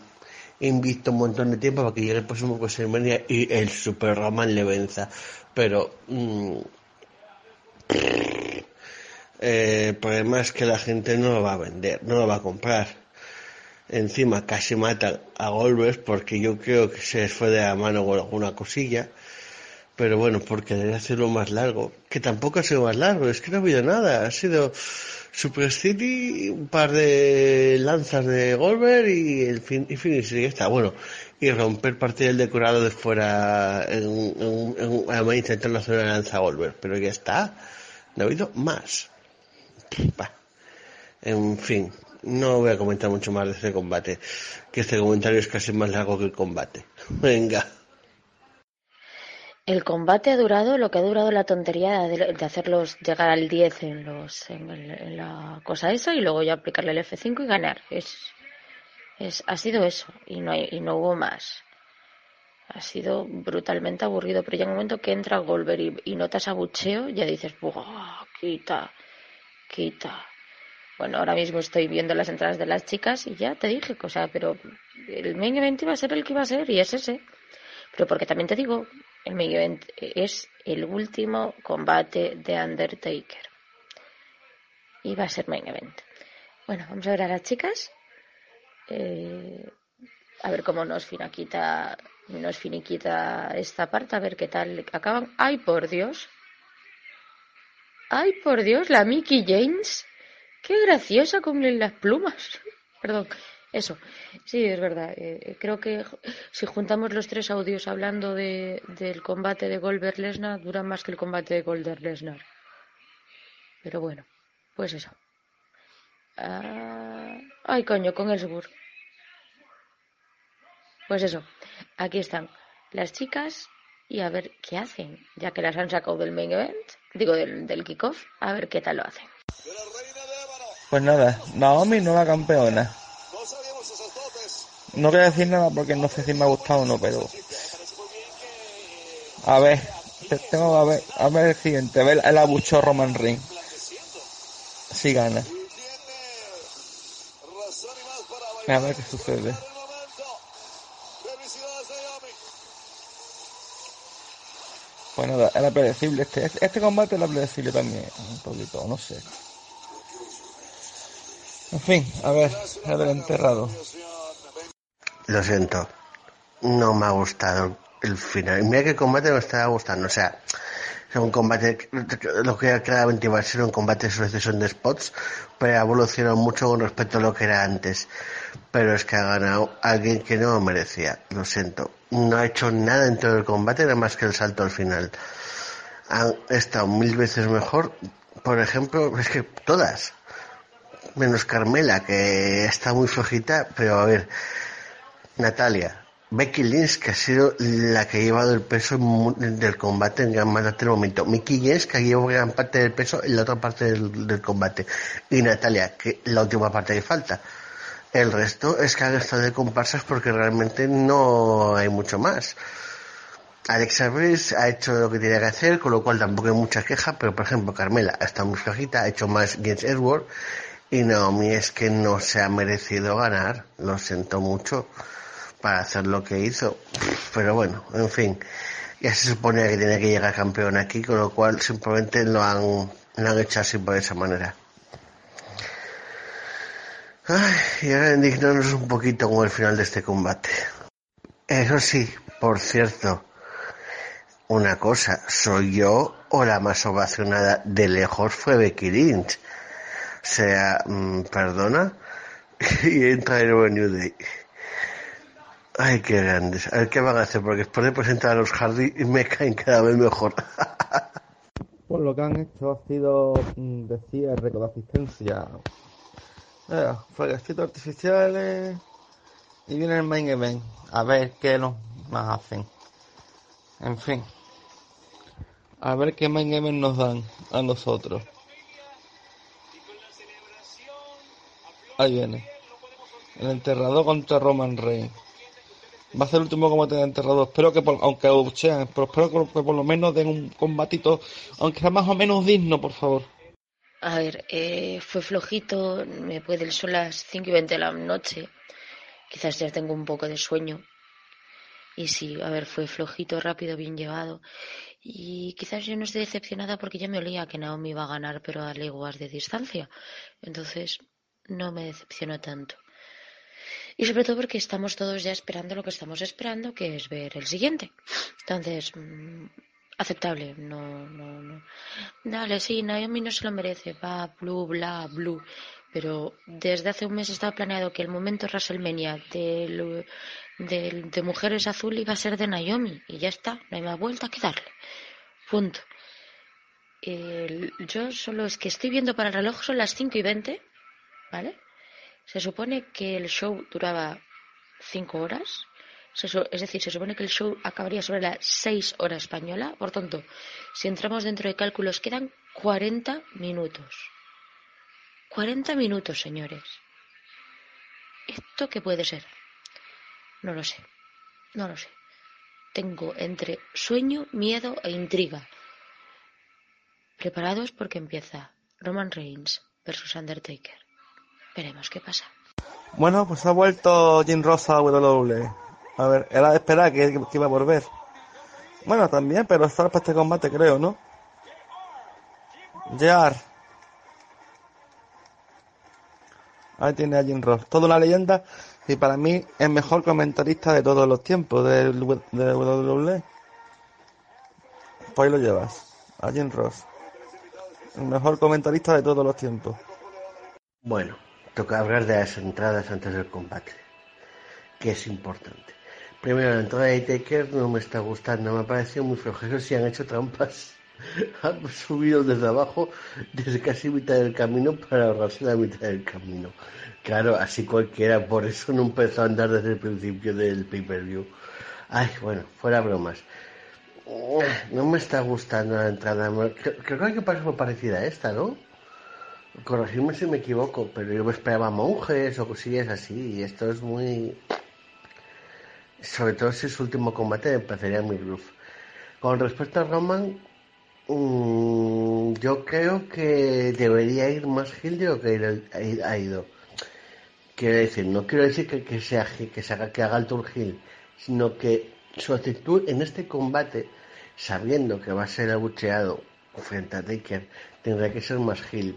invicto un montón de tiempo para que llegue el próximo WrestleMania y el Super Roman le venza. Pero mm, eh, el problema es que la gente no lo va a vender, no lo va a comprar. Encima casi matan a Goldberg porque yo creo que se les fue de la mano con alguna cosilla. Pero bueno, porque debe hacerlo más largo. Que tampoco ha sido más largo, es que no ha habido nada. Ha sido Super City, un par de lanzas de Goldberg y el fin, y finish y ya está. Bueno, y romper parte del decorado de fuera en, en, en, además intentando una lanza a Goldberg. Pero ya está. No ha habido más. En fin, no voy a comentar mucho más de este combate. Que este comentario es casi más largo que el combate. Venga. El combate ha durado lo que ha durado la tontería de, hacerlos llegar al 10 en, los, en, el- en la cosa esa y luego ya aplicarle el F5 y ganar. Es, es, ha sido eso y no, hay, y no hubo más. Ha sido brutalmente aburrido, pero llega un momento que entra Goldberg y, y notas abucheo, ya dices, ¡buah! Quita, quita. Bueno, ahora mismo estoy viendo las entradas de las chicas y ya te dije, o sea, pero el main event iba a ser el que iba a ser y es ese. Pero porque también te digo, el main event es el último combate de Undertaker. Y va a ser main event. Bueno, vamos a ver a las chicas. Eh, a ver cómo nos finiquita, nos finiquita esta parte, a ver qué tal acaban. ¡Ay, por Dios! ¡Ay, por Dios! La Mickey James. ¡Qué graciosa con las plumas! Perdón, eso. Sí, es verdad. Eh, creo que si juntamos los tres audios hablando de, del combate de Goldberg Lesnar, duran más que el combate de Goldberg Lesnar. Pero bueno, pues eso. Ah, ay, coño, con Ellsworth. Pues eso, aquí están las chicas y a ver qué hacen, ya que las han sacado del main event, digo del, del kickoff, a ver qué tal lo hacen. Pues nada, Naomi nueva campeona. No voy decir nada porque no sé si me ha gustado o no, pero... A ver, te- tengo a ver, a ver el siguiente, a ver el abucho Roman Reigns. Si gana. A ver qué sucede. Pues nada, era predecible este, este combate era predecible también, un poquito, no sé. En fin, a ver, a ver enterrado. Lo siento. No me ha gustado el final. Mira que combate me estaba gustando. O sea, es un combate, lo que claramente iba a ser un combate de sucesión de spots, pero ha evolucionado mucho con respecto a lo que era antes. Pero es que ha ganado alguien que no lo merecía. Lo siento. No ha hecho nada en todo el combate, nada más que el salto al final. Han estado mil veces mejor. Por ejemplo, es que todas. Menos Carmela, que está muy flojita, pero a ver, Natalia, Becky Lynch, que ha sido la que ha llevado el peso del combate en gran parte del momento. Mickey James, que ha llevado gran parte del peso en la otra parte del, del combate. Y Natalia, que la última parte que falta. El resto es que han estado de comparsas porque realmente no hay mucho más. Alexa Bliss ha hecho lo que tenía que hacer, con lo cual tampoco hay mucha queja, pero por ejemplo Carmela está muy flojita, ha hecho más James Edward y Naomi es que no se ha merecido ganar, lo siento mucho para hacer lo que hizo, pero bueno, en fin, ya se suponía que tenía que llegar campeón aquí, con lo cual simplemente lo han, lo han hecho así por esa manera. Ay, y ahora indignarnos un poquito con el final de este combate. Eso sí, por cierto, una cosa, soy yo o la más ovacionada de lejos fue Becky Lynch. Sea, mm, perdona, y entra de nuevo New Day. Ay, qué grandes. A ver qué van a hacer, porque después de presentar a los Hardy me caen cada vez mejor. Pues lo que han hecho ha sido mm, de cierre con la asistencia. Eh, fueguecitos artificiales y viene el main event. A ver qué nos más hacen. En fin. A ver qué main event nos dan a nosotros. Ahí viene. El enterrador contra Roman Reigns. Va a ser el último combate de enterrado. Espero que, aunque buchean, pero espero que, por lo menos den un combatito, aunque sea más o menos digno, por favor. A ver, eh, fue flojito, me puede son las 5 y 20 de la noche. Quizás ya tengo un poco de sueño. Y sí, a ver, fue flojito, rápido, bien llevado. Y quizás yo no esté decepcionada porque ya me olía que Naomi iba a ganar, pero a leguas de distancia. Entonces, no me decepcionó tanto. Y sobre todo porque estamos todos ya esperando lo que estamos esperando, que es ver el siguiente. Entonces, mm, aceptable, no, no, no. Dale, sí, Naomi no se lo merece, va, blue, bla, blue. Pero desde hace un mes estaba planeado que el momento WrestleMania del, del- de Mujeres Azul iba a ser de Naomi. Y ya está, no hay más vuelta que darle. Punto. El- yo solo es que estoy viendo para el reloj, son las 5 y 20, ¿vale? Se supone que el show duraba 5 horas. Es decir, se supone que el show acabaría sobre las 6 horas española. Por tanto, si entramos dentro de cálculos, quedan 40 minutos. 40 minutos, señores. ¿Esto qué puede ser? No lo sé. No lo sé. Tengo entre sueño, miedo e intriga. Preparados porque empieza Roman Reigns versus Undertaker. Veremos qué pasa. Bueno, pues ha vuelto Jim Rosa a WWE. A ver, era de esperar que, que iba a volver. Bueno, también, pero está para este combate, creo, ¿no? Jar. Ahí tiene a Jim Ross. Toda una leyenda y para mí el mejor comentarista de todos los tiempos del W- de WWE. Pues ahí lo llevas. A Jim Ross. El mejor comentarista de todos los tiempos. Bueno, toca hablar de las entradas antes del combate, que es importante. Primero, la entrada de Taker no me está gustando, me ha parecido muy flojo. si han hecho trampas. Han subido desde abajo, desde casi mitad del camino, para ahorrarse la mitad del camino. Claro, así cualquiera, por eso no empezó a andar desde el principio del pay-per-view. Ay, bueno, fuera bromas. No me está gustando la entrada. Creo, que hay que pasar parecida a esta, ¿no? Corregirme si me equivoco, pero yo me esperaba monjes o cosillas así, y esto es muy... Sobre todo si su último combate, parecería muy groove. Con respecto a Roman, mm, yo creo que debería ir más Hill de lo que ha ido-. Quiero decir, no quiero decir que, que sea que se haga, que haga el Tour Hill, sino que su actitud en este combate, sabiendo que va a ser abucheado frente a Taker, tendrá que ser más Hill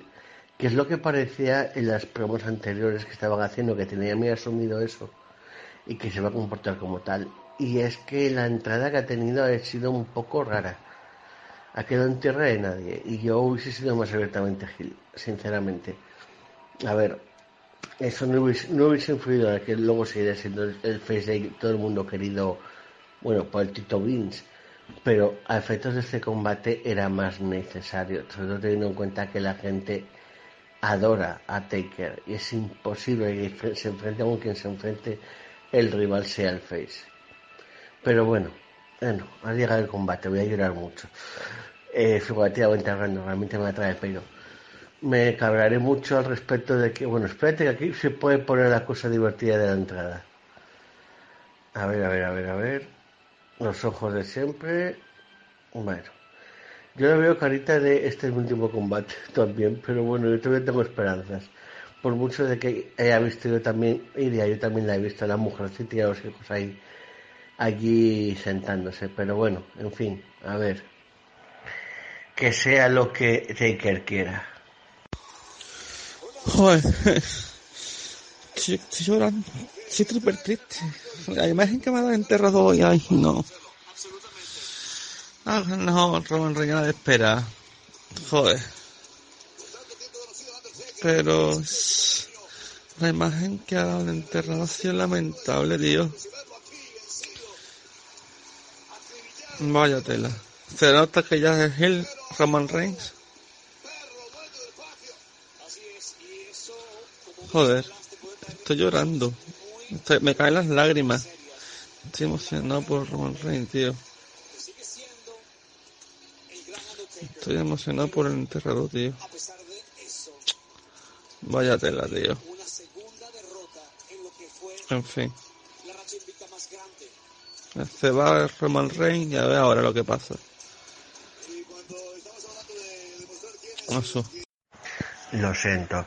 que es lo que parecía en las promos anteriores que estaban haciendo, que tenía muy asumido eso y que se va a comportar como tal. Y es que la entrada que ha tenido ha sido un poco rara. Ha quedado en tierra de nadie. Y yo hubiese sido más abiertamente Gil, sinceramente. A ver, eso no hubiese, no hubiese influido en que luego seguiría siendo el, el face de todo el mundo querido, bueno, por el Tito Vince. Pero a efectos de este combate era más necesario, sobre todo teniendo en cuenta que la gente adora a Taker y es imposible que se enfrente con quien se enfrente el rival sea el face. Pero bueno, bueno, al llegar el combate voy a llorar mucho. Eh, figurativamente hablando, realmente me atrae el pelo. Me cabraré mucho al respecto de que, bueno, espérate que aquí se puede poner la cosa divertida de la entrada. A ver, a ver, a ver, a ver. Los ojos de siempre. Bueno. Yo le veo carita de este último combate también, pero bueno, yo todavía tengo esperanzas. Por mucho de que haya visto yo también, Iria, yo también la he visto, la mujercita y a los hijos ahí, allí sentándose. Pero bueno, en fin, a ver. Que sea lo que Taker quiera. Joder, estoy, llorando, estoy triste. La imagen que me ha dado enterrado hoy, ay, no. Ah, no, Roman Reigns de espera. Joder. Pero la imagen que ha dado el enterrado ha sido lamentable, tío. Vaya tela. Se nota que ya es el Roman Reigns. Joder, estoy llorando. Me caen las lágrimas. Estoy emocionado por Roman Reigns, tío. Estoy emocionado por el enterrado, tío. Vaya tela, tío. En fin. Se va Roman Reigns y a ver ahora lo que pasa. Lo siento.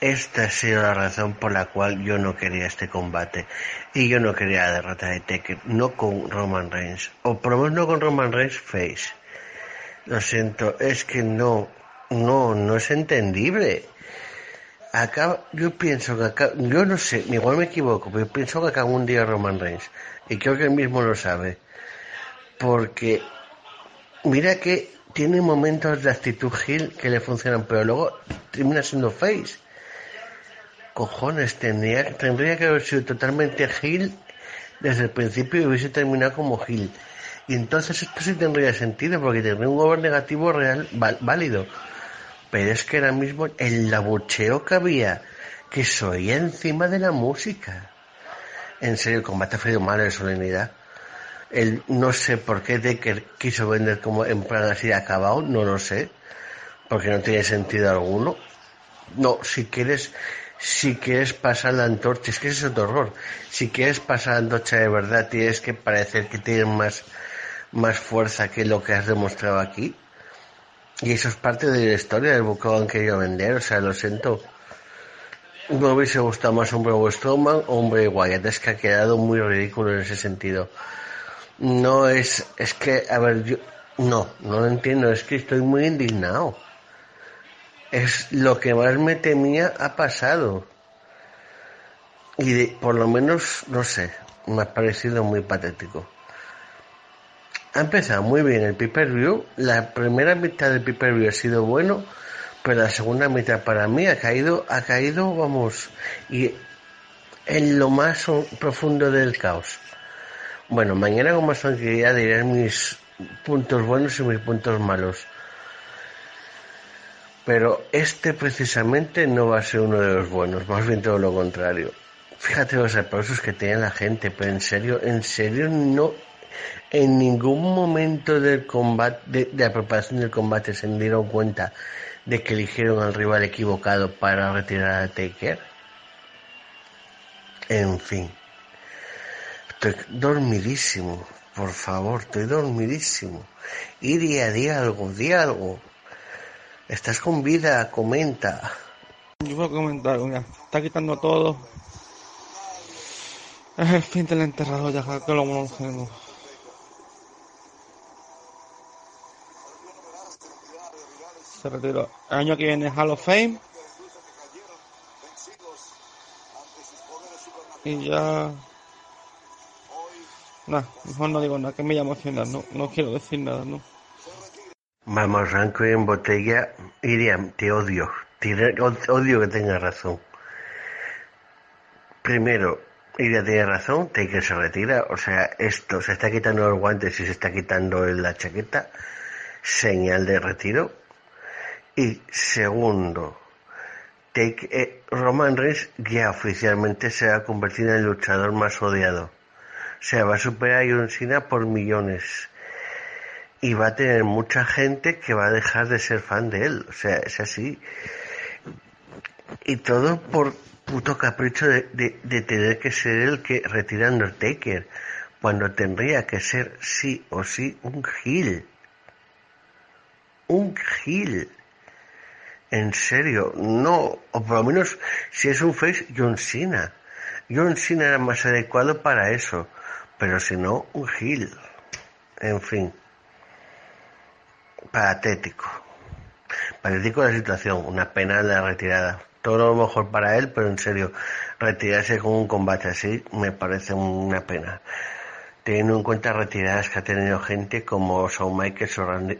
Esta ha sido la razón por la cual yo no quería este combate. Y yo no quería la derrota de Taker, no con Roman Reigns. O por lo menos no con Roman Reigns Face. Lo siento, es que no, no, no es entendible. Acá, yo pienso que acá, yo no sé, igual me equivoco, pero pienso que acá un día Roman Reigns. Y creo que él mismo lo sabe. Porque, mira que tiene momentos de actitud Gil que le funcionan, pero luego termina siendo face. Cojones, tendría, tendría que haber sido totalmente Gil desde el principio y hubiese terminado como Gil. Y entonces esto sí tendría sentido porque tendría un over negativo real válido. Pero es que ahora mismo el labucheo que había, que se oía encima de la música. En serio, el combate ha sido malo de solemnidad. El, no sé por qué Decker quiso vender como en plan así de acabado, no lo sé, porque no tiene sentido alguno. No, si quieres, si quieres pasar la antorcha, es que ese es otro horror. Si quieres pasar la antorcha de verdad, tienes que parecer que tienes más, más fuerza que lo que has demostrado aquí. Y eso es parte de la historia del buque que querido vender, o sea, lo siento. Me hubiese gustado más un Braun Strowman o un Bray Wyatt, es que ha quedado muy ridículo en ese sentido. No es, es que, a ver, yo, no, no lo entiendo, es que estoy muy indignado. Es lo que más me temía ha pasado. Y de- por lo menos, no sé, me ha parecido muy patético. Ha empezado muy bien el pay-per-view. La primera mitad del pay-per-view ha sido bueno, pero la segunda mitad para mí ha caído, ha caído, vamos, y en lo más profundo del caos. Bueno, mañana con más tranquilidad diré mis puntos buenos y mis puntos malos. Pero este precisamente no va a ser uno de los buenos, más bien todo lo contrario. Fíjate los aplausos que tiene la gente, pero en serio, en serio no, en ningún momento del combate, de, la preparación del combate se dieron cuenta de que eligieron al rival equivocado para retirar a Taker. En fin. Estoy dormidísimo, por favor, estoy dormidísimo. Iria, di algo, di algo. Estás con vida, comenta. Yo voy a comentar, mira, está quitando todo. Es el fin del enterrado ya que lo conocemos. Se retiró. El año que viene Hall of Fame. Y ya... Nah, mejor no digo nada, que me voy a no, no quiero decir nada, no. Vamos, ranco y en botella. Iria, te odio. Te odio que tengas razón. Primero, Iria tiene razón, Taker se retira. O sea, esto se está quitando los guantes y se está quitando la chaqueta. Señal de retiro. Y segundo, Take, eh, Roman Reigns ya oficialmente se va a convertir en el luchador más odiado. O sea, va a superar a John Cena por millones. Y va a tener mucha gente que va a dejar de ser fan de él. O sea, es así. Y todo por puto capricho de, de, de tener que ser el que retirando el Taker. Cuando tendría que ser sí o sí un Gil. Un Gil. En serio, no, o por lo menos si es un face, John Cena. John Cena era más adecuado para eso, pero si no, un Gil. En fin, patético. Patético la situación, una pena la retirada. Todo lo mejor para él, pero en serio, retirarse con un combate así me parece una pena. Teniendo en cuenta retiradas que ha tenido gente como Shawn Michaels o, Randy,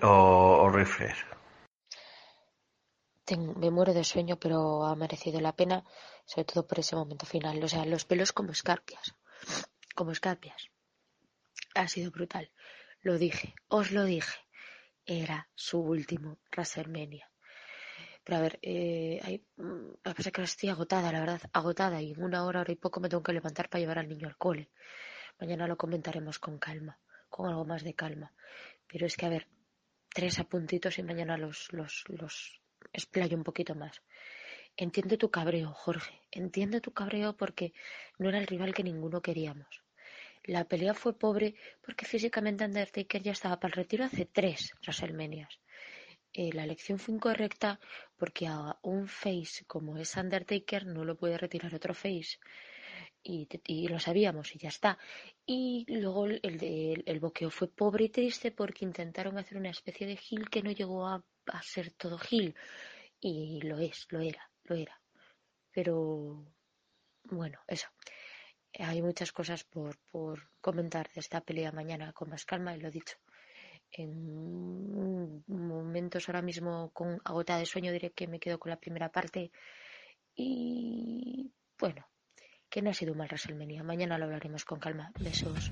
Me muero de sueño, pero ha merecido la pena, sobre todo por ese momento final. O sea, los pelos como escarpias. Como escarpias. Ha sido brutal. Lo dije, os lo dije. Era su último WrestleMania. Pero a ver, eh, hay, mm, lo que estoy agotada, la verdad, agotada. Y en una hora, hora y poco me tengo que levantar para llevar al niño al cole. Mañana lo comentaremos con calma, con algo más de calma. Pero es que, a ver, tres apuntitos y mañana los, los, los explayo un poquito más. Entiendo tu cabreo, Jorge. Entiendo tu cabreo porque no era el rival que ninguno queríamos. la pelea fue pobre porque físicamente Undertaker ya estaba para el retiro hace tres WrestleManias. Eh, la elección fue incorrecta porque a un face como es Undertaker no lo puede retirar otro face. Y, lo sabíamos y ya está. Y luego el, el, el boqueo fue pobre y triste porque intentaron hacer una especie de heel que no llegó a, a ser todo heel. Y lo es, lo era, lo era. Pero bueno, eso. Hay muchas cosas por, por comentar de esta pelea mañana con más calma y lo dicho. En momentos ahora mismo con agotada de sueño diré que me quedo con la primera parte y bueno, que no ha sido mal WrestleMania. Mañana lo hablaremos con calma. Besos.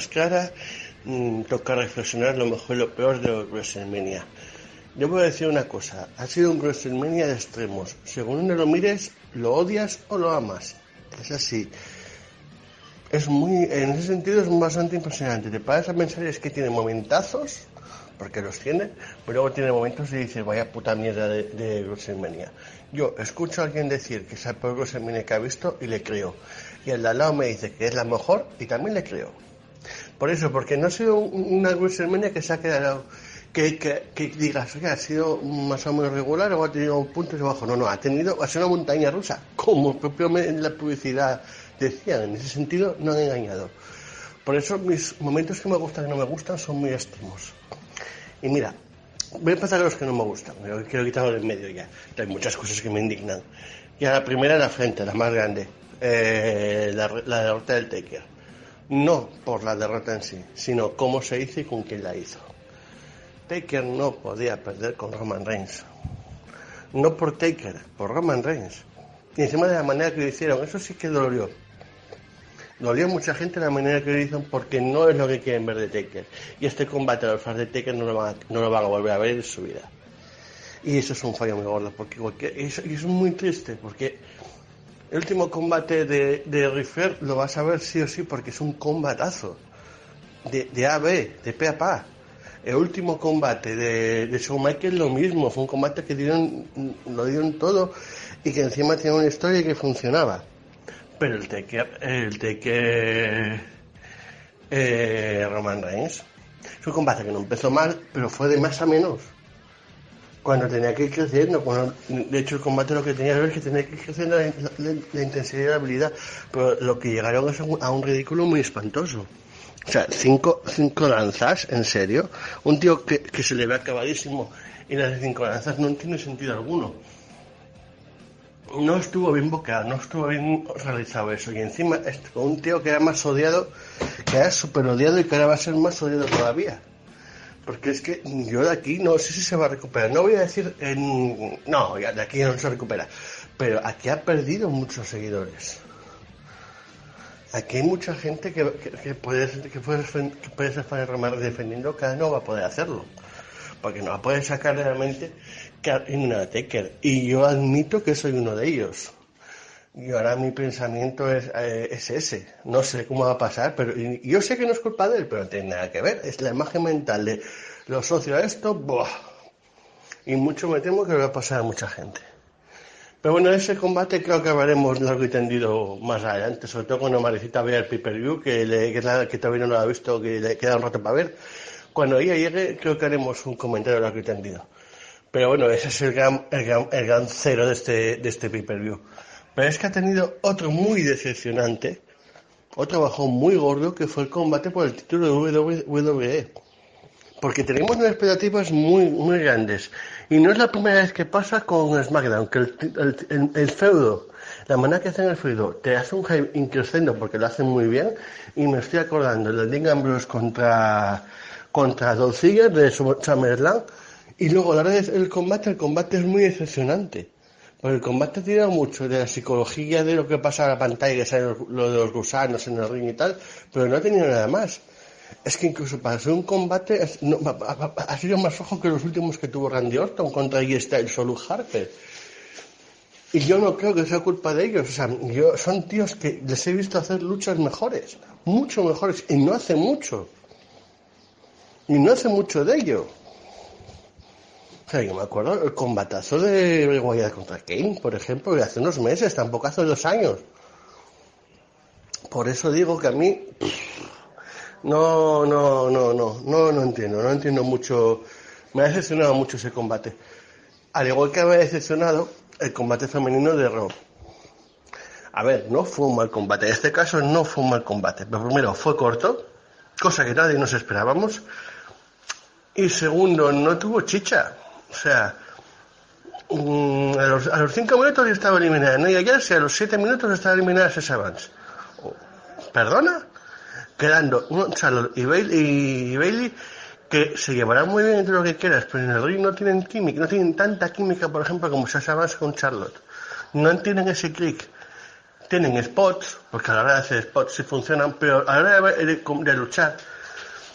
Más clara, mm, toca reflexionar lo mejor y lo peor de WrestleMania. Yo voy a decir una cosa, ha sido un WrestleMania de extremos. Según uno lo mires, lo odias o lo amas. Es así. Es muy, en ese sentido es bastante impresionante. Te paras a pensar es que tiene momentazos, porque los tiene, pero luego tiene momentos y dices, vaya puta mierda de, de WrestleMania. Yo escucho a alguien decir que es el peor WrestleMania que ha visto y le creo. Y el de al lado me dice que es la mejor y también le creo. Por eso, porque no ha sido un- una WrestleMania que se ha quedado, que, que, que digas, ha sido más o menos regular o ha tenido puntos y bajos. No, no, ha tenido, ha sido una montaña rusa, como propio en la publicidad decían. En ese sentido, no han engañado. Por eso, mis momentos que me gustan y no me gustan son muy extremos. Y mira, voy a empezar con los que no me gustan. Pero quiero quitarlo del medio ya. Hay muchas cosas que me indignan. Y a la primera, la frente, la más grande. Eh, la, la derrota del Taker. No por la derrota en sí, sino cómo se hizo y con quién la hizo. Taker no podía perder con Roman Reigns. No por Taker, por Roman Reigns. Y encima de la manera que lo hicieron, eso sí que dolió. Dolió mucha gente la manera que lo hizo porque no es lo que quieren ver de Taker. Y este combate a los fans de Taker no lo van a, no lo van a volver a ver en su vida. Y eso es un fallo muy gordo, porque, y eso es muy triste, porque el último combate de, de lo vas a ver sí o sí, porque es un combatazo. De, de A a B, de P a P. El último combate de, de Michaels lo mismo, fue un combate que dieron, lo dieron todo y que encima tenía una historia que funcionaba. Pero el Taker, el Taker eh, Roman Reigns, es un combate que no empezó mal, pero fue de más a menos. Cuando tenía que ir creciendo, cuando, de hecho el combate lo que tenía que ver es que tenía que ir creciendo la, intensidad y la habilidad, pero lo que llegaron es a un, a un ridículo muy espantoso. O sea, cinco, cinco lanzas, en serio. Un tío que, se le ve acabadísimo y le hace cinco lanzas no tiene sentido alguno. No estuvo bien boqueado, no estuvo bien realizado eso. Y encima, con un tío que era más odiado, que era súper odiado y que ahora va a ser más odiado todavía. Porque es que yo de aquí no sé si se va a recuperar. No voy a decir, en- no, de aquí no se recupera. Pero aquí ha perdido muchos seguidores. Aquí hay mucha gente que, que, que puede, que, que defendiendo que no va a poder hacerlo. Porque no va a poder sacar realmente que en una. Y yo admito que soy uno de ellos. Y ahora mi pensamiento es, eh, es ese. No sé cómo va a pasar, pero y- yo sé que no es culpa de él, pero no tiene nada que ver. Es la imagen mental de los socios a esto, ¡buah! Y mucho me temo que va a pasar a mucha gente. Pero bueno, ese combate creo que hablaremos largo y tendido más adelante, sobre todo cuando Marecita vea el pay-per-view, que, que, que todavía no lo ha visto, que le queda un rato para ver. Cuando ella llegue, creo que haremos un comentario largo y tendido. Pero bueno, ese es el gran, el gran, el gran cero de este, de este pay-per-view. Pero es que ha tenido otro muy decepcionante, otro bajón muy gordo, que fue el combate por el título de WWE. Porque tenemos unas expectativas muy, muy grandes. Y no es la primera vez que pasa con SmackDown, que el, el, el- el feudo, la manera que hacen el feudo, te hace un hype increscendo porque lo hacen muy bien. Y me estoy acordando del Dean Ambrose contra, contra Dolcilla de Summerland y luego a la hora del combate, el combate es muy decepcionante. Porque el combate tira mucho de la psicología de lo que pasa a la pantalla, que sale lo de los gusanos en el ring y tal, pero no ha tenido nada más. Es que incluso para ser un combate ha, sido más flojo que los últimos que tuvo Randy Orton contra G Styles o Luke Harper. Y yo no creo que sea culpa de ellos. O sea, yo, son tíos que les he visto hacer luchas mejores, mucho mejores, y no hace mucho. Y no hace mucho de ello. O sea, yo me acuerdo el combatazo de Bray contra Kane, por ejemplo, de hace unos meses, tampoco hace dos años. Por eso digo que a mí no, no, no, no, no, no entiendo, no entiendo mucho. Me ha decepcionado mucho ese combate. Al igual que me ha decepcionado el combate femenino de Raw. A ver, no fue un mal combate. En este caso no fue un mal combate. Pero primero, fue corto, cosa que nadie nos esperábamos. Y segundo, no tuvo chicha. O sea, mm, a, los, a cinco minutos ya estaba eliminada. No, y ayer, si a los siete minutos estaba eliminada Sasha Banks. ¿Perdona? Quedando un Charlotte y Bailey, y Bailey que se llevarán muy bien entre lo que quieras, pero en el ring no tienen química, no tienen tanta química, por ejemplo, como Sasha Banks con Charlotte. No tienen ese click. Tienen spots, porque a la hora de hacer spots sí funcionan, pero a la hora de- de luchar,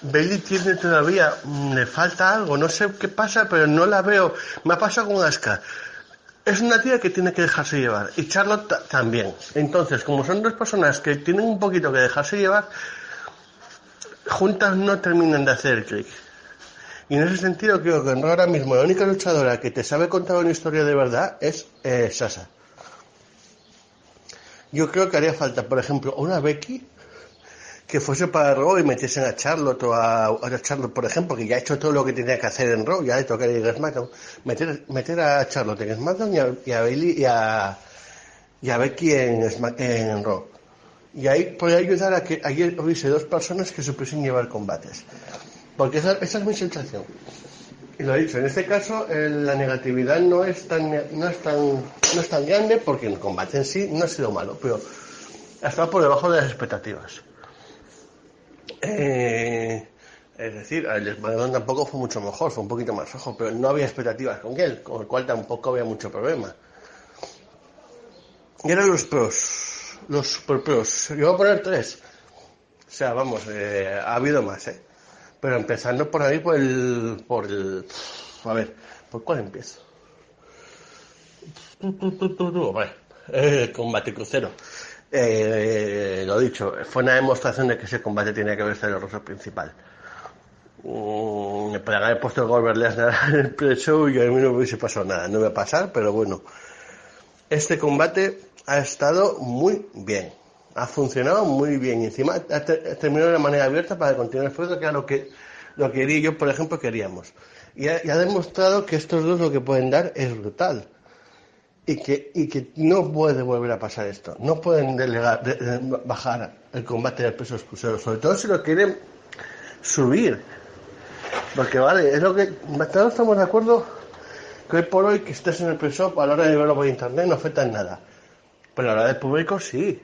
Bailey tiene todavía, mm, le falta algo, no sé qué pasa, pero no la veo. Me ha pasado con Asuka. Es una tía que tiene que dejarse llevar, y Charlotte ta- también. Entonces, como son dos personas que tienen un poquito que dejarse llevar, juntas no terminan de hacer el click. Y en ese sentido creo que ahora mismo la única luchadora que te sabe contar una historia de verdad es eh, Sasha. Yo creo que haría falta, por ejemplo, una Becky que fuese para Raw y metiesen a Charlotte o a, Charlotte, por ejemplo, que ya ha hecho todo lo que tenía que hacer en Raw, ya le toca ir a SmackDown, meter, meter a Charlotte en SmackDown y a, Bailey y a, y a Becky en, Smack- en Raw. Y ahí podría ayudar a que ayer hubiese dos personas que supiesen llevar combates. Porque esa, esa es mi sensación. Y lo he dicho, en este caso la negatividad no es tan no es tan no es tan grande porque el combate en sí no ha sido malo, pero ha estado por debajo de las expectativas. Eh, es decir, el SmackDown tampoco fue mucho mejor, fue un poquito más ojo, pero no había expectativas con él, con el cual tampoco había mucho problema. Y eran los pros, los super pros. Yo voy a poner tres. O sea, vamos, eh, ha habido más, ¿eh? Pero empezando por ahí, por el, por el, a ver, ¿por cuál empiezo? Vale. Eh, combate crucero. Eh, lo dicho, fue una demostración de que ese combate tenía que haber sido el rostro principal. Mm, me podrían haber puesto el Goldberg Lesnar en el pre-show y a mí no me hubiese pasado nada. No va a pasar, pero bueno. Este combate ha estado muy bien. Ha funcionado muy bien. Y encima ha te- ha terminado de manera abierta para continuar el esfuerzo, que era lo que, lo que yo, por ejemplo, queríamos. Y ha demostrado que estos dos lo que pueden dar es brutal. Y que, y que no puede volver a pasar esto. No pueden delegar, de- de- bajar el combate de pesos cruceros. Sobre todo si lo quieren subir. Porque vale, es lo que. Todos estamos de acuerdo que hoy por hoy que estés en el pre-shop a la hora de verlo por internet no afecta en nada. Pero a la hora del público sí.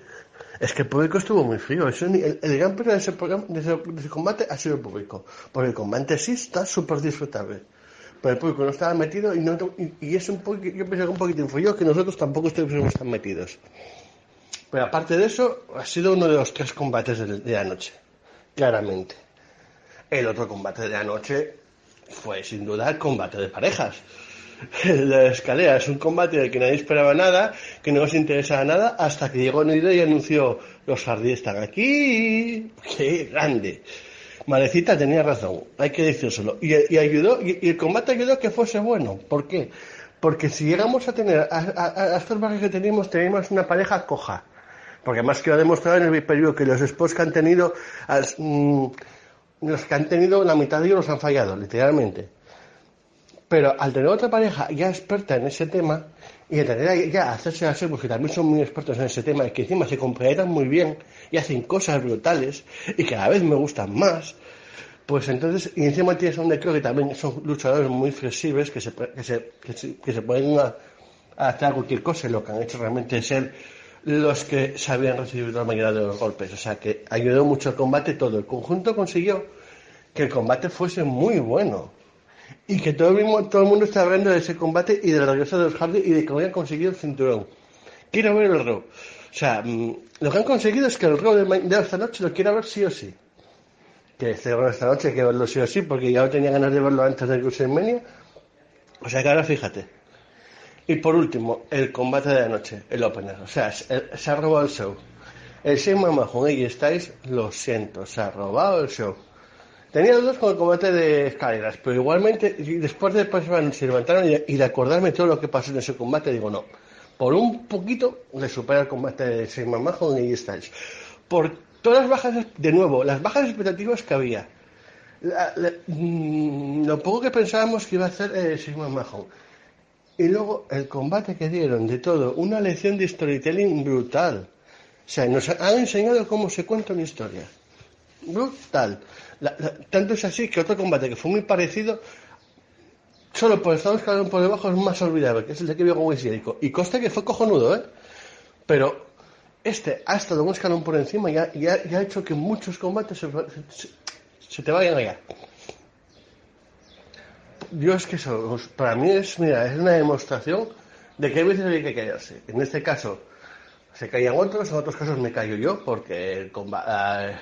Es que el público estuvo muy frío. Eso el, el gran premio de ese, programa, de, ese, de ese combate ha sido el público. Porque el combate sí está súper disfrutable. Pero el público no estaba metido y, no, y, y un poco, yo pienso que un poquito influyó que nosotros tampoco estuvimos tan metidos. Pero aparte de eso, ha sido uno de los tres combates de, la noche. Claramente. El otro combate de la noche fue sin duda el combate de parejas. La escalera es un combate del que nadie esperaba nada, que no nos interesaba nada, hasta que llegó Nido y anunció los jardines están aquí. ¡Qué grande! Malecita tenía razón, hay que decírselo. Y, y ayudó, y, el combate ayudó a que fuese bueno. ¿Por qué? Porque si llegamos a tener a, estos barrios que tenemos, tenemos una pareja coja. Porque además que ha demostrado en el periodo que los spots que han tenido, mm, los que han tenido, la mitad de ellos los han fallado, literalmente. Pero al tener otra pareja ya experta en ese tema, y tener a- ya hacerse así, porque también son muy expertos en ese tema, y que encima se complementan muy bien, y hacen cosas brutales, y cada vez me gustan más, pues entonces, y encima tienes donde creo que también son luchadores muy flexibles, que se, que se, que se, pueden a- a cualquier cosa, y lo que han hecho realmente es ser los que sabían recibir la mayoría de los golpes. O sea que ayudó mucho el combate todo. El conjunto consiguió que el combate fuese muy bueno. Y que todo el, mundo, el está hablando de ese combate y del regreso de los Hardy y de que habían conseguido el cinturón. Quiero ver el Raw. O sea, mm, lo que han conseguido es que el Raw de, de esta noche lo quiero ver sí o sí. Que este Raw esta noche hay que verlo sí o sí, porque ya no tenía ganas de verlo antes del WrestleMania. O sea que ahora fíjate. Y por último, el combate de la noche, el opener. O sea, se, se ha robado el show. El McMahon con AJ Styles, lo siento, se ha robado el show. Tenía dudas con el combate de escaleras, pero igualmente, y después de pasar, se levantaron y, y de acordarme todo lo que pasó en ese combate, digo, no, por un poquito le supera el combate de McMahon con AJ Styles. Por todas las bajas, de nuevo, las bajas expectativas que había. La- la- mm, lo poco que pensábamos que iba a hacer eh, Shane McMahon. Y luego el combate que dieron de todo, una lección de storytelling brutal. O sea, nos han enseñado cómo se cuenta una historia. Brutal. La- tanto es así que otro combate que fue muy parecido, solo por estar escalón por debajo es más olvidable, que es el de Kevin Owens y Jericho. Y coste que fue cojonudo, ¿eh? Pero este ha estado un escalón por encima y ha, hecho que muchos combates se, te vayan allá. Yo es que eso, para mí es, mira, es una demostración de que hay veces hay que callarse. En este caso se callan otros, en otros casos me callo yo porque el comba- ah,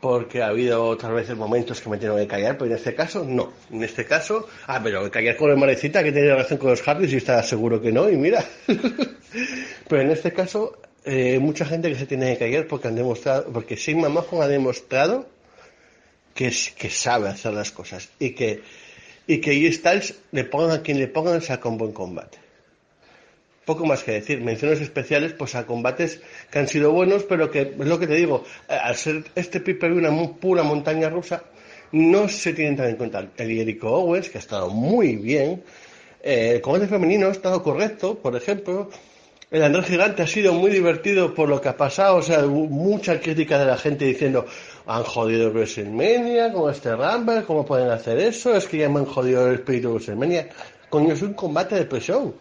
porque ha habido otras veces momentos que me tengo que callar, pero en este caso no. En este caso, ah, pero callar con el marecita que tiene relación con los Hardys y está seguro que no, y mira. pero en este caso, eh, mucha gente que se tiene que callar porque han demostrado, porque Sigma Mahon ha demostrado que, que sabe hacer las cosas y que y que AJ Styles le pongan a quien le pongan saca un buen combate. Poco más que decir, menciones especiales pues a combates que han sido buenos, pero que es lo que te digo, eh, al ser este pay una pura montaña rusa, no se tienen tan en cuenta el Jericho Owens, que ha estado muy bien, eh, el combate femenino ha estado correcto, por ejemplo, el Andrés Gigante ha sido muy divertido por lo que ha pasado, o sea, mucha crítica de la gente diciendo, han jodido WrestleMania con este Rumble, ¿cómo pueden hacer eso? Es que ya me han jodido el espíritu de WrestleMania. Coño, es un combate de pre-show.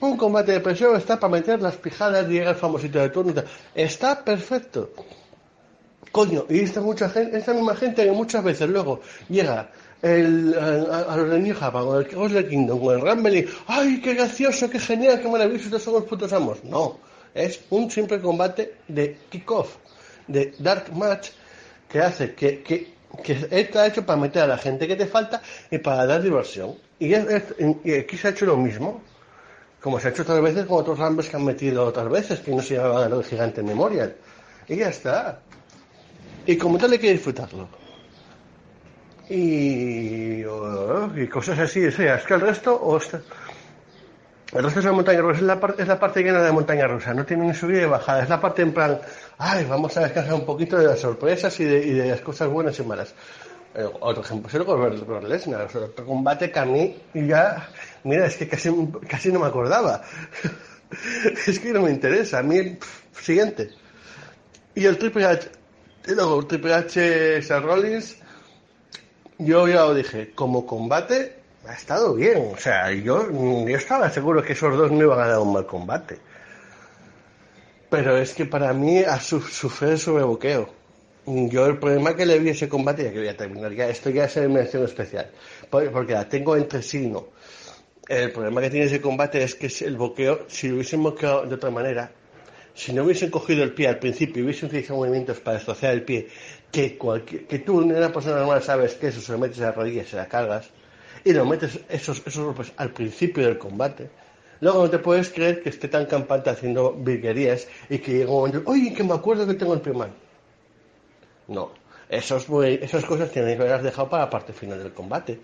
Un combate de pre-show está para meter las pijadas y llega el famosito de turno. Está perfecto. Coño, y esta mucha gente, esta misma gente que muchas veces luego llega el, a, los de New Japan, con el Wrestle Kingdom, con el Rumble y ¡ay, qué gracioso, qué genial, qué maravilloso, estos son los putos amos! No, es un simple combate de kickoff, de dark match, que hace que, que, que está hecho para meter a la gente que te falta y para dar diversión. Y aquí se ha hecho lo mismo, como se ha hecho otras veces con otros Rumbles que han metido otras veces, que no se llamaban el gigante Memorial. Y ya está. Y como tal hay que disfrutarlo. Y, oh, y cosas así, o sea, es que el resto, o el resto es la montaña rusa, es la, par- es la parte llena de montaña rusa, no tiene ni subida ni bajada, es la parte en plan, ay, vamos a descansar un poquito de las sorpresas y de, y de las cosas buenas y malas. Eh, otro ejemplo es el Lesnar, otro combate que a mí ya, mira, es que casi, casi no me acordaba. es que no me interesa, a mí, pff, siguiente. Y el Triple H, y luego el Triple H, Seth Rollins, yo ya lo dije, como combate ha estado bien. O sea, yo, estaba seguro que esos dos no iban a dar un mal combate. Pero es que para mí ha su- sufrido sobrebuqueo. Yo el problema que le vi a ese combate, ya que voy a terminar, ya esto ya es mención especial, por- porque la tengo entre sí, ¿no? El problema que tiene ese combate es que el boqueo, si lo hubiesen boqueado de otra manera, si no hubiesen cogido el pie al principio y hubiesen utilizado movimientos para destrozar el pie, que, cualquier, que tú, una persona normal, sabes que eso se lo metes a la rodilla se la cargas, y lo metes esos, esos golpes al principio del combate, luego no te puedes creer que esté tan campante haciendo virguerías y que llegue un momento, oye, que me acuerdo que tengo el pie mal. No, esos, esas cosas tienen que haberlas dejado para la parte final del combate.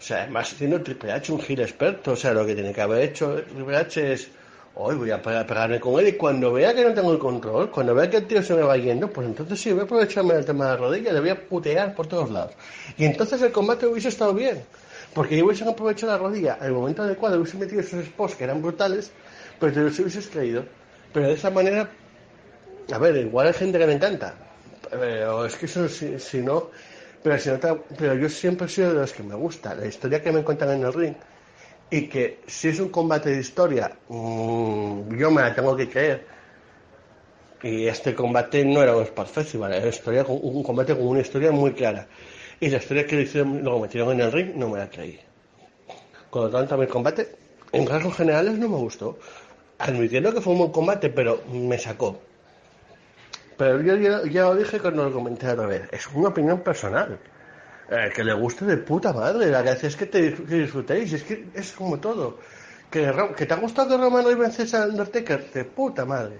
O sea, además siendo Triple H un gil experto, o sea, lo que tiene que haber hecho Triple H es, hoy voy a pe- pegarme con él y cuando vea que no tengo el control, cuando vea que el tío se me va yendo, pues entonces sí, voy a aprovecharme del tema de la rodilla, le voy a putear por todos lados. Y entonces el combate hubiese estado bien, porque yo hubiesen aprovechado la rodilla el momento adecuado, hubiesen metido esos spots que eran brutales, pero te los hubieses creído. Pero de esa manera, a ver, igual hay gente que le encanta, pero es que eso si, si no, pero, si no te- pero yo siempre he sido de los que me gusta, la historia que me cuentan en el ring, y que si es un combate de historia, mm, yo me la tengo que creer, Y este combate no era un Sport Festival, era historia un combate con una historia muy clara. Y la historia que hicieron, luego metieron en el ring no me la creí. Con lo tanto, el combate, en rasgos generales, no me gustó. Admitiendo que fue un buen combate, pero me sacó. Pero yo ya, lo dije cuando lo comenté a vez. Es una opinión personal. Eh, que le guste de puta madre. La gracia es que te disfrutéis. Es que como todo. Que, te ha gustado Roman Reigns al Undertaker. De puta madre.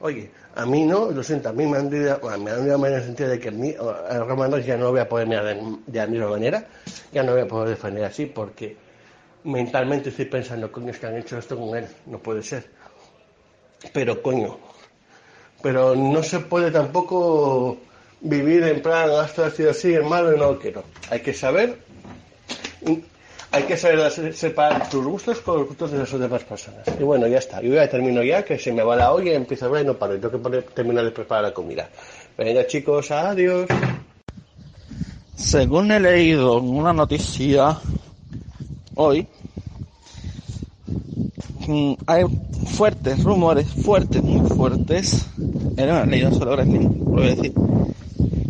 Oye, a mí no, lo siento, a mí me han dado, me han en el sentido de que ni- a ya no voy a poder mirar de, de la misma manera. Ya no voy a poder defender así porque mentalmente estoy pensando, coño, es que han hecho esto con él. No puede ser. Pero coño, pero no se puede tampoco vivir en plan, hasta ha sido así, es malo y no lo quiero. Hay que saber, hay que saber separar tus gustos con los gustos de las demás personas. Y bueno, ya está. Yo ya termino ya, que se me va la olla empiezo a hablar y no paro. Y tengo que terminar de preparar la comida. Venga chicos, adiós. Según he leído en una noticia hoy, hay fuertes rumores, fuertes, muy fuertes, eh, no he leído solo wrestling, lo voy a decir,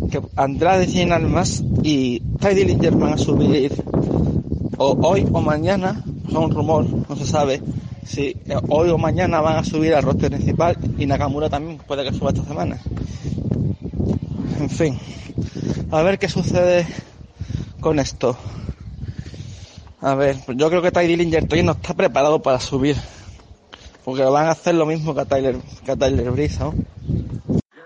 que Andrade Cien Almas y Ty Dillinger van a subir o hoy o mañana, es un rumor, no se sabe si eh, hoy o mañana van a subir al roster principal y Nakamura también puede que suba esta semana. En fin, a ver qué sucede con esto. A ver, pues yo creo que Ty Dillinger todavía no está preparado para subir. Porque van a hacer lo mismo que a Tyler, que a Tyler Breeze, ¿no?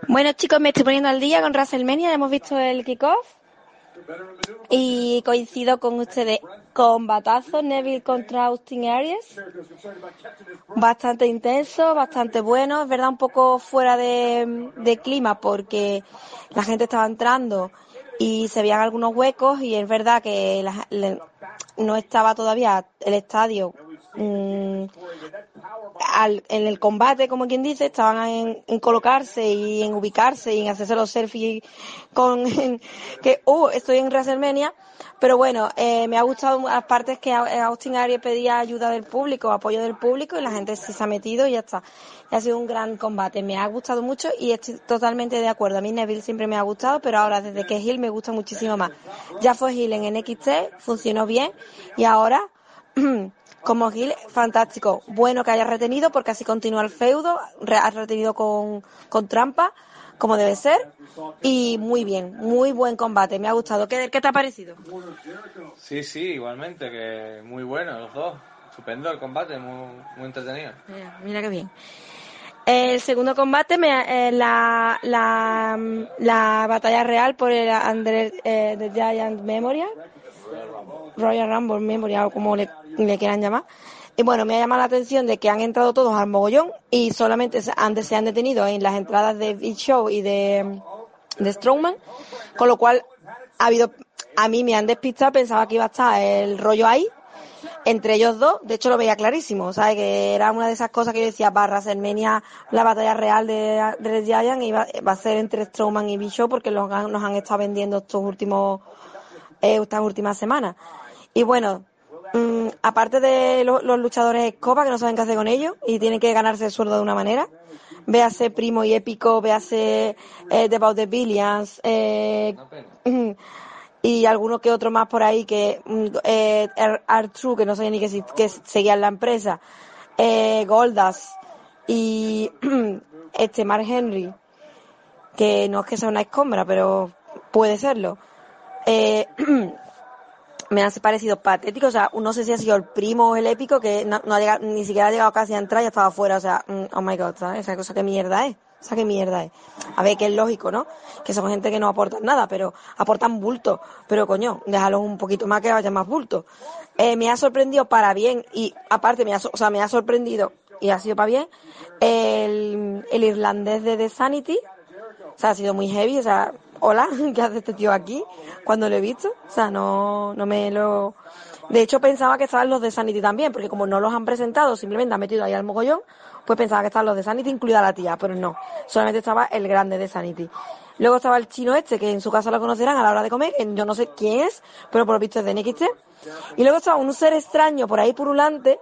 Bueno chicos, me estoy poniendo al día con WrestleMania, hemos visto el kickoff y coincido con ustedes. Combatazo Neville contra Austin Aries. Bastante intenso, bastante bueno. Es verdad, un poco fuera de, clima porque la gente estaba entrando y se veían algunos huecos y es verdad que la- no estaba todavía el estadio mm, al- en el combate, como quien dice, estaban en, en colocarse y en ubicarse y en hacerse los selfies con que, uh, estoy en WrestleMania. Pero bueno, eh, me ha gustado las partes que Austin Aries pedía ayuda del público, apoyo del público y la gente se ha metido y ya está. Y ha sido un gran combate. Me ha gustado mucho y estoy totalmente de acuerdo. A mí Neville siempre me ha gustado, pero ahora desde que es Hill me gusta muchísimo más. Ya fue Hill en NXT, funcionó bien y ahora como Gil, fantástico. Bueno que haya retenido porque así continúa el feudo. Re- ha retenido con, con trampa, como debe ser. Y muy bien, muy buen combate. Me ha gustado. ¿Qué, qué te ha parecido? Sí, sí, igualmente, que muy bueno los dos. Estupendo el combate, muy, muy entretenido. Mira, mira qué bien. El segundo combate, me, ha- eh, la, la, la batalla real por el Under eh, the Giant Memorial, Royal Rumble Memorial, o como le, quieran llamar. Y bueno, me ha llamado la atención de que han entrado todos al mogollón y solamente se han, se han detenido en las entradas de Big Show y de, de Strowman, con lo cual ha habido, a mí me han despistado, pensaba que iba a estar el rollo ahí, entre ellos dos, de hecho lo veía clarísimo, ¿sabes? Que era una de esas cosas que yo decía, barra WrestleMania, la batalla real de, Red Giant iba, va a ser entre Strowman y Bishop porque los nos han estado vendiendo estos últimos, estas últimas semanas. Y bueno, mm, aparte de lo- los luchadores escoba que no saben qué hacer con ellos y tienen que ganarse el sueldo de una manera, véase Primo y Épico, véase eh, The Billions, eh, y alguno que otro más por ahí que mm, eh, True que no sabía ni que, que seguía en la empresa eh, Goldas y este Mark Henry que no es que sea una escombra pero puede serlo eh, me han parecido patéticos, o sea, no sé si ha sido el primo o el épico que no, no ha llegado, ni siquiera ha llegado casi a entrar y estaba afuera, o sea, mm, oh my god, ¿sabes? Esa cosa que mierda es, esa que mierda es. A ver, que es lógico, ¿no? Que son gente que no aportan nada, pero aportan bulto, pero coño, déjalos un poquito más que haya más bulto. Eh, me ha sorprendido para bien y aparte me ha, o sea, me ha sorprendido y ha sido para bien el, el irlandés de The Sanity, o sea, ha sido muy heavy, o sea, hola, ¿qué hace este tío aquí? Cuando lo he visto, o sea, no, no me lo... De hecho, pensaba que estaban los de Sanity también, porque como no los han presentado, simplemente han metido ahí al mogollón, pues pensaba que estaban los de Sanity, incluida la tía, pero no, solamente estaba el grande de Sanity. Luego estaba el chino este, que en su casa lo conocerán a la hora de comer, yo no sé quién es, pero por lo visto es de NXT. Y luego estaba un ser extraño por ahí purulante,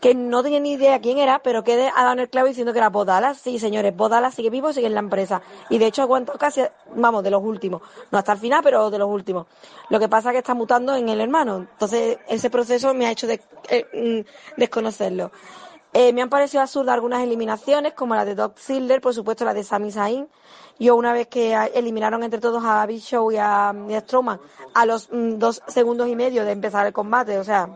que no tenía ni idea quién era, pero que ha dado en el clavo diciendo que era Bodala. Sí, señores, Bodala sigue vivo, sigue en la empresa. Y de hecho ha aguantado casi, vamos, de los últimos. No hasta el final, pero de los últimos. Lo que pasa es que está mutando en el hermano. Entonces, ese proceso me ha hecho eh, mm, desconocerlo. Eh, me han parecido absurdas algunas eliminaciones, como la de Doc Ziggler, por supuesto la de Sami Zayn. Yo una vez que a- eliminaron entre todos a Big Show y a, y a Strowman a los mm, dos segundos y medio de empezar el combate, o sea,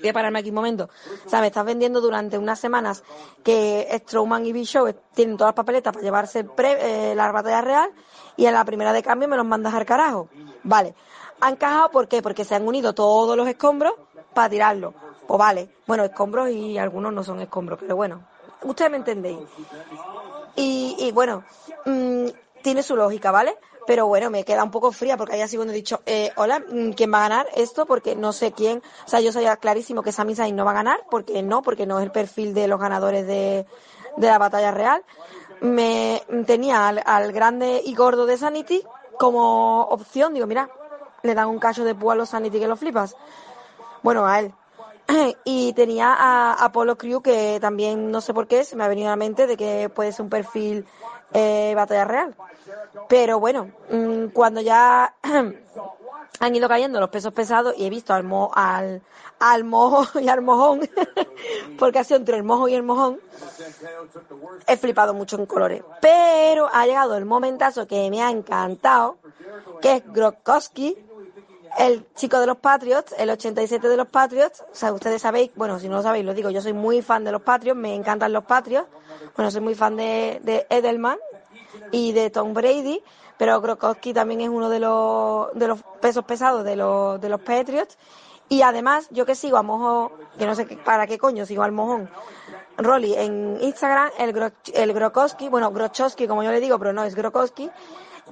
voy a pararme aquí un momento. O sea, me estás vendiendo durante unas semanas que Strowman y Big Show tienen todas las papeletas para llevarse pre- eh, la batalla real y en la primera de cambio me los mandas al carajo. Vale. ¿Han encajado por qué? Porque se han unido todos los escombros para tirarlo. Pues vale. Bueno, escombros y algunos no son escombros, pero bueno. Ustedes me entendéis. Y, y bueno, mm, tiene su lógica, ¿vale? Pero bueno, me queda un poco fría porque ahí así cuando he dicho, eh, hola, mm, ¿quién va a ganar esto? Porque no sé quién. O sea, yo sabía clarísimo que Sami Zayn no va a ganar, porque no, porque no es el perfil de los ganadores de, de la batalla real. Me tenía al, al grande y gordo de Sanity como opción. Digo, mira, le dan un cacho de púa a los Sanity que lo flipas. Bueno, a él. y tenía a Apollo Crew que también no sé por qué se me ha venido a la mente de que puede ser un perfil eh, batalla real. Pero bueno, mm, cuando ya han ido cayendo los pesos pesados y he visto al, mo, al, al mojo y al mojón, porque ha sido entre el mojo y el mojón, he flipado mucho en colores. Pero ha llegado el momentazo que me ha encantado, que es Gronkowski, el chico de los Patriots, el 87 de los Patriots. O sea, ustedes sabéis, bueno, si no lo sabéis, lo digo, yo soy muy fan de los Patriots, me encantan los Patriots. Bueno, soy muy fan de, de Edelman y de Tom Brady, pero Gronkowski también es uno de los, de los pesos pesados de los, de los Patriots. Y además, yo que sigo a Mojo, que no sé para qué coño sigo al mojón, Rolly en Instagram, el, Gro, el Grokowski, bueno, Grochowski como yo le digo, pero no, es Grokowski,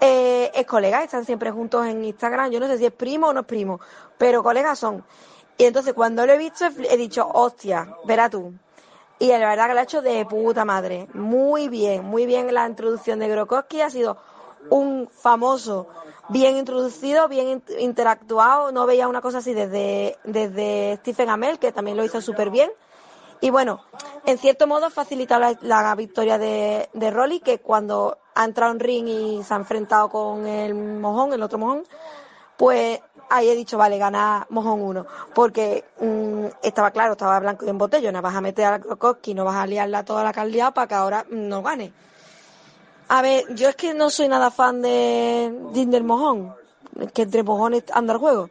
eh, es colega, están siempre juntos en Instagram, yo no sé si es primo o no es primo, pero colegas son. Y entonces cuando lo he visto he dicho, hostia, verá tú. Y la verdad que lo ha hecho de puta madre. Muy bien, muy bien la introducción de Grokowski. Ha sido un famoso, bien introducido, bien in- interactuado. No veía una cosa así desde, desde Stephen Amell, que también lo hizo súper bien. Y bueno, en cierto modo facilita la, la victoria de, de Rolly, que cuando ha entrado en ring y se ha enfrentado con el mojón, el otro mojón, pues ahí he dicho, vale, gana Mojón 1. Porque mm, estaba claro, estaba blanco y en botella, no vas a meter a Krokowski, no vas a liarla toda la caldeada para que ahora mm, no gane. A ver, yo es que no soy nada fan de Dinder Mojón, que entre mojones anda el juego.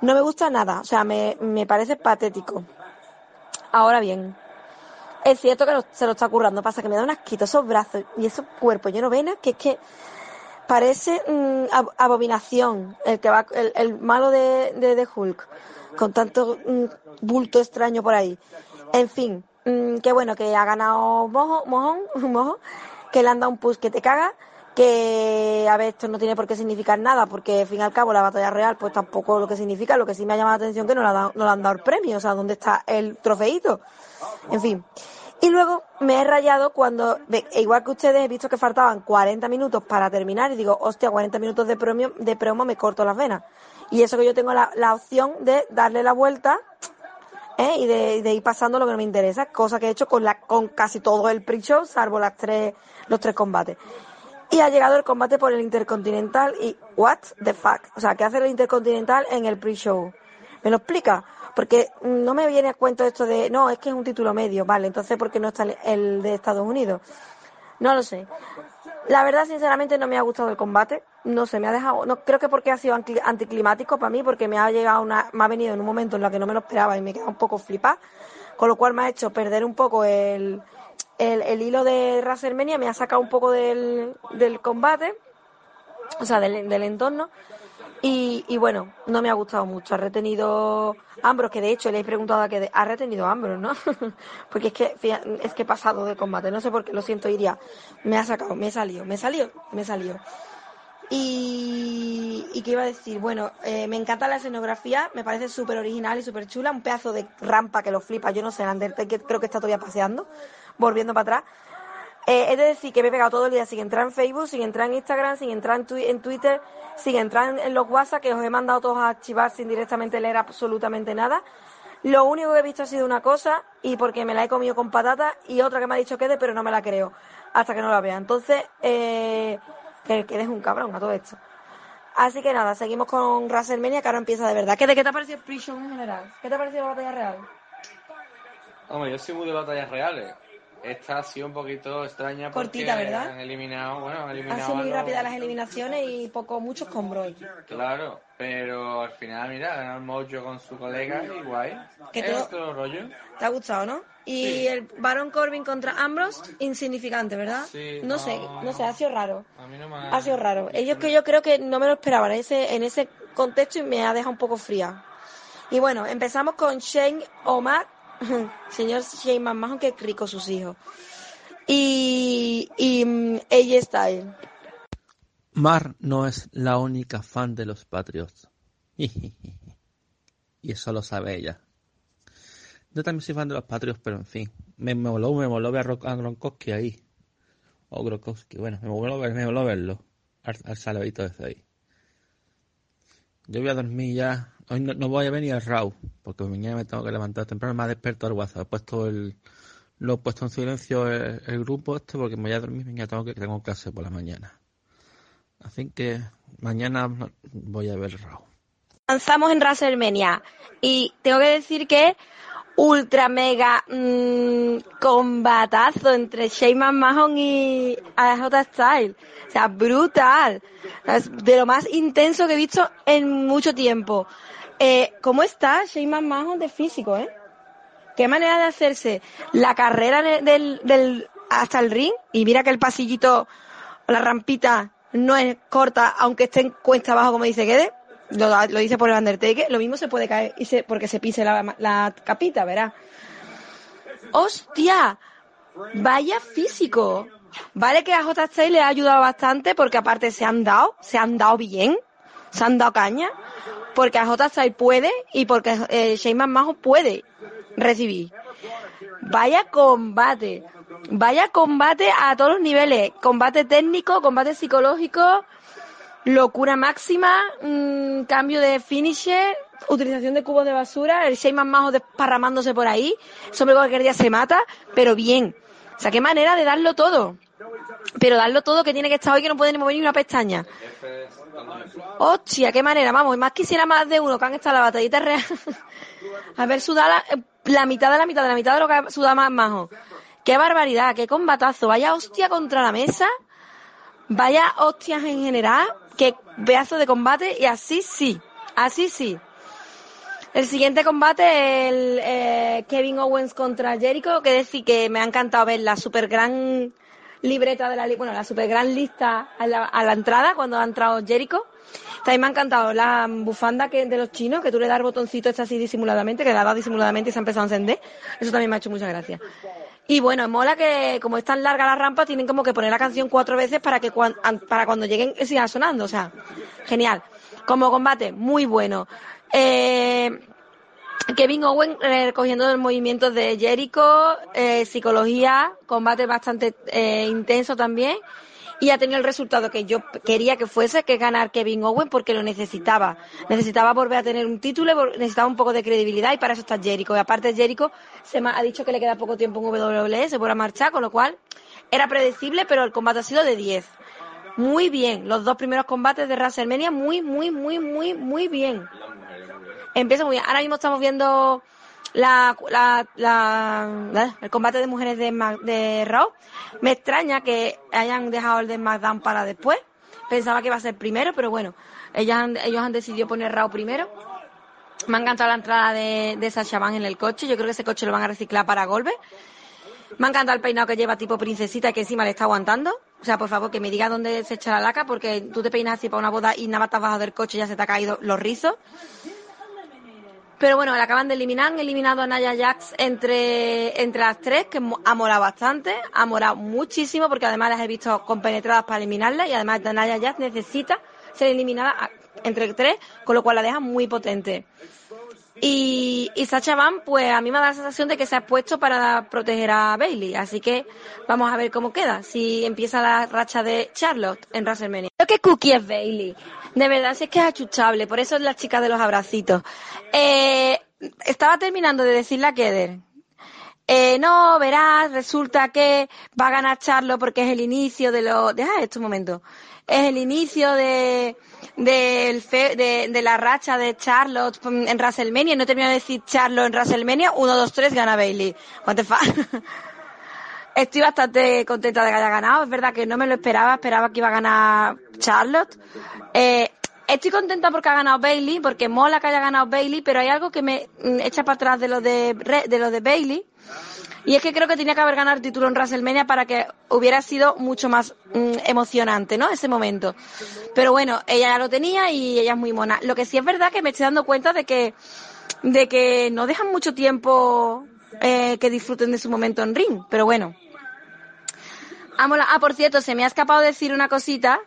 No me gusta nada, o sea, me, me parece patético. Ahora bien, es cierto que se lo está currando, pasa que me da un asquito esos brazos y esos cuerpos. Llenos venas, que es que parece mm, ab- abominación el que va el, el malo de, de, de Hulk con tanto mm, bulto extraño por ahí. En fin mm, que bueno que ha ganado mojo mojón mojo que le han dado un push que te caga que a ver esto no tiene por qué significar nada porque al fin y al cabo la batalla real pues tampoco lo que significa. Lo que sí me ha llamado la atención que no le, ha dado- no le han dado el premio o sea dónde está el trofeito en fin y luego me he rayado cuando, igual que ustedes, he visto que faltaban 40 minutos para terminar y digo, hostia, 40 minutos de, premio, de promo me corto las venas. Y eso que yo tengo la, la opción de darle la vuelta ¿eh? y de, de ir pasando lo que no me interesa, cosa que he hecho con, la, con casi todo el pre-show, salvo las tres, los tres combates. Y ha llegado el combate por el Intercontinental y what the fuck. O sea, ¿qué hace el Intercontinental en el pre-show? ¿Me lo explica? Porque no me viene a cuento esto de, no, es que es un título medio, vale, entonces ¿por qué no está el- de Estados Unidos? No lo sé. La verdad, sinceramente, no me ha gustado el combate. No sé, me ha dejado, no creo que porque ha sido anti- anticlimático para mí, porque me ha llegado una, me ha venido en un momento en el que no me lo esperaba y me queda un poco flipada, con lo cual me ha hecho perder un poco el, el, hilo de WrestleMania, me ha sacado un poco del, del combate, o sea, del, del entorno. Y, y bueno, no me ha gustado mucho. Ha retenido Ambros, que de hecho le he preguntado a que ha retenido Ambros, ¿no? Porque es que es que he pasado de combate, no sé por qué, lo siento, iría. Me ha sacado, me he salido, me he salido, me he salido. Y, y qué iba a decir, bueno, eh, me encanta la escenografía, me parece súper original y súper chula, un pedazo de rampa que lo flipa, yo no sé, Undertaker creo que está todavía paseando, volviendo para atrás. Eh, es de decir que me he pegado todo el día sin entrar en Facebook, sin entrar en Instagram, sin entrar en, en Twitter, sin entrar en, los WhatsApp, que os he mandado todos a archivar sin directamente leer absolutamente nada. Lo único que he visto ha sido una cosa y porque me la he comido con patatas y otra que me ha dicho quede, pero no me la creo hasta que no la vea. Entonces, eh, que quede es un cabrón a todo esto. Así que nada, seguimos con WrestleMania que ahora empieza de verdad. ¿Qué, ¿De qué te ha parecido el en general? ¿Qué te ha parecido la batalla real? Hombre, yo soy muy de batallas reales. Esta ha sido un poquito extraña porque Cortita, ¿verdad? han eliminado, bueno, han Han eliminado sido a muy los- rápidas las eliminaciones y poco, muchos con Broy. Claro, pero al final, mira, ganó el Mojo con su colega y guay. Es todo- otro rollo. ¿Te ha gustado, no? Y el Baron Corbin contra Ambrose, insignificante, ¿verdad? Sí, no, no. sé, no sé, ha sido raro. A mí no me Ha sido raro. Ellos que yo creo que no me lo esperaban en ese, en ese contexto y me ha dejado un poco fría. Y bueno, empezamos con Shane O'Mac, señor Shane McMahon, que rico sus hijos. Y, y mm, AJ Styles. Mar no es la única fan de los Patriots. Y eso lo sabe ella. Yo también soy fan de los Patriots, pero en fin. Me, me moló, me moló ver a Ro- a Gronkowski ahí. O Gronkowski, bueno, me moló, ver- me verlo. Al, al salvadito ese ahí. Yo voy a dormir ya. Hoy no, voy a venir al Raw, porque mañana me tengo que levantar temprano. Me ha despertado el WhatsApp. He puesto el, lo he puesto en silencio el, grupo este porque me voy a dormir. Mañana tengo que tengo clase por la mañana. Así que mañana voy a ver Raw. Avanzamos en WrestleMania. Y tengo que decir que ultra mega mm, combatazo entre Shane McMahon y AJ Styles. O sea, brutal. Es de lo más intenso que he visto en mucho tiempo. Eh, ¿Cómo está Shane McMahon de físico, eh? Qué manera de hacerse la carrera de- del, del, hasta el ring. Y mira que el pasillito, la rampita, no es corta, aunque esté en cuesta abajo, como dice Guede. Lo, lo dice por el Undertaker. Lo mismo se puede caer y se, porque se pise la, la capita, verá. ¡Hostia! Vaya físico. Vale que a J. Styles le ha ayudado bastante porque aparte se han dado, se han dado bien, se han dado caña, porque a J. Styles puede y porque eh, Shane McMahon puede recibir. Vaya combate, vaya combate a todos los niveles, combate técnico, combate psicológico, locura máxima, mm, cambio de finisher, utilización de cubos de basura, el Shane McMahon desparramándose por ahí, sobre cualquier día se mata, pero bien. O sea, qué manera de darlo todo. Pero darlo todo que tiene que estar hoy que no puede ni mover ni una pestaña. Hostia, qué manera, vamos, y más quisiera más de uno que han estado la batallita real. Haber sudado la, la mitad de la mitad de la mitad de lo que ha sudado más majo. Qué barbaridad, qué combatazo, vaya hostia contra la mesa, vaya hostias en general, qué pedazo de combate, y así sí, así sí. El siguiente combate, el eh, Kevin Owens contra Jericho, que decir que me ha encantado ver la super gran libreta de la, bueno, la super gran lista a la, a la entrada cuando ha entrado Jericho. También me ha encantado la bufanda que, de los chinos, que tú le das el botoncito este así disimuladamente, que le dado disimuladamente y se ha empezado a encender. Eso también me ha hecho mucha gracia. Y bueno, mola que como es tan larga la rampa, tienen como que poner la canción cuatro veces para que cuan- an- para cuando lleguen siga sonando. O sea, genial. Como combate, muy bueno. Eh, Kevin Owen eh, recogiendo el movimiento de Jericho, eh, psicología, combate bastante eh, intenso también. Y ha tenido el resultado que yo quería que fuese, que es ganar Kevin Owen porque lo necesitaba. Necesitaba volver a tener un título, necesitaba un poco de credibilidad y para eso está Jericho. Y aparte Jericho se ha dicho que le queda poco tiempo en WWE, se puede marchar, con lo cual era predecible, pero el combate ha sido de 10. Muy bien, los dos primeros combates de WrestleMania, muy, muy, muy, muy, muy bien. Empieza muy bien. Ahora mismo estamos viendo la, la, la- el combate de mujeres de, de. Me extraña que hayan dejado el de SmackDown para después. Pensaba que iba a ser primero, pero bueno, ellas han- ellos han decidido poner Raw primero. Me ha encantado la entrada de, de Sasha Banks en el coche. Yo creo que ese coche lo van a reciclar para golpe. Me ha encantado el peinado que lleva tipo princesita que encima le está aguantando. O sea, por favor, que me diga dónde se echa la laca, porque tú te peinas así para una boda y nada más te has bajado del coche y ya se te ha caído los rizos. Pero bueno, la acaban de eliminar, han eliminado a Naya Jax entre, entre las tres, que ha molado bastante, ha molado muchísimo, porque además las he visto compenetradas para eliminarla, y además Naya Jax necesita ser eliminada entre tres, con lo cual la deja muy potente. Y, y Sacha Van, pues a mí me da la sensación de que se ha puesto para proteger a Bailey. Así que vamos a ver cómo queda. Si empieza la racha de Charlotte en WrestleMania. Creo que Cookie es Bailey. De verdad, si es que es achuchable. Por eso es la chica de los abracitos. Eh, estaba terminando de decirle a Keder, eh, no, verás, resulta que va a ganar Charlo porque es el inicio de lo... Deja esto un momento. Es el inicio de, del fe- de, la racha de Charlotte en WrestleMania. No termino de decir Charlo en WrestleMania. Uno, dos, tres, gana Bailey. What the? Estoy bastante contenta de que haya ganado. Es verdad que no me lo esperaba. Esperaba que iba a ganar Charlotte. Eh, estoy contenta porque ha ganado Bailey, porque mola que haya ganado Bailey, pero hay algo que me mm, echa para atrás de lo de, de lo de Bailey. Y es que creo que tenía que haber ganado el título en WrestleMania para que hubiera sido mucho más mm, emocionante, ¿no? Ese momento. Pero bueno, ella ya lo tenía y ella es muy mona. Lo que sí es verdad que me estoy dando cuenta de que, de que no dejan mucho tiempo eh, que disfruten de su momento en ring. Pero bueno. Ah, por cierto, se me ha escapado decir una cosita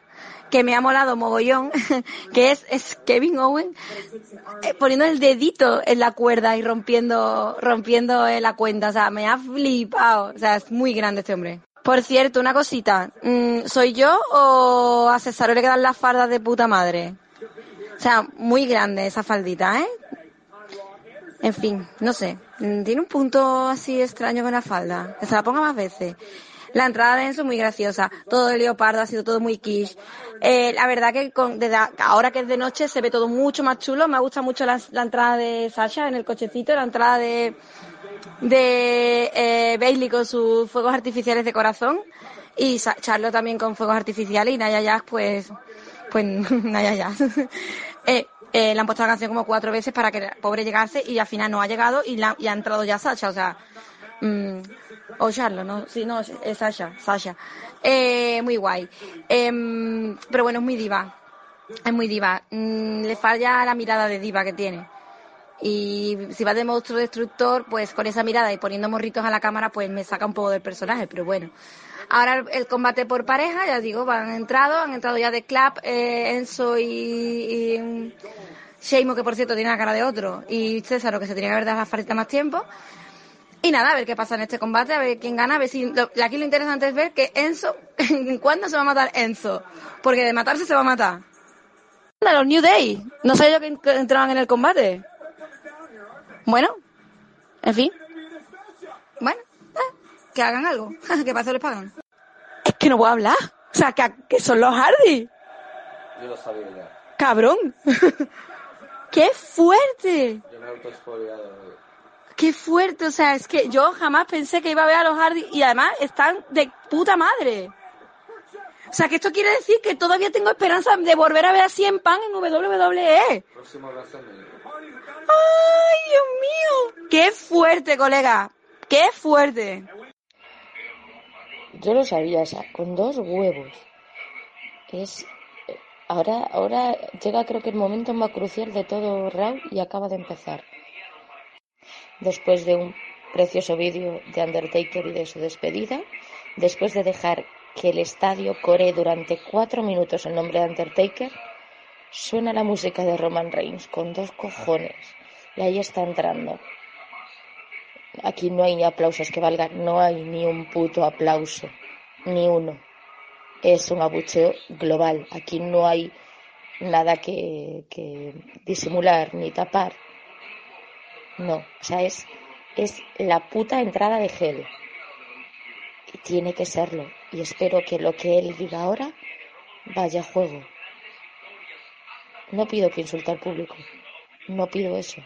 que me ha molado mogollón, que es, es Kevin Owen eh, poniendo el dedito en la cuerda y rompiendo, rompiendo eh, la cuenta. O sea, me ha flipado. O sea, es muy grande este hombre. Por cierto, una cosita. mm, ¿Soy yo o a Cesaro le quedan las fardas de puta madre? O sea, muy grande esa faldita, ¿eh? En fin, no sé. Mm, Tiene un punto así extraño con la falda. Que se la ponga más veces. La entrada de Enzo muy graciosa. Todo el leopardo ha sido todo muy quiche. Eh, la verdad que con, desde ahora que es de noche se ve todo mucho más chulo. Me gusta mucho la, entrada de Sasha en el cochecito, la entrada de, de eh, Bailey con sus fuegos artificiales de corazón y Charlo también con fuegos artificiales y Naya Jax pues pues Naya Jax eh, eh, le han puesto la canción como cuatro veces para que la pobre llegase y al final no ha llegado y, la- y ha entrado ya Sasha o sea mm, o Charlo no sí no es Sasha Sasha. Eh, muy guay. Em, pero bueno es muy diva. Es muy diva. Mm, le falla la mirada de diva que tiene. Y si va de monstruo destructor, pues con esa mirada y poniendo morritos a la cámara, pues me saca un poco del personaje, pero bueno. Ahora el, combate por pareja, ya digo, han entrado, han entrado ya de Clap, eh, Enzo y, y mm, Sheamus, que por cierto tiene la cara de otro, y César, que se tenía que haber dado la farita más tiempo. Y nada, a ver qué pasa en este combate, a ver quién gana, a ver si... lo- aquí lo interesante es ver que Enzo, ¿cuándo se va a matar Enzo? Porque de matarse se va a matar. Los New Day. No sé yo que entraban en el combate. Bueno, en fin. Bueno, eh, que hagan algo. que para eso les pagan. Es que no puedo hablar. O sea, que, que son los Hardy. Yo lo sabía ya. Cabrón. ¡Qué fuerte! Yo me he. ¡Qué fuerte! O sea, es que yo jamás pensé que iba a ver a los Hardy y además están de puta madre. O sea, que esto quiere decir que todavía tengo esperanza de volver a ver a Cien Pan en WWE. Próximo. ¡Ay, Dios mío! ¡Qué fuerte, colega! ¡Qué fuerte! Yo lo sabía, o sea, con dos huevos. Es ahora, ahora llega creo que el momento más crucial de todo Raw y acaba de empezar. Después de un precioso vídeo de Undertaker y de su despedida, después de dejar que el estadio coree durante cuatro minutos el nombre de Undertaker, suena la música de Roman Reigns con dos cojones y ahí está entrando. Aquí no hay aplausos que valgan, no hay ni un puto aplauso, ni uno. Es un abucheo global. Aquí no hay nada que, que disimular ni tapar. No, o sea, es, es la puta entrada de gel. Y tiene que serlo. Y espero que lo que él diga ahora vaya a juego. No pido que insulte al público. No pido eso.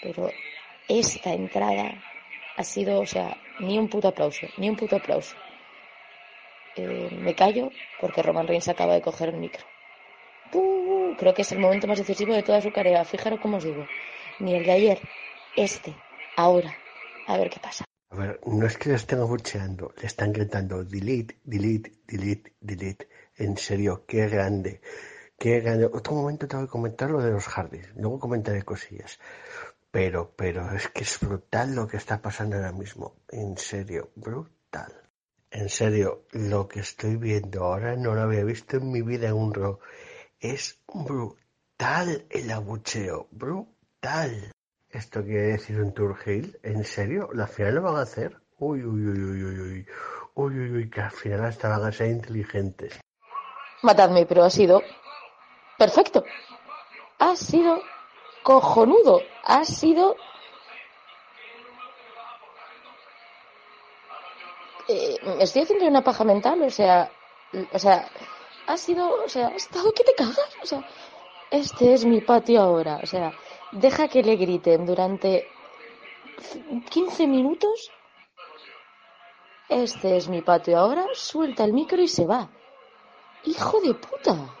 Pero esta entrada ha sido, o sea, ni un puto aplauso, ni un puto aplauso. Eh, me callo porque Roman Reigns acaba de coger el micro. ¡Puh! Creo que es el momento más decisivo de toda su carrera. Fijaros cómo os digo. Ni el de ayer, este, ahora. A ver qué pasa. A ver, no es que le estén abucheando, le están gritando delete, delete, delete, delete. En serio, qué grande. Qué grande. Otro momento tengo que comentar lo de los Hardys. Luego comentaré cosillas. Pero, pero es que es brutal lo que está pasando ahora mismo. En serio, brutal. En serio, lo que estoy viendo ahora no lo había visto en mi vida en un rock. Es brutal el abucheo. Brutal. ¿Esto quiere decir un Tour Hill? ¿En serio? ¿La final lo van a hacer? Uy, uy, uy, uy, uy, uy. Uy, uy, uy, que al final hasta van a ser inteligentes. Matadme, pero ha sido perfecto. Ha sido cojonudo. Ha sido eh, estoy haciendo una paja mental, o sea, o sea, ha sido, o sea, ha estado que te cagas, o sea, este es mi patio ahora, o sea, deja que le griten durante 15 minutos. Este es mi patio ahora, suelta el micro y se va. Hijo de puta.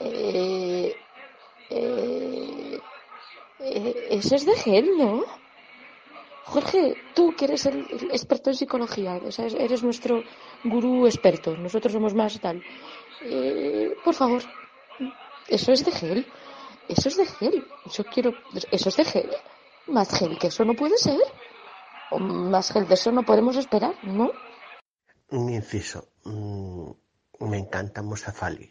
Eh, eh, eh, eso es de gel, ¿no? Jorge, tú que eres el, experto en psicología, o sea, eres nuestro gurú experto, nosotros somos más tal. Eh, por favor, eso es de gel, eso es de gel, yo quiero, eso es de gel, más gel que eso no puede ser, o más gel de eso no podemos esperar, ¿no? Un inciso. mm, me encanta Musa Fali.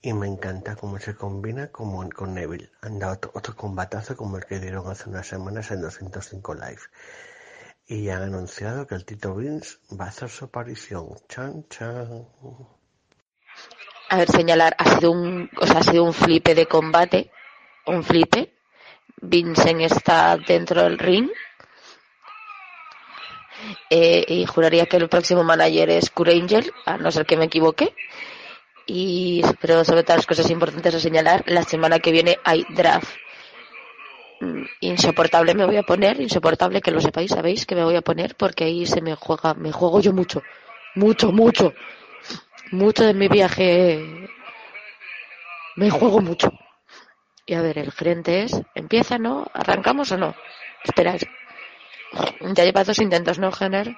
Y me encanta cómo se combina como con Neville. Han dado otro, otro combatazo como el que dieron hace unas semanas en 205 Live. Y han anunciado que el Tito Vince va a hacer su aparición. Chan, chan. A ver, señalar, ha sido un, o sea, ha sido un flipe de combate, un flipe. Vincent está dentro del ring. Eh, y juraría que el próximo manager es Kurt Angel, a no ser que me equivoque. Y, pero sobre todas las cosas importantes a señalar, la semana que viene hay draft. Mm, Insoportable me voy a poner, insoportable que lo sepáis, sabéis que me voy a poner porque ahí se me juega, me juego yo mucho, mucho, mucho, mucho de mi viaje, me juego mucho. Y a ver, el gerente es, empieza, ¿no? ¿Arrancamos o no? Espera, es- ya lleva dos intentos, ¿no, Jenner?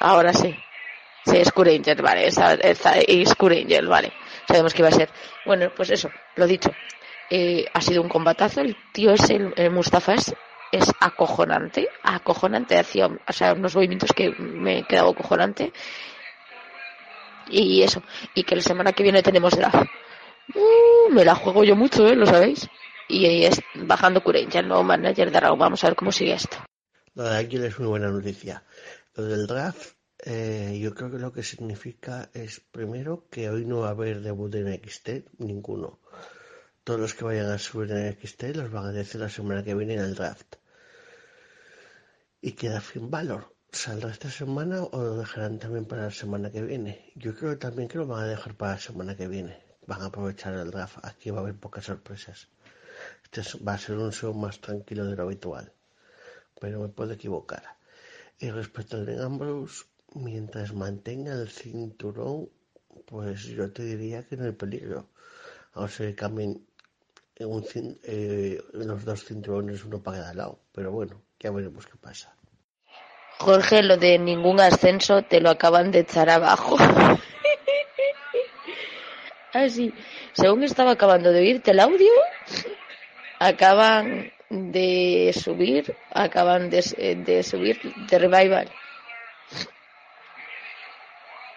Ahora sí. Sí, es Kurt Angel, vale. Es Angel, vale. Sabemos que iba a ser. Bueno, pues eso, lo dicho. Eh, ha sido un combatazo. El tío es el, el Mustafa es, es acojonante. Acojonante. Hacía, o sea, unos movimientos que me he quedado acojonante. Y eso. Y que la semana que viene tenemos draft. Uh, me la juego yo mucho, ¿eh? Lo sabéis. Y es bajando Kurt Angel, no manager de Raw. Vamos a ver cómo sigue esto. Lo de Águila es muy buena noticia. Del draft, eh, yo creo que lo que significa es, primero, que hoy no va a haber debut en XT, ninguno. Todos los que vayan a subir en XT los van a decir la semana que viene en el draft. Y queda Finn Balor. ¿Saldrá esta semana o lo dejarán también para la semana que viene? Yo creo también que lo van a dejar para la semana que viene. Van a aprovechar el draft. Aquí va a haber pocas sorpresas. Este es- va a ser un show más tranquilo de lo habitual. Pero me puedo equivocar. Y respecto al de Ambrose, mientras mantenga el cinturón, pues yo te diría que no hay peligro. A no ser que cambien un cin- eh, los dos cinturones uno para cada lado. Pero bueno, ya veremos qué pasa. Jorge, lo de ningún ascenso te lo acaban de echar abajo. Así, según estaba acabando de oírte el audio, acaban de subir, acaban de, de subir de revival.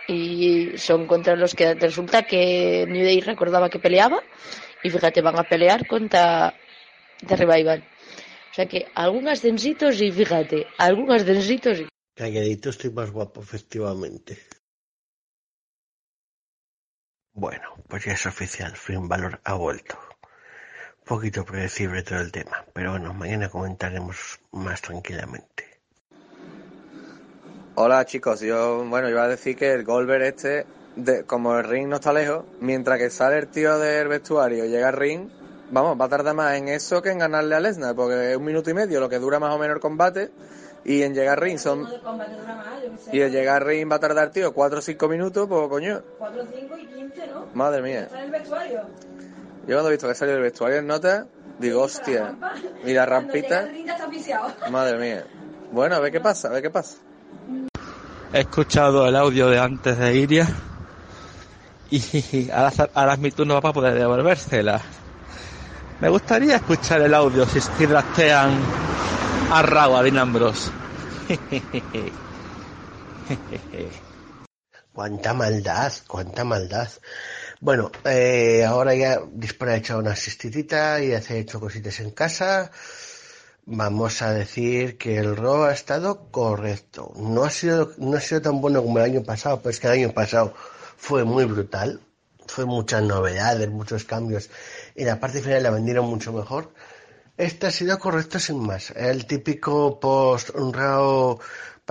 Y son contra los que resulta que New Day recordaba que peleaba. Y fíjate, van a pelear contra The Revival. O sea que algún ascensitos y fíjate, algún ascensitos y... Calladito estoy más guapo, efectivamente. Bueno, pues ya es oficial, Finn Balor ha vuelto. Un poquito predecible todo el tema, pero bueno, mañana comentaremos más tranquilamente. Hola chicos, yo bueno iba a decir que el Goldberg este, de, como el ring no está lejos, mientras que sale el tío del vestuario y llega al ring, vamos, va a tardar más en eso que en ganarle a Lesnar, porque es un minuto y medio lo que dura más o menos el combate, y en llegar al ring son... Y en llegar al ring va a tardar, tío, 4 o 5 minutos, pues coño, 4, 5 y 15, ¿no? madre mía. Está en el vestuario. Yo cuando he visto que salió del vestuario en nota, digo, hostia, mira rampita, madre mía. Bueno, a ver qué pasa, a ver qué pasa. He escuchado el audio de antes de Iria y ahora, ahora es mi turno para poder devolvérsela. Me gustaría escuchar el audio si, si draftean a Raw, a Dean Ambrose. Cuánta maldad, cuánta maldad. Bueno, eh, ahora ya Dispara ha echado una asistidita y hace hecho cositas en casa. vamos a decir que el Raw ha estado correcto. No ha sido, no ha sido tan bueno como el año pasado, pero es que el año pasado fue muy brutal. Fue muchas novedades, muchos cambios. Y la parte final la vendieron mucho mejor. Este ha sido correcto sin más. El típico post Raw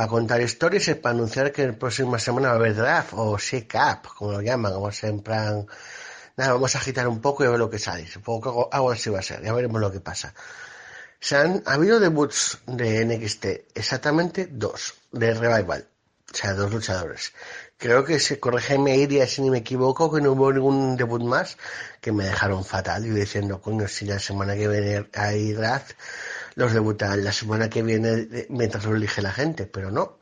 para contar historias y para anunciar que la próxima semana va a haber draft o shake up, como lo llaman, o sea, en plan, nada, vamos a agitar un poco y a ver lo que sale. Supongo que algo, algo así va a ser, ya veremos lo que pasa. Se han ha habido debuts de NXT, exactamente dos, de Revival, o sea, dos luchadores. Creo que se corrígeme Iria si ni me equivoco, que no hubo ningún debut más, que me dejaron fatal, y diciendo, coño, si la semana que viene hay draft, los debutan la semana que viene mientras lo elige la gente, pero no,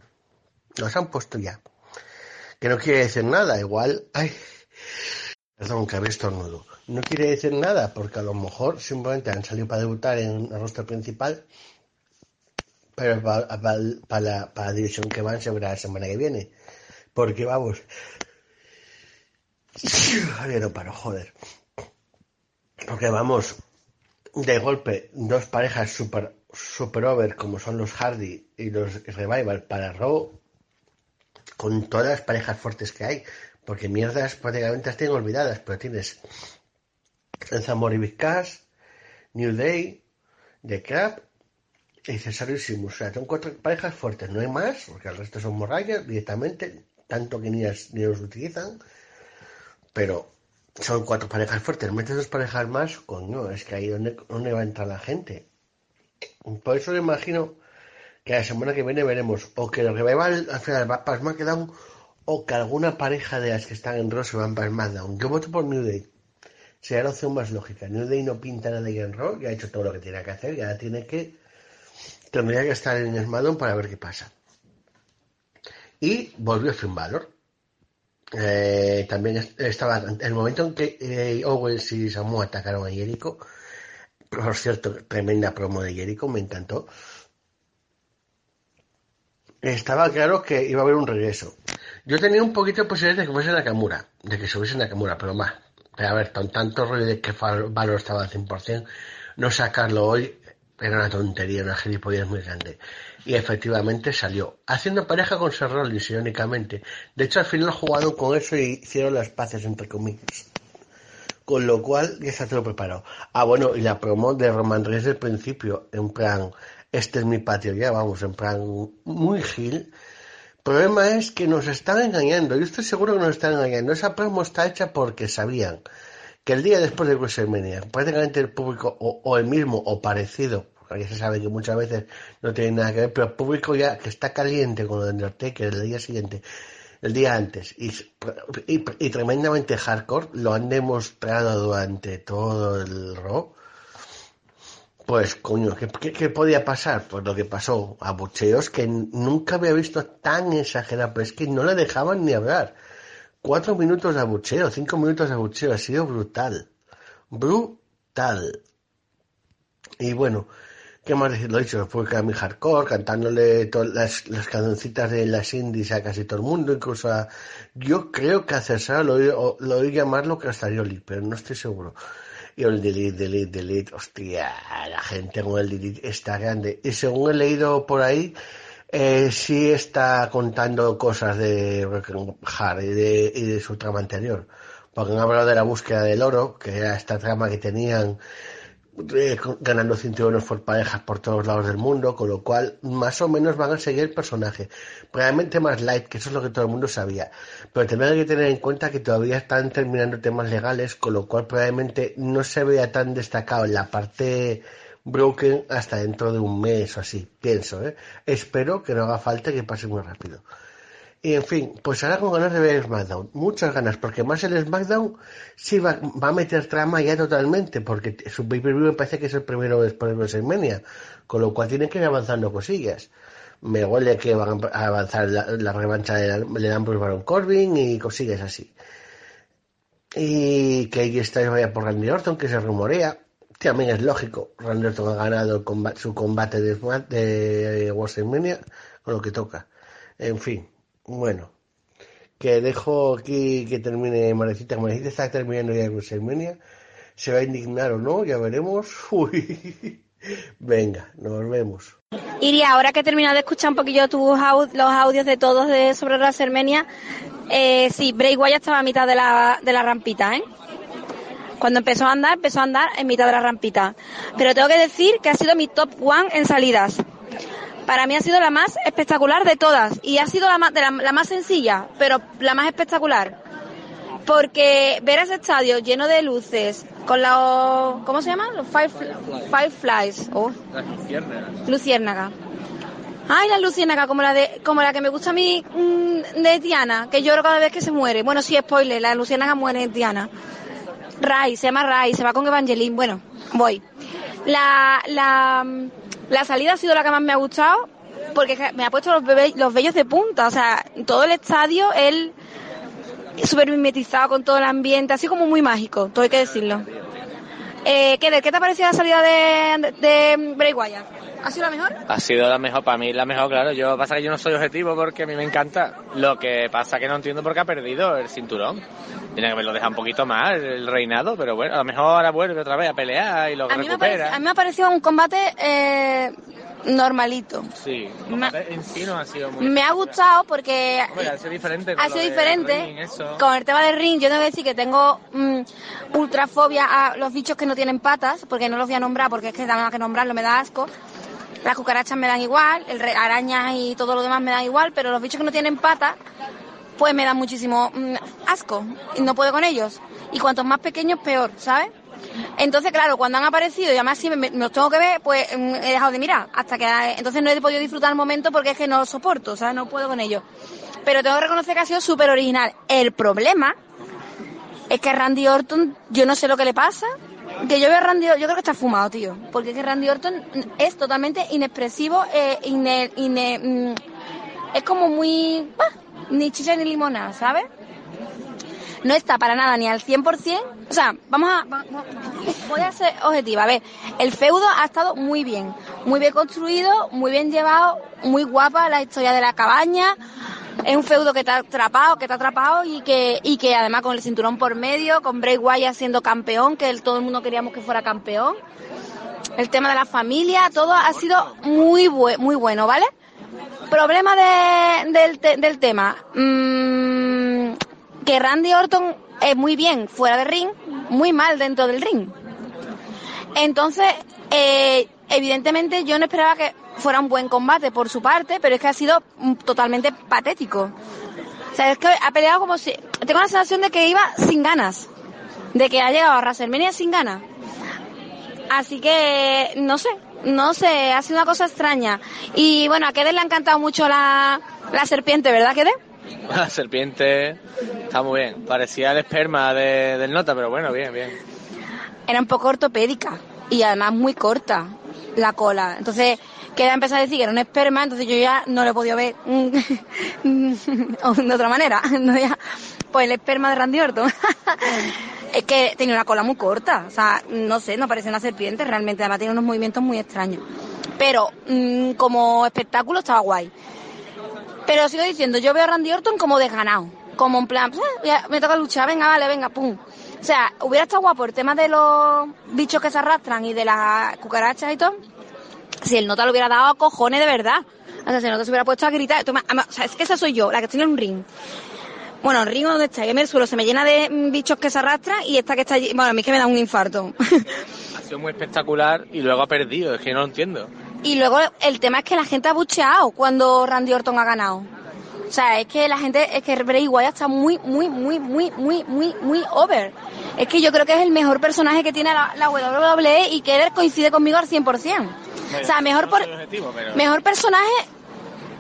los han puesto ya. Que no quiere decir nada, igual, ay, perdón, que había estornudo. No quiere decir nada, porque a lo mejor simplemente han salido para debutar en el rostro principal, pero para, para, la, para la división que van se verá la semana que viene. Porque vamos, Ay, no paro, joder. Porque vamos, de golpe, dos parejas super, super over como son los Hardy y los Revival para Raw, con todas las parejas fuertes que hay. Porque mierdas prácticamente las tienen olvidadas, pero tienes el Zamor y Big Cash, New Day, The Crab y Cesaro y Simus. O sea, son cuatro parejas fuertes, no hay más, porque el resto son morrayas directamente, tanto que ni, ni los utilizan. Pero son cuatro parejas fuertes, metes dos parejas más, coño, es que ahí donde, donde va a entrar la gente. Por eso me imagino que la semana que viene veremos o que el revival al final va para SmackDown o que alguna pareja de las que están en Raw se van para SmackDown. Yo voto por New Day. Sería la opción más lógica. New Day no pinta nada en Raw, ya ha hecho todo lo que tiene que hacer, ya tiene que tendría que estar en SmackDown para ver qué pasa. Y volvió Finn Balor. Eh, también es- estaba el momento en que eh, Owens y Samu atacaron a Jericho. Por cierto, tremenda promo de Jericho, me encantó. Estaba claro que iba a haber un regreso. Yo tenía un poquito de posibilidades de que fuese Nakamura, de que subiese Nakamura, pero más. Pero a ver, con tanto rollo de que Valor estaba al 100%, no sacarlo hoy era una tontería, una gilipollez muy grande. Y efectivamente salió. Haciendo pareja con Seth Rollins, irónicamente. De hecho, al final jugaron con eso y hicieron las paces, entre comillas. Con lo cual, ya está todo preparado. Ah, bueno, y la promo de Roman Reigns del principio, en plan, este es mi patio ya, vamos, en plan, muy gil. problema es que nos están engañando. Yo estoy seguro que nos están engañando. Esa promo está hecha porque sabían que el día después de WrestleMania, prácticamente el público, o, o el mismo, o parecido, ya se sabe que muchas veces no tiene nada que ver, pero el público ya que está caliente con lo de Undertaker el día siguiente, el día antes, y, y, tremendamente hardcore, lo han demostrado durante todo el Raw. Pues coño, ¿qué, qué, podía pasar? Pues lo que pasó, abucheos que nunca había visto tan exagerado, pero es que no le dejaban ni hablar. Cuatro minutos de abucheo, cinco minutos de abucheo, ha sido brutal. Brutal. Y bueno, ¿qué más? Lo he dicho, fue a mi hardcore, cantándole las, las cancioncitas de las indies a casi todo el mundo, incluso a... Yo creo que a César lo oí, o- lo oí llamarlo Castarioli, pero no estoy seguro. Y el delete, delete, delete, hostia, la gente con el delete está grande. Y según he leído por ahí, eh, sí está contando cosas de Heart y de, y de su trama anterior. Porque han hablado de la búsqueda del oro, que era esta trama que tenían ganando cinturones por parejas por todos lados del mundo, con lo cual más o menos van a seguir el personaje. Probablemente más light, que eso es lo que todo el mundo sabía. Pero también hay que tener en cuenta que todavía están terminando temas legales, con lo cual probablemente no se vea tan destacado en la parte broken hasta dentro de un mes o así, pienso. ¿eh? Espero que no haga falta que pase muy rápido. Y en fin, pues ahora con ganas de ver SmackDown, muchas ganas, porque más el SmackDown sí va, va a meter trama ya totalmente, porque su pay-per-view me parece que es el primero después de WrestleMania, con lo cual tienen que ir avanzando cosillas. Me huele que van a avanzar la, la revancha de, de Ambrose Baron Corbin y cosillas así. Y que AJ Styles vaya por Randy Orton, que se rumorea. También es lógico, Randy Orton ha ganado combate- su combate de, Smack- de WrestleMania, con lo que toca. En fin, bueno, que dejo aquí que termine Marecita. Marecita está terminando ya WrestleMania. Se va a indignar o no, ya veremos. Uy. Venga, nos vemos. Iria, ahora que he terminado de escuchar un poquillo tus au- los audios de todos de sobre WrestleMania, eh, sí, Bray Wyatt estaba a mitad de la, de la rampita, ¿eh? Cuando empezó a andar, empezó a andar en mitad de la rampita. Pero tengo que decir que ha sido mi top one en salidas. Para mí ha sido la más espectacular de todas. Y ha sido la más, de la, la más sencilla, pero la más espectacular. Porque ver ese estadio lleno de luces, con los... ¿Cómo se llaman? Los Fireflies. Oh, luciérnaga. Ay, la luciérnaga, como la de, como la que me gusta a mí mm, de Diana, que lloro cada vez que se muere. Bueno, sí, spoiler, la luciérnaga muere en Diana. Rai, se llama Rai, se va con Evangeline. Bueno, voy. La, la, la salida ha sido la que más me ha gustado porque me ha puesto los, bebé- los vellos de punta. O sea, todo el estadio, él súper mimetizado con todo el ambiente, así como muy mágico, todo hay que decirlo. Eh, ¿qué, de- ¿Qué te ha parecido la salida de, de, Bray Wyatt? ¿Ha sido la mejor? Ha sido la mejor, para mí la mejor, claro. Yo pasa que yo no soy objetivo porque a mí me encanta. Lo que pasa que no entiendo por qué ha perdido el cinturón. Tiene que haberlo dejado un poquito más, el reinado, pero bueno, a lo mejor ahora vuelve otra vez a pelear y lo A mí, me recupera. a mí me ha parecido un combate eh, normalito. Sí, el combate en sí no ha sido muy... Me ha gustado porque Hombre, ha sido diferente. con ha sido diferente. ring. Con el tema del ring, yo tengo que decir que tengo mm, ultrafobia a los bichos que no tienen patas, porque no los voy a nombrar, porque es que nada más que nombrarlo me da asco. Las cucarachas me dan igual, el re- arañas y todo lo demás me dan igual, pero los bichos que no tienen patas, pues me dan muchísimo mm, asco. Y no puedo con ellos. Y cuantos más pequeños, peor, ¿sabes? Entonces, claro, cuando han aparecido y además si me, los tengo que ver, pues mm, he dejado de mirar. Hasta que entonces no he podido disfrutar el momento porque es que no los soporto, ¿sabes? No puedo con ellos. Pero tengo que reconocer que ha sido súper original. El problema es que Randy Orton, yo no sé lo que le pasa. Que yo veo a Randy Orton, yo creo que está fumado, tío. Porque es que Randy Orton es totalmente inexpresivo, eh, mm, es como muy... ni chicha ni limonada, ¿sabes? No está para nada ni al 100%. O sea, vamos a... Voy a ser objetiva. A ver, el feudo ha estado muy bien. Muy bien construido, muy bien llevado, muy guapa la historia de la cabaña. Es un feudo que ha atrapado, que ha atrapado y que, y que además con el cinturón por medio, con Bray Wyatt siendo campeón, que todo el mundo queríamos que fuera campeón. El tema de la familia, todo ha sido muy, muy bueno, ¿vale? Problema de- del tema. Mm, que Randy Orton es muy bien fuera del ring, muy mal dentro del ring. Entonces, eh, evidentemente yo no esperaba que fuera un buen combate por su parte, pero es que ha sido mm, totalmente patético. O sea, es que ha peleado como si... Tengo la sensación de que iba sin ganas. De que ha llegado a WrestleMania sin ganas. Así que, no sé, no sé, ha sido una cosa extraña. Y bueno, a Kede le ha encantado mucho la, la serpiente, ¿verdad, Kede? La serpiente está muy bien. Parecía el esperma de- del nota, pero bueno, bien, bien. Era un poco ortopédica y además muy corta la cola. Entonces, queda empezar a decir que era un esperma, entonces yo ya no le he podido ver de otra manera. No, ya, pues el esperma de Randy Orton. es que tenía una cola muy corta, o sea, no sé, no parece una serpiente, realmente, además tiene unos movimientos muy extraños. Pero mm, como espectáculo estaba guay. Pero sigo diciendo, yo veo a Randy Orton como desganado. Como en plan, "Ah, ya, me toca luchar, venga, vale, venga, pum. O sea, hubiera estado guapo el tema de los bichos que se arrastran y de las cucarachas y todo. Si el nota lo hubiera dado a cojones de verdad. O sea, si el nota se hubiera puesto a gritar. Toma, o es que esa soy yo, la que estoy en un ring. Bueno, el ring donde está, que el suelo se me llena de mm, bichos que se arrastran y esta que está allí, bueno, a mí que me da un infarto. Ha sido muy espectacular y luego ha perdido, es que no lo entiendo. Y luego el tema es que la gente ha bucheado cuando Randy Orton ha ganado. O sea, es que la gente, es que Bray Wyatt está muy, muy, muy, muy, muy, muy, muy over. Es que yo creo que es el mejor personaje que tiene la, la WWE y que él coincide conmigo al 100%. O sea, mejor por, mejor personaje,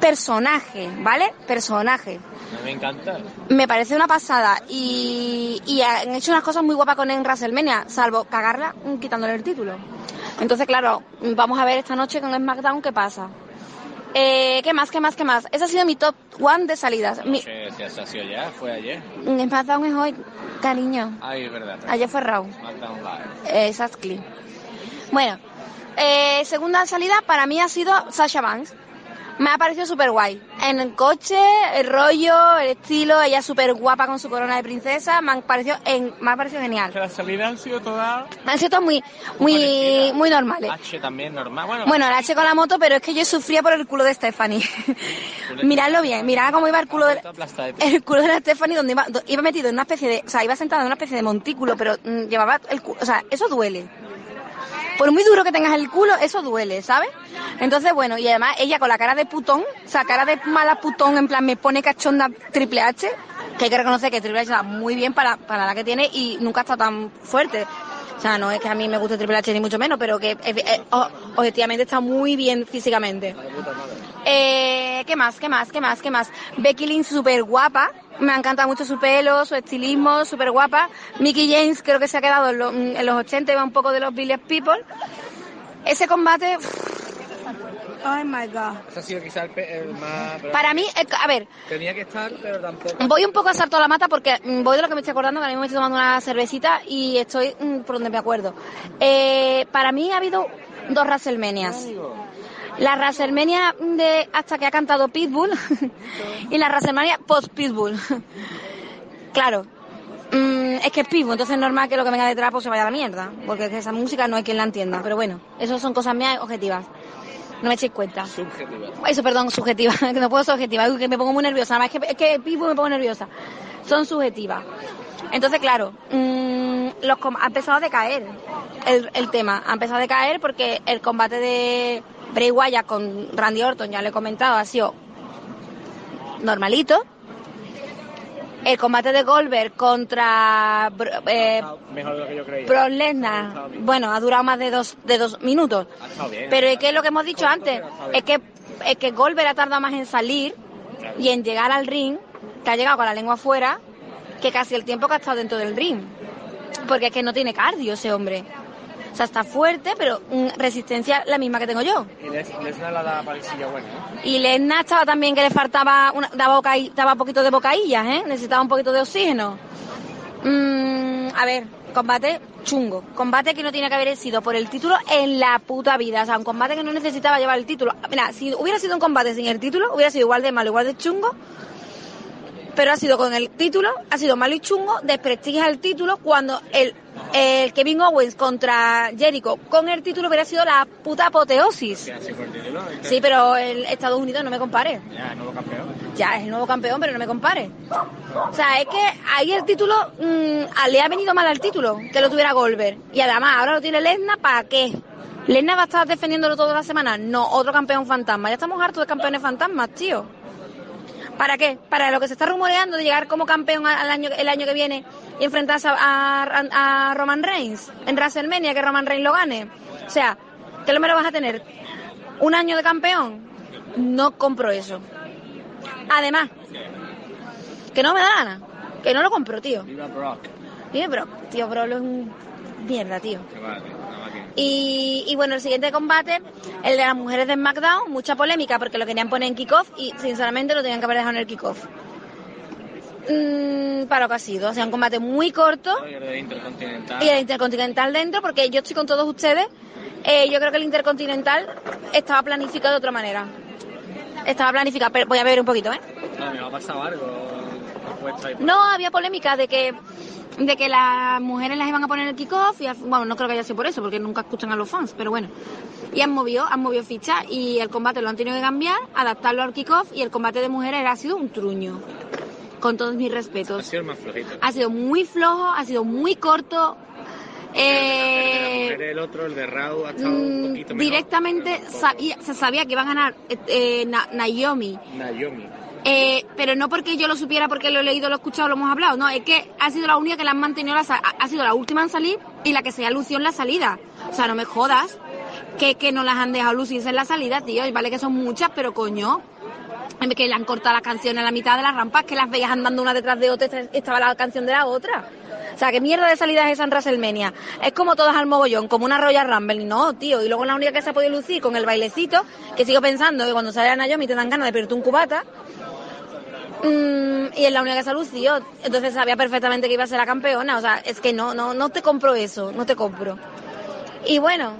personaje, ¿vale? Personaje. Me encanta. Me parece una pasada y, y han hecho unas cosas muy guapas con en WrestleMania, salvo cagarla mm, quitándole el título. Entonces, claro, vamos a ver esta noche con SmackDown qué pasa. Eh, ¿Qué más, qué más, qué más? Ese ha sido mi top one de salidas. Mi, eso ha sido ya, fue ayer. mm, SmackDown es hoy, cariño. Ay, es verdad. Ayer fue Raw. SmackDown Live. Eh, Exactly. Bueno, eh, segunda salida para mí ha sido Sasha Banks. Me ha parecido súper guay. En el coche, el rollo, el estilo, ella súper guapa con su corona de princesa, me ha parecido, en, me ha parecido genial. Las salidas han sido todas... Han sido todas muy, muy, muy normales. H también, normal. Bueno, Bueno, la H con la moto, pero es que yo sufría por el culo de Stephanie. Miradlo bien, mirad cómo iba el culo de, el culo de la Stephanie, donde iba, iba metido en una especie de, o sea, iba sentada en una especie de montículo, pero mm, llevaba el culo, o sea, eso duele. Por muy duro que tengas el culo, eso duele, ¿sabes? Entonces, bueno, y además ella con la cara de putón, o sea, cara de mala putón, en plan, me pone cachonda Triple H, que hay que reconocer que Triple H está muy bien para, para la que tiene y nunca está tan fuerte. O sea, no es que a mí me guste Triple H ni mucho menos, pero que eh, eh, objetivamente está muy bien físicamente. Eh, ¿Qué más? ¿Qué más? ¿Qué más? ¿Qué más? Becky Lynch súper guapa. Me encanta mucho su pelo, su estilismo, súper guapa. Mickey James creo que se ha quedado en, lo- en los 80 y va un poco de los Village People. Ese combate... Oh my God. Ha sido quizá el, pe- el más... pero- Para mí, a ver, Tenía que estar, pero tampoco... Voy un poco a salto a la mata porque mm, voy de lo que me estoy acordando, que ahora mismo me estoy tomando una cervecita y estoy mm, por donde me acuerdo. Eh, para mí ha habido dos WrestleManias. La WrestleMania de hasta que ha cantado Pitbull y la WrestleMania post Pitbull. claro. mm, es que es Pitbull, entonces es normal que lo que venga detrás pues se vaya a la mierda, porque es que esa música no hay quien la entienda, pero bueno, eso son cosas mías objetivas. No me echéis cuenta. Subjetiva. Eso, perdón, subjetiva, que no puedo ser objetiva, uy, que me pongo muy nerviosa, además es que, es que Pipo me pongo nerviosa. Son subjetivas. Entonces, claro, mm, los ha empezado a decaer el, el tema, ha empezado a decaer porque el combate de Bray Wyatt con Randy Orton, ya lo he comentado, ha sido normalito. El combate de Goldberg contra eh, Mejor de lo que yo creía. Brock Lesnar, bueno, ha durado más de dos, de dos minutos. Ha estado bien. Pero es que es lo que hemos dicho antes, es que, es que Goldberg ha tardado más en salir y en llegar al ring, que ha llegado con la lengua afuera, que casi el tiempo que ha estado dentro del ring. Porque es que no tiene cardio ese hombre. O sea, está fuerte, pero mm, resistencia la misma que tengo yo. Y Les- Lesnar la da parecilla buena, ¿eh? Y Lesnar estaba también que le faltaba, una, daba, boca, daba un poquito de bocaillas, ¿eh? Necesitaba un poquito de oxígeno. Mm, a ver, combate chungo. Combate que no tiene que haber sido por el título en la puta vida. O sea, un combate que no necesitaba llevar el título. Mira, si hubiera sido un combate sin el título, hubiera sido igual de malo, igual de chungo. Pero ha sido con el título, ha sido malo y chungo, desprestigia el título cuando el, el Kevin Owens contra Jericho con el título hubiera sido la puta apoteosis. El. ¿eh? Sí, pero el Estados Unidos no me compare. Ya, nuevo campeón. Ya es el nuevo campeón, pero no me compare. O sea, es que ahí el título mm, le ha venido mal al título que lo tuviera Goldberg. Y además, ahora lo tiene Lesnar, ¿para qué? ¿Lesnar va a estar defendiéndolo toda la semana? No, otro campeón fantasma. Ya estamos hartos de campeones fantasmas, tío. ¿Para qué? Para lo que se está rumoreando de llegar como campeón al año, el año que viene y enfrentarse a, a- a Roman Reigns en WrestleMania, que Roman Reigns lo gane. O sea, ¿qué número vas a tener? ¿Un año de campeón? No compro eso. Además, que no me da gana. Que no lo compro, tío. Viva Brock. Tío, Brock es un mierda, tío. Vale. Y, y bueno, el siguiente combate, el de las mujeres de SmackDown, mucha polémica porque lo querían poner en kickoff y sinceramente lo tenían que haber dejado en el kickoff. Mm, para lo que ha sido, o sea, un combate muy corto Y el Intercontinental. y el Intercontinental dentro, porque yo estoy con todos ustedes, eh, yo creo que el Intercontinental estaba planificado de otra manera. Estaba planificado, pero voy a ver un poquito, ¿eh? No, me ha pasado algo. Apuesta ahí. No, había polémica de que de que las mujeres las iban a poner el kickoff y bueno, no creo que haya sido por eso, porque nunca escuchan a los fans, pero bueno. Y han movido, han movido fichas y el combate lo han tenido que cambiar, adaptarlo al kickoff y el combate de mujeres ha sido un truño. Con todos mis Ha respetos. sido el más flojito. Ha sido muy flojo, ha sido muy corto. Eh, Pero el otro, el de ha estado un mm, poquito mejor. directamente sabía- se sabía que iba a ganar eh, eh, Na- Naomi. Naomi. Eh, pero no porque yo lo supiera, porque lo he leído, lo he escuchado, lo hemos hablado. No, es que ha sido la única que la han mantenido, la, ha sido la última en salir y la que se ha en la salida. O sea, no me jodas que, que no las han dejado lucirse en la salida, tío. Y vale que son muchas, pero coño. Que le han cortado las canciones a la mitad de las rampas, que las veías andando una detrás de otra, esta- estaba la canción de la otra. O sea, ¿qué mierda de salida es esa en WrestleMania? Es como todas al mogollón, como una Royal Rumble. No, tío. Y luego la única que se ha podido lucir con el bailecito, que sigo pensando que cuando sale a Naomi te dan ganas de pedirte un cubata. Mm, y es la única que se ha lucido. Entonces sabía perfectamente que iba a ser la campeona. O sea, es que no, no, no te compro eso, no te compro. Y bueno.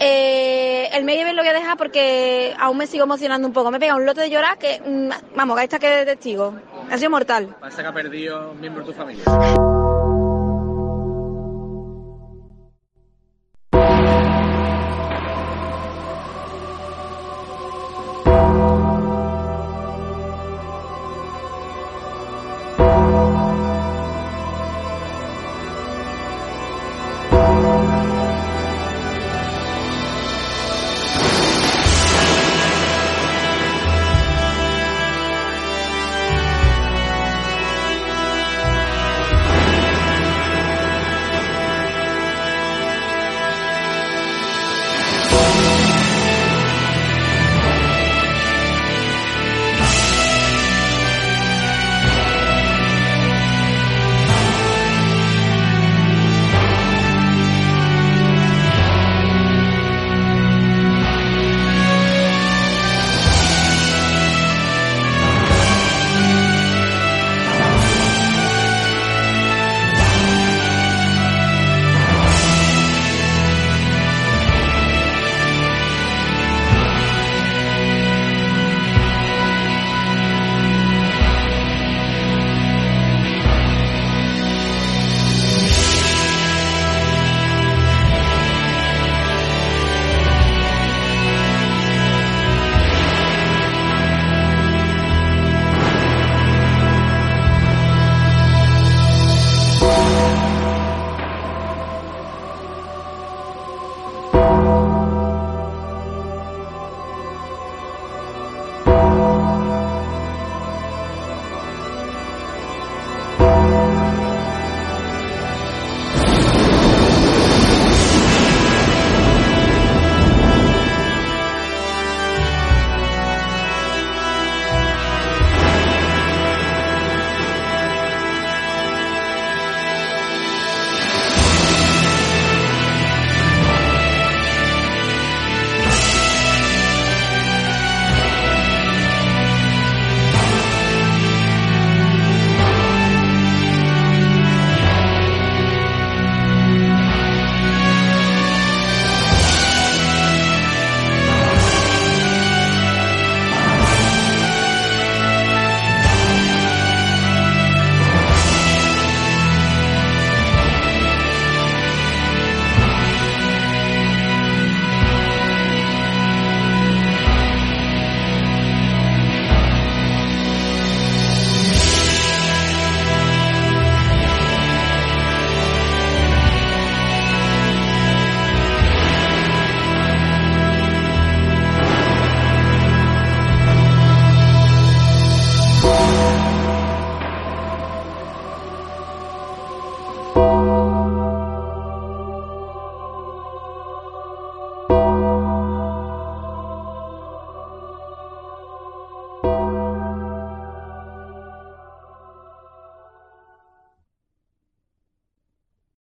Eh, el event lo voy a dejar porque aún me sigo emocionando un poco. Me pega un lote de llorar que, mm, vamos, ahí está que testigo. Ha sido mortal. Parece que ha perdido miembro de tu familia.